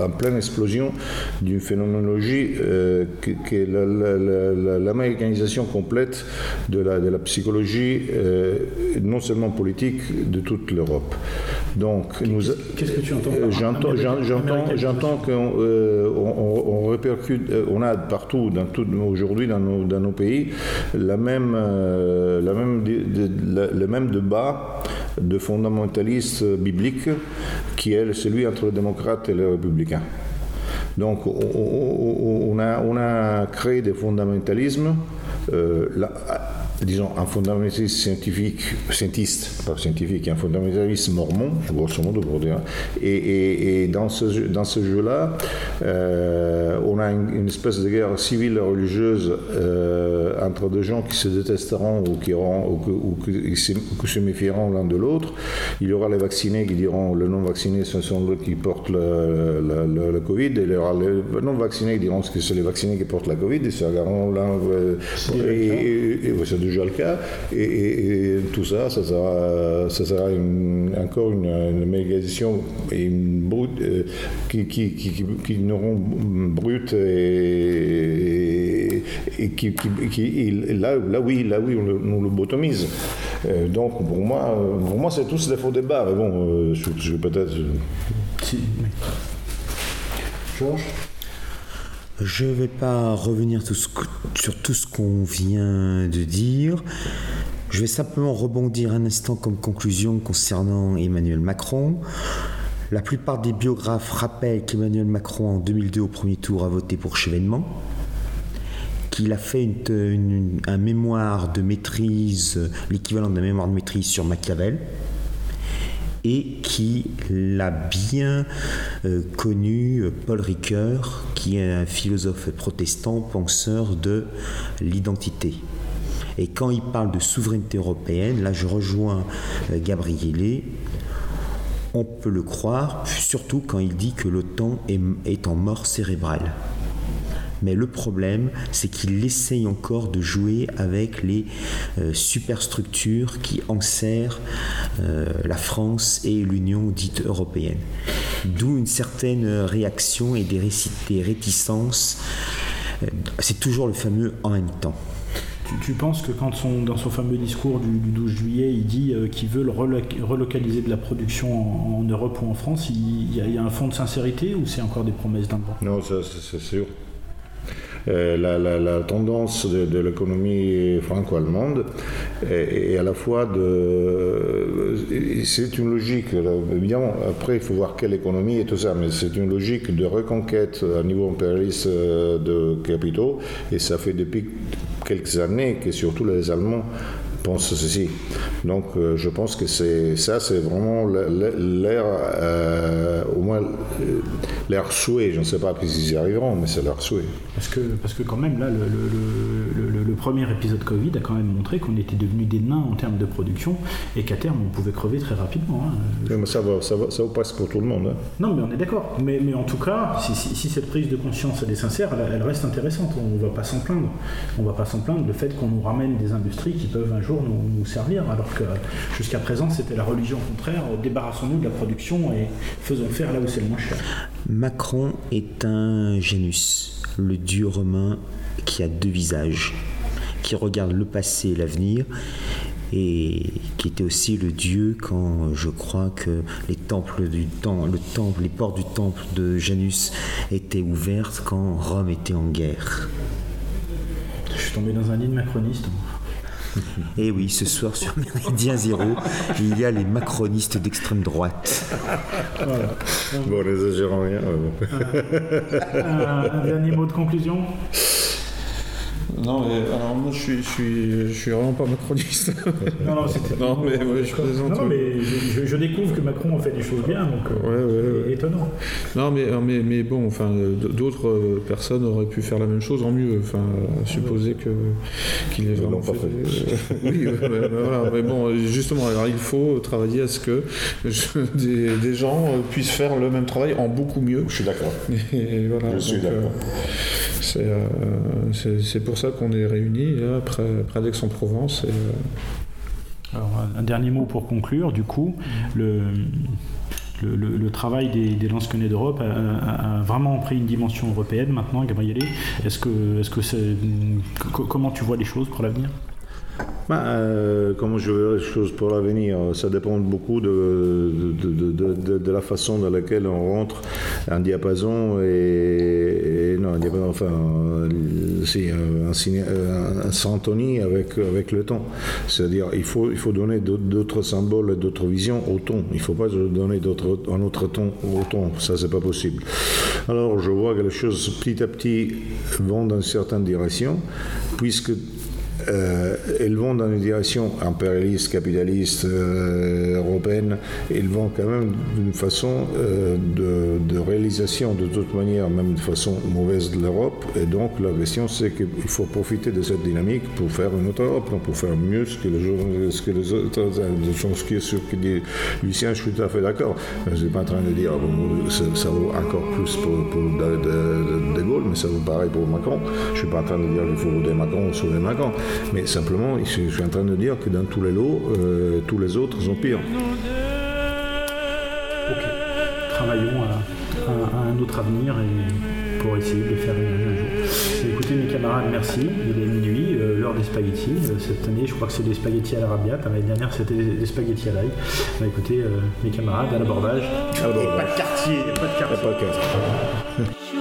en pleine explosion d'une phénoménologie qui, est l'américanisation complète de la, de la psychologie, non seulement politique, de toute l'Europe. Donc, qu'est-ce que tu entends J'entends, j'entends qu'on on, euh, on a partout, aujourd'hui dans nos, dans nos, pays, la même, euh, la même, le même débat de fondamentalistes bibliques qui est celui entre les démocrates et les républicains. Donc on, a, on a créé des fondamentalismes. Euh, disons, un fondamentaliste scientifique, scientiste, pas scientifique, un fondamentaliste mormon, grosso modo pour dire. Et, et, dans ce, dans ce jeu-là, euh, on a une, espèce de guerre civile religieuse euh, entre deux gens qui se détesteront ou qui, auront, ou, qui, se, méfieront l'un de l'autre. Il y aura les vaccinés qui diront le non vacciné, ce sont eux qui portent le, le, Covid, et il y aura les non vaccinés qui diront que c'est les vaccinés qui portent la Covid, et se regarderont l'un. Euh, et, et, déjà le cas. Et, tout ça, ça sera, ça sera encore une, une médiation et une brute, euh, qui, qui, qui, qui, n'auront brute et, et qui, là, là, oui, là oui, on le, on lobotomise. donc pour moi, pour moi c'est tous des faux débats. Mais bon, je, je vais peut-être. Georges? Je ne vais pas revenir sur tout ce qu'on vient de dire. Je vais simplement rebondir un instant comme conclusion concernant Emmanuel Macron. La plupart des biographes rappellent qu'Emmanuel Macron, en 2002, au premier tour, a voté pour Chevènement, qu'il a fait un mémoire de maîtrise, l'équivalent d'un mémoire de maîtrise sur Machiavel, et qui l'a bien euh, connu Paul Ricoeur, qui est un philosophe protestant, penseur de l'identité. Et quand il parle de souveraineté européenne, là je rejoins euh, Gabriele, on peut le croire, surtout quand il dit que l'OTAN est en mort cérébrale. Mais le problème, c'est qu'il essaye encore de jouer avec les euh, superstructures qui enserrent euh, la France et l'Union dite européenne. D'où une certaine réaction et des, réticences. Euh, c'est toujours le fameux en même temps. Tu, penses que quand dans son fameux discours du, 12 juillet, il dit qu'il veut relocaliser de la production en, Europe ou en France, il y, a, un fond de sincérité ou c'est encore des promesses d'un Non, c'est sûr. Euh, la, tendance de, l'économie franco-allemande est, à la fois de... C'est une logique, évidemment, après il faut voir quelle économie et tout ça, mais c'est une logique de reconquête à niveau impérialiste euh, de capitaux, et ça fait depuis quelques années que surtout les Allemands pense ceci. Donc euh, je pense que c'est ça, c'est vraiment l'air, euh, au moins euh, l'air souhait. Je ne sais pas s'ils y arriveront, mais c'est leur souhait. Parce que, parce que quand même, là, le, le, le, premier épisode Covid a quand même montré qu'on était devenus des nains en termes de production et qu'à terme, on pouvait crever très rapidement. Hein. mais ça va, ça va, ça passe pour tout le monde. Hein. Non, mais on est d'accord. Mais, mais en tout cas, si, si, cette prise de conscience elle est sincère, elle, reste intéressante. On ne va pas s'en plaindre. On va pas s'en plaindre le fait qu'on nous ramène des industries qui peuvent un jour nous, servir, alors que jusqu'à présent c'était la religion contraire, débarrassons-nous de la production et faisons faire là où c'est le moins cher. Macron est un Janus, le dieu romain qui a deux visages, qui regarde le passé et l'avenir, et qui était aussi le dieu quand je crois que les temples du temple, le temple, les portes du temple de Janus étaient ouvertes quand Rome était en guerre. Je suis tombé dans un lit macroniste. Et eh oui, ce soir sur Méridien Zéro, il y a les macronistes d'extrême droite. Voilà. Bon, n'exagérons rien. un dernier mot de conclusion? Non, mais alors moi je suis, je suis, je suis vraiment pas macroniste. non, non, c'était. Non, mais je présente. Non, mais je, découvre que Macron a fait des choses bien, donc. Euh, ouais, étonnant. Non, mais, mais, mais bon, enfin, d'autres euh, personnes auraient pu faire la même chose en mieux. Enfin, supposer que qu'il est vraiment fait. fait. oui, voilà, mais bon, justement, alors il faut travailler à ce que des, des, gens puissent faire le même travail en beaucoup mieux. Je suis d'accord. Voilà, je suis d'accord. Euh, c'est pour ça qu'on est réunis près, d'Aix-en-Provence. Euh, Alors, un dernier mot pour conclure, du coup, le, travail des, des d'Europe a, vraiment pris une dimension européenne maintenant, Gabriele. Est-ce que, est-ce que c'est, comment tu vois les choses pour l'avenir? Bah, euh, comment je verrai les choses pour l'avenir? Ça dépend beaucoup de, de, la façon dans laquelle on rentre un diapason et, non, un diapason, enfin, c'est un, un, un syntonie avec, avec le temps. C'est-à-dire, il faut, il faut donner d'autres symboles, d'autres visions au ton. Il ne faut pas donner un autre ton au ton. Ça, c'est pas possible. Alors, je vois que les choses petit à petit vont dans une certaine direction, puisque euh, elles vont dans une direction impérialiste, capitaliste, euh, européenne. Elles vont quand même d'une façon euh, de, réalisation, de toute manière, même de façon mauvaise de l'Europe. Et donc la question, c'est qu'il faut profiter de cette dynamique pour faire une autre Europe, pour faire mieux ce que les, ce que les autres, ce qui est ce que dit Lucien, je suis tout à fait d'accord. Je ne suis pas en train de dire que ça, vaut encore plus pour, de, de, Gaulle, mais ça vaut pareil pour Macron. Je ne suis pas en train de dire qu'il faut voter Macron ou sauver Macron. Mais simplement, je suis en train de dire que dans tous les lots, euh, tous les autres sont pires. Ok. Travaillons à, un autre avenir et pour essayer de faire un jour. Écoutez mes camarades, merci. Il est minuit. l'heure des spaghettis. cette année, je crois que c'est des spaghettis à l'arabia. L'année dernière, c'était des spaghettis à l'ail. Bah, écoutez, mes camarades, à l'abordage. Pas de quartier. Pas de quartier. Pas de quartier.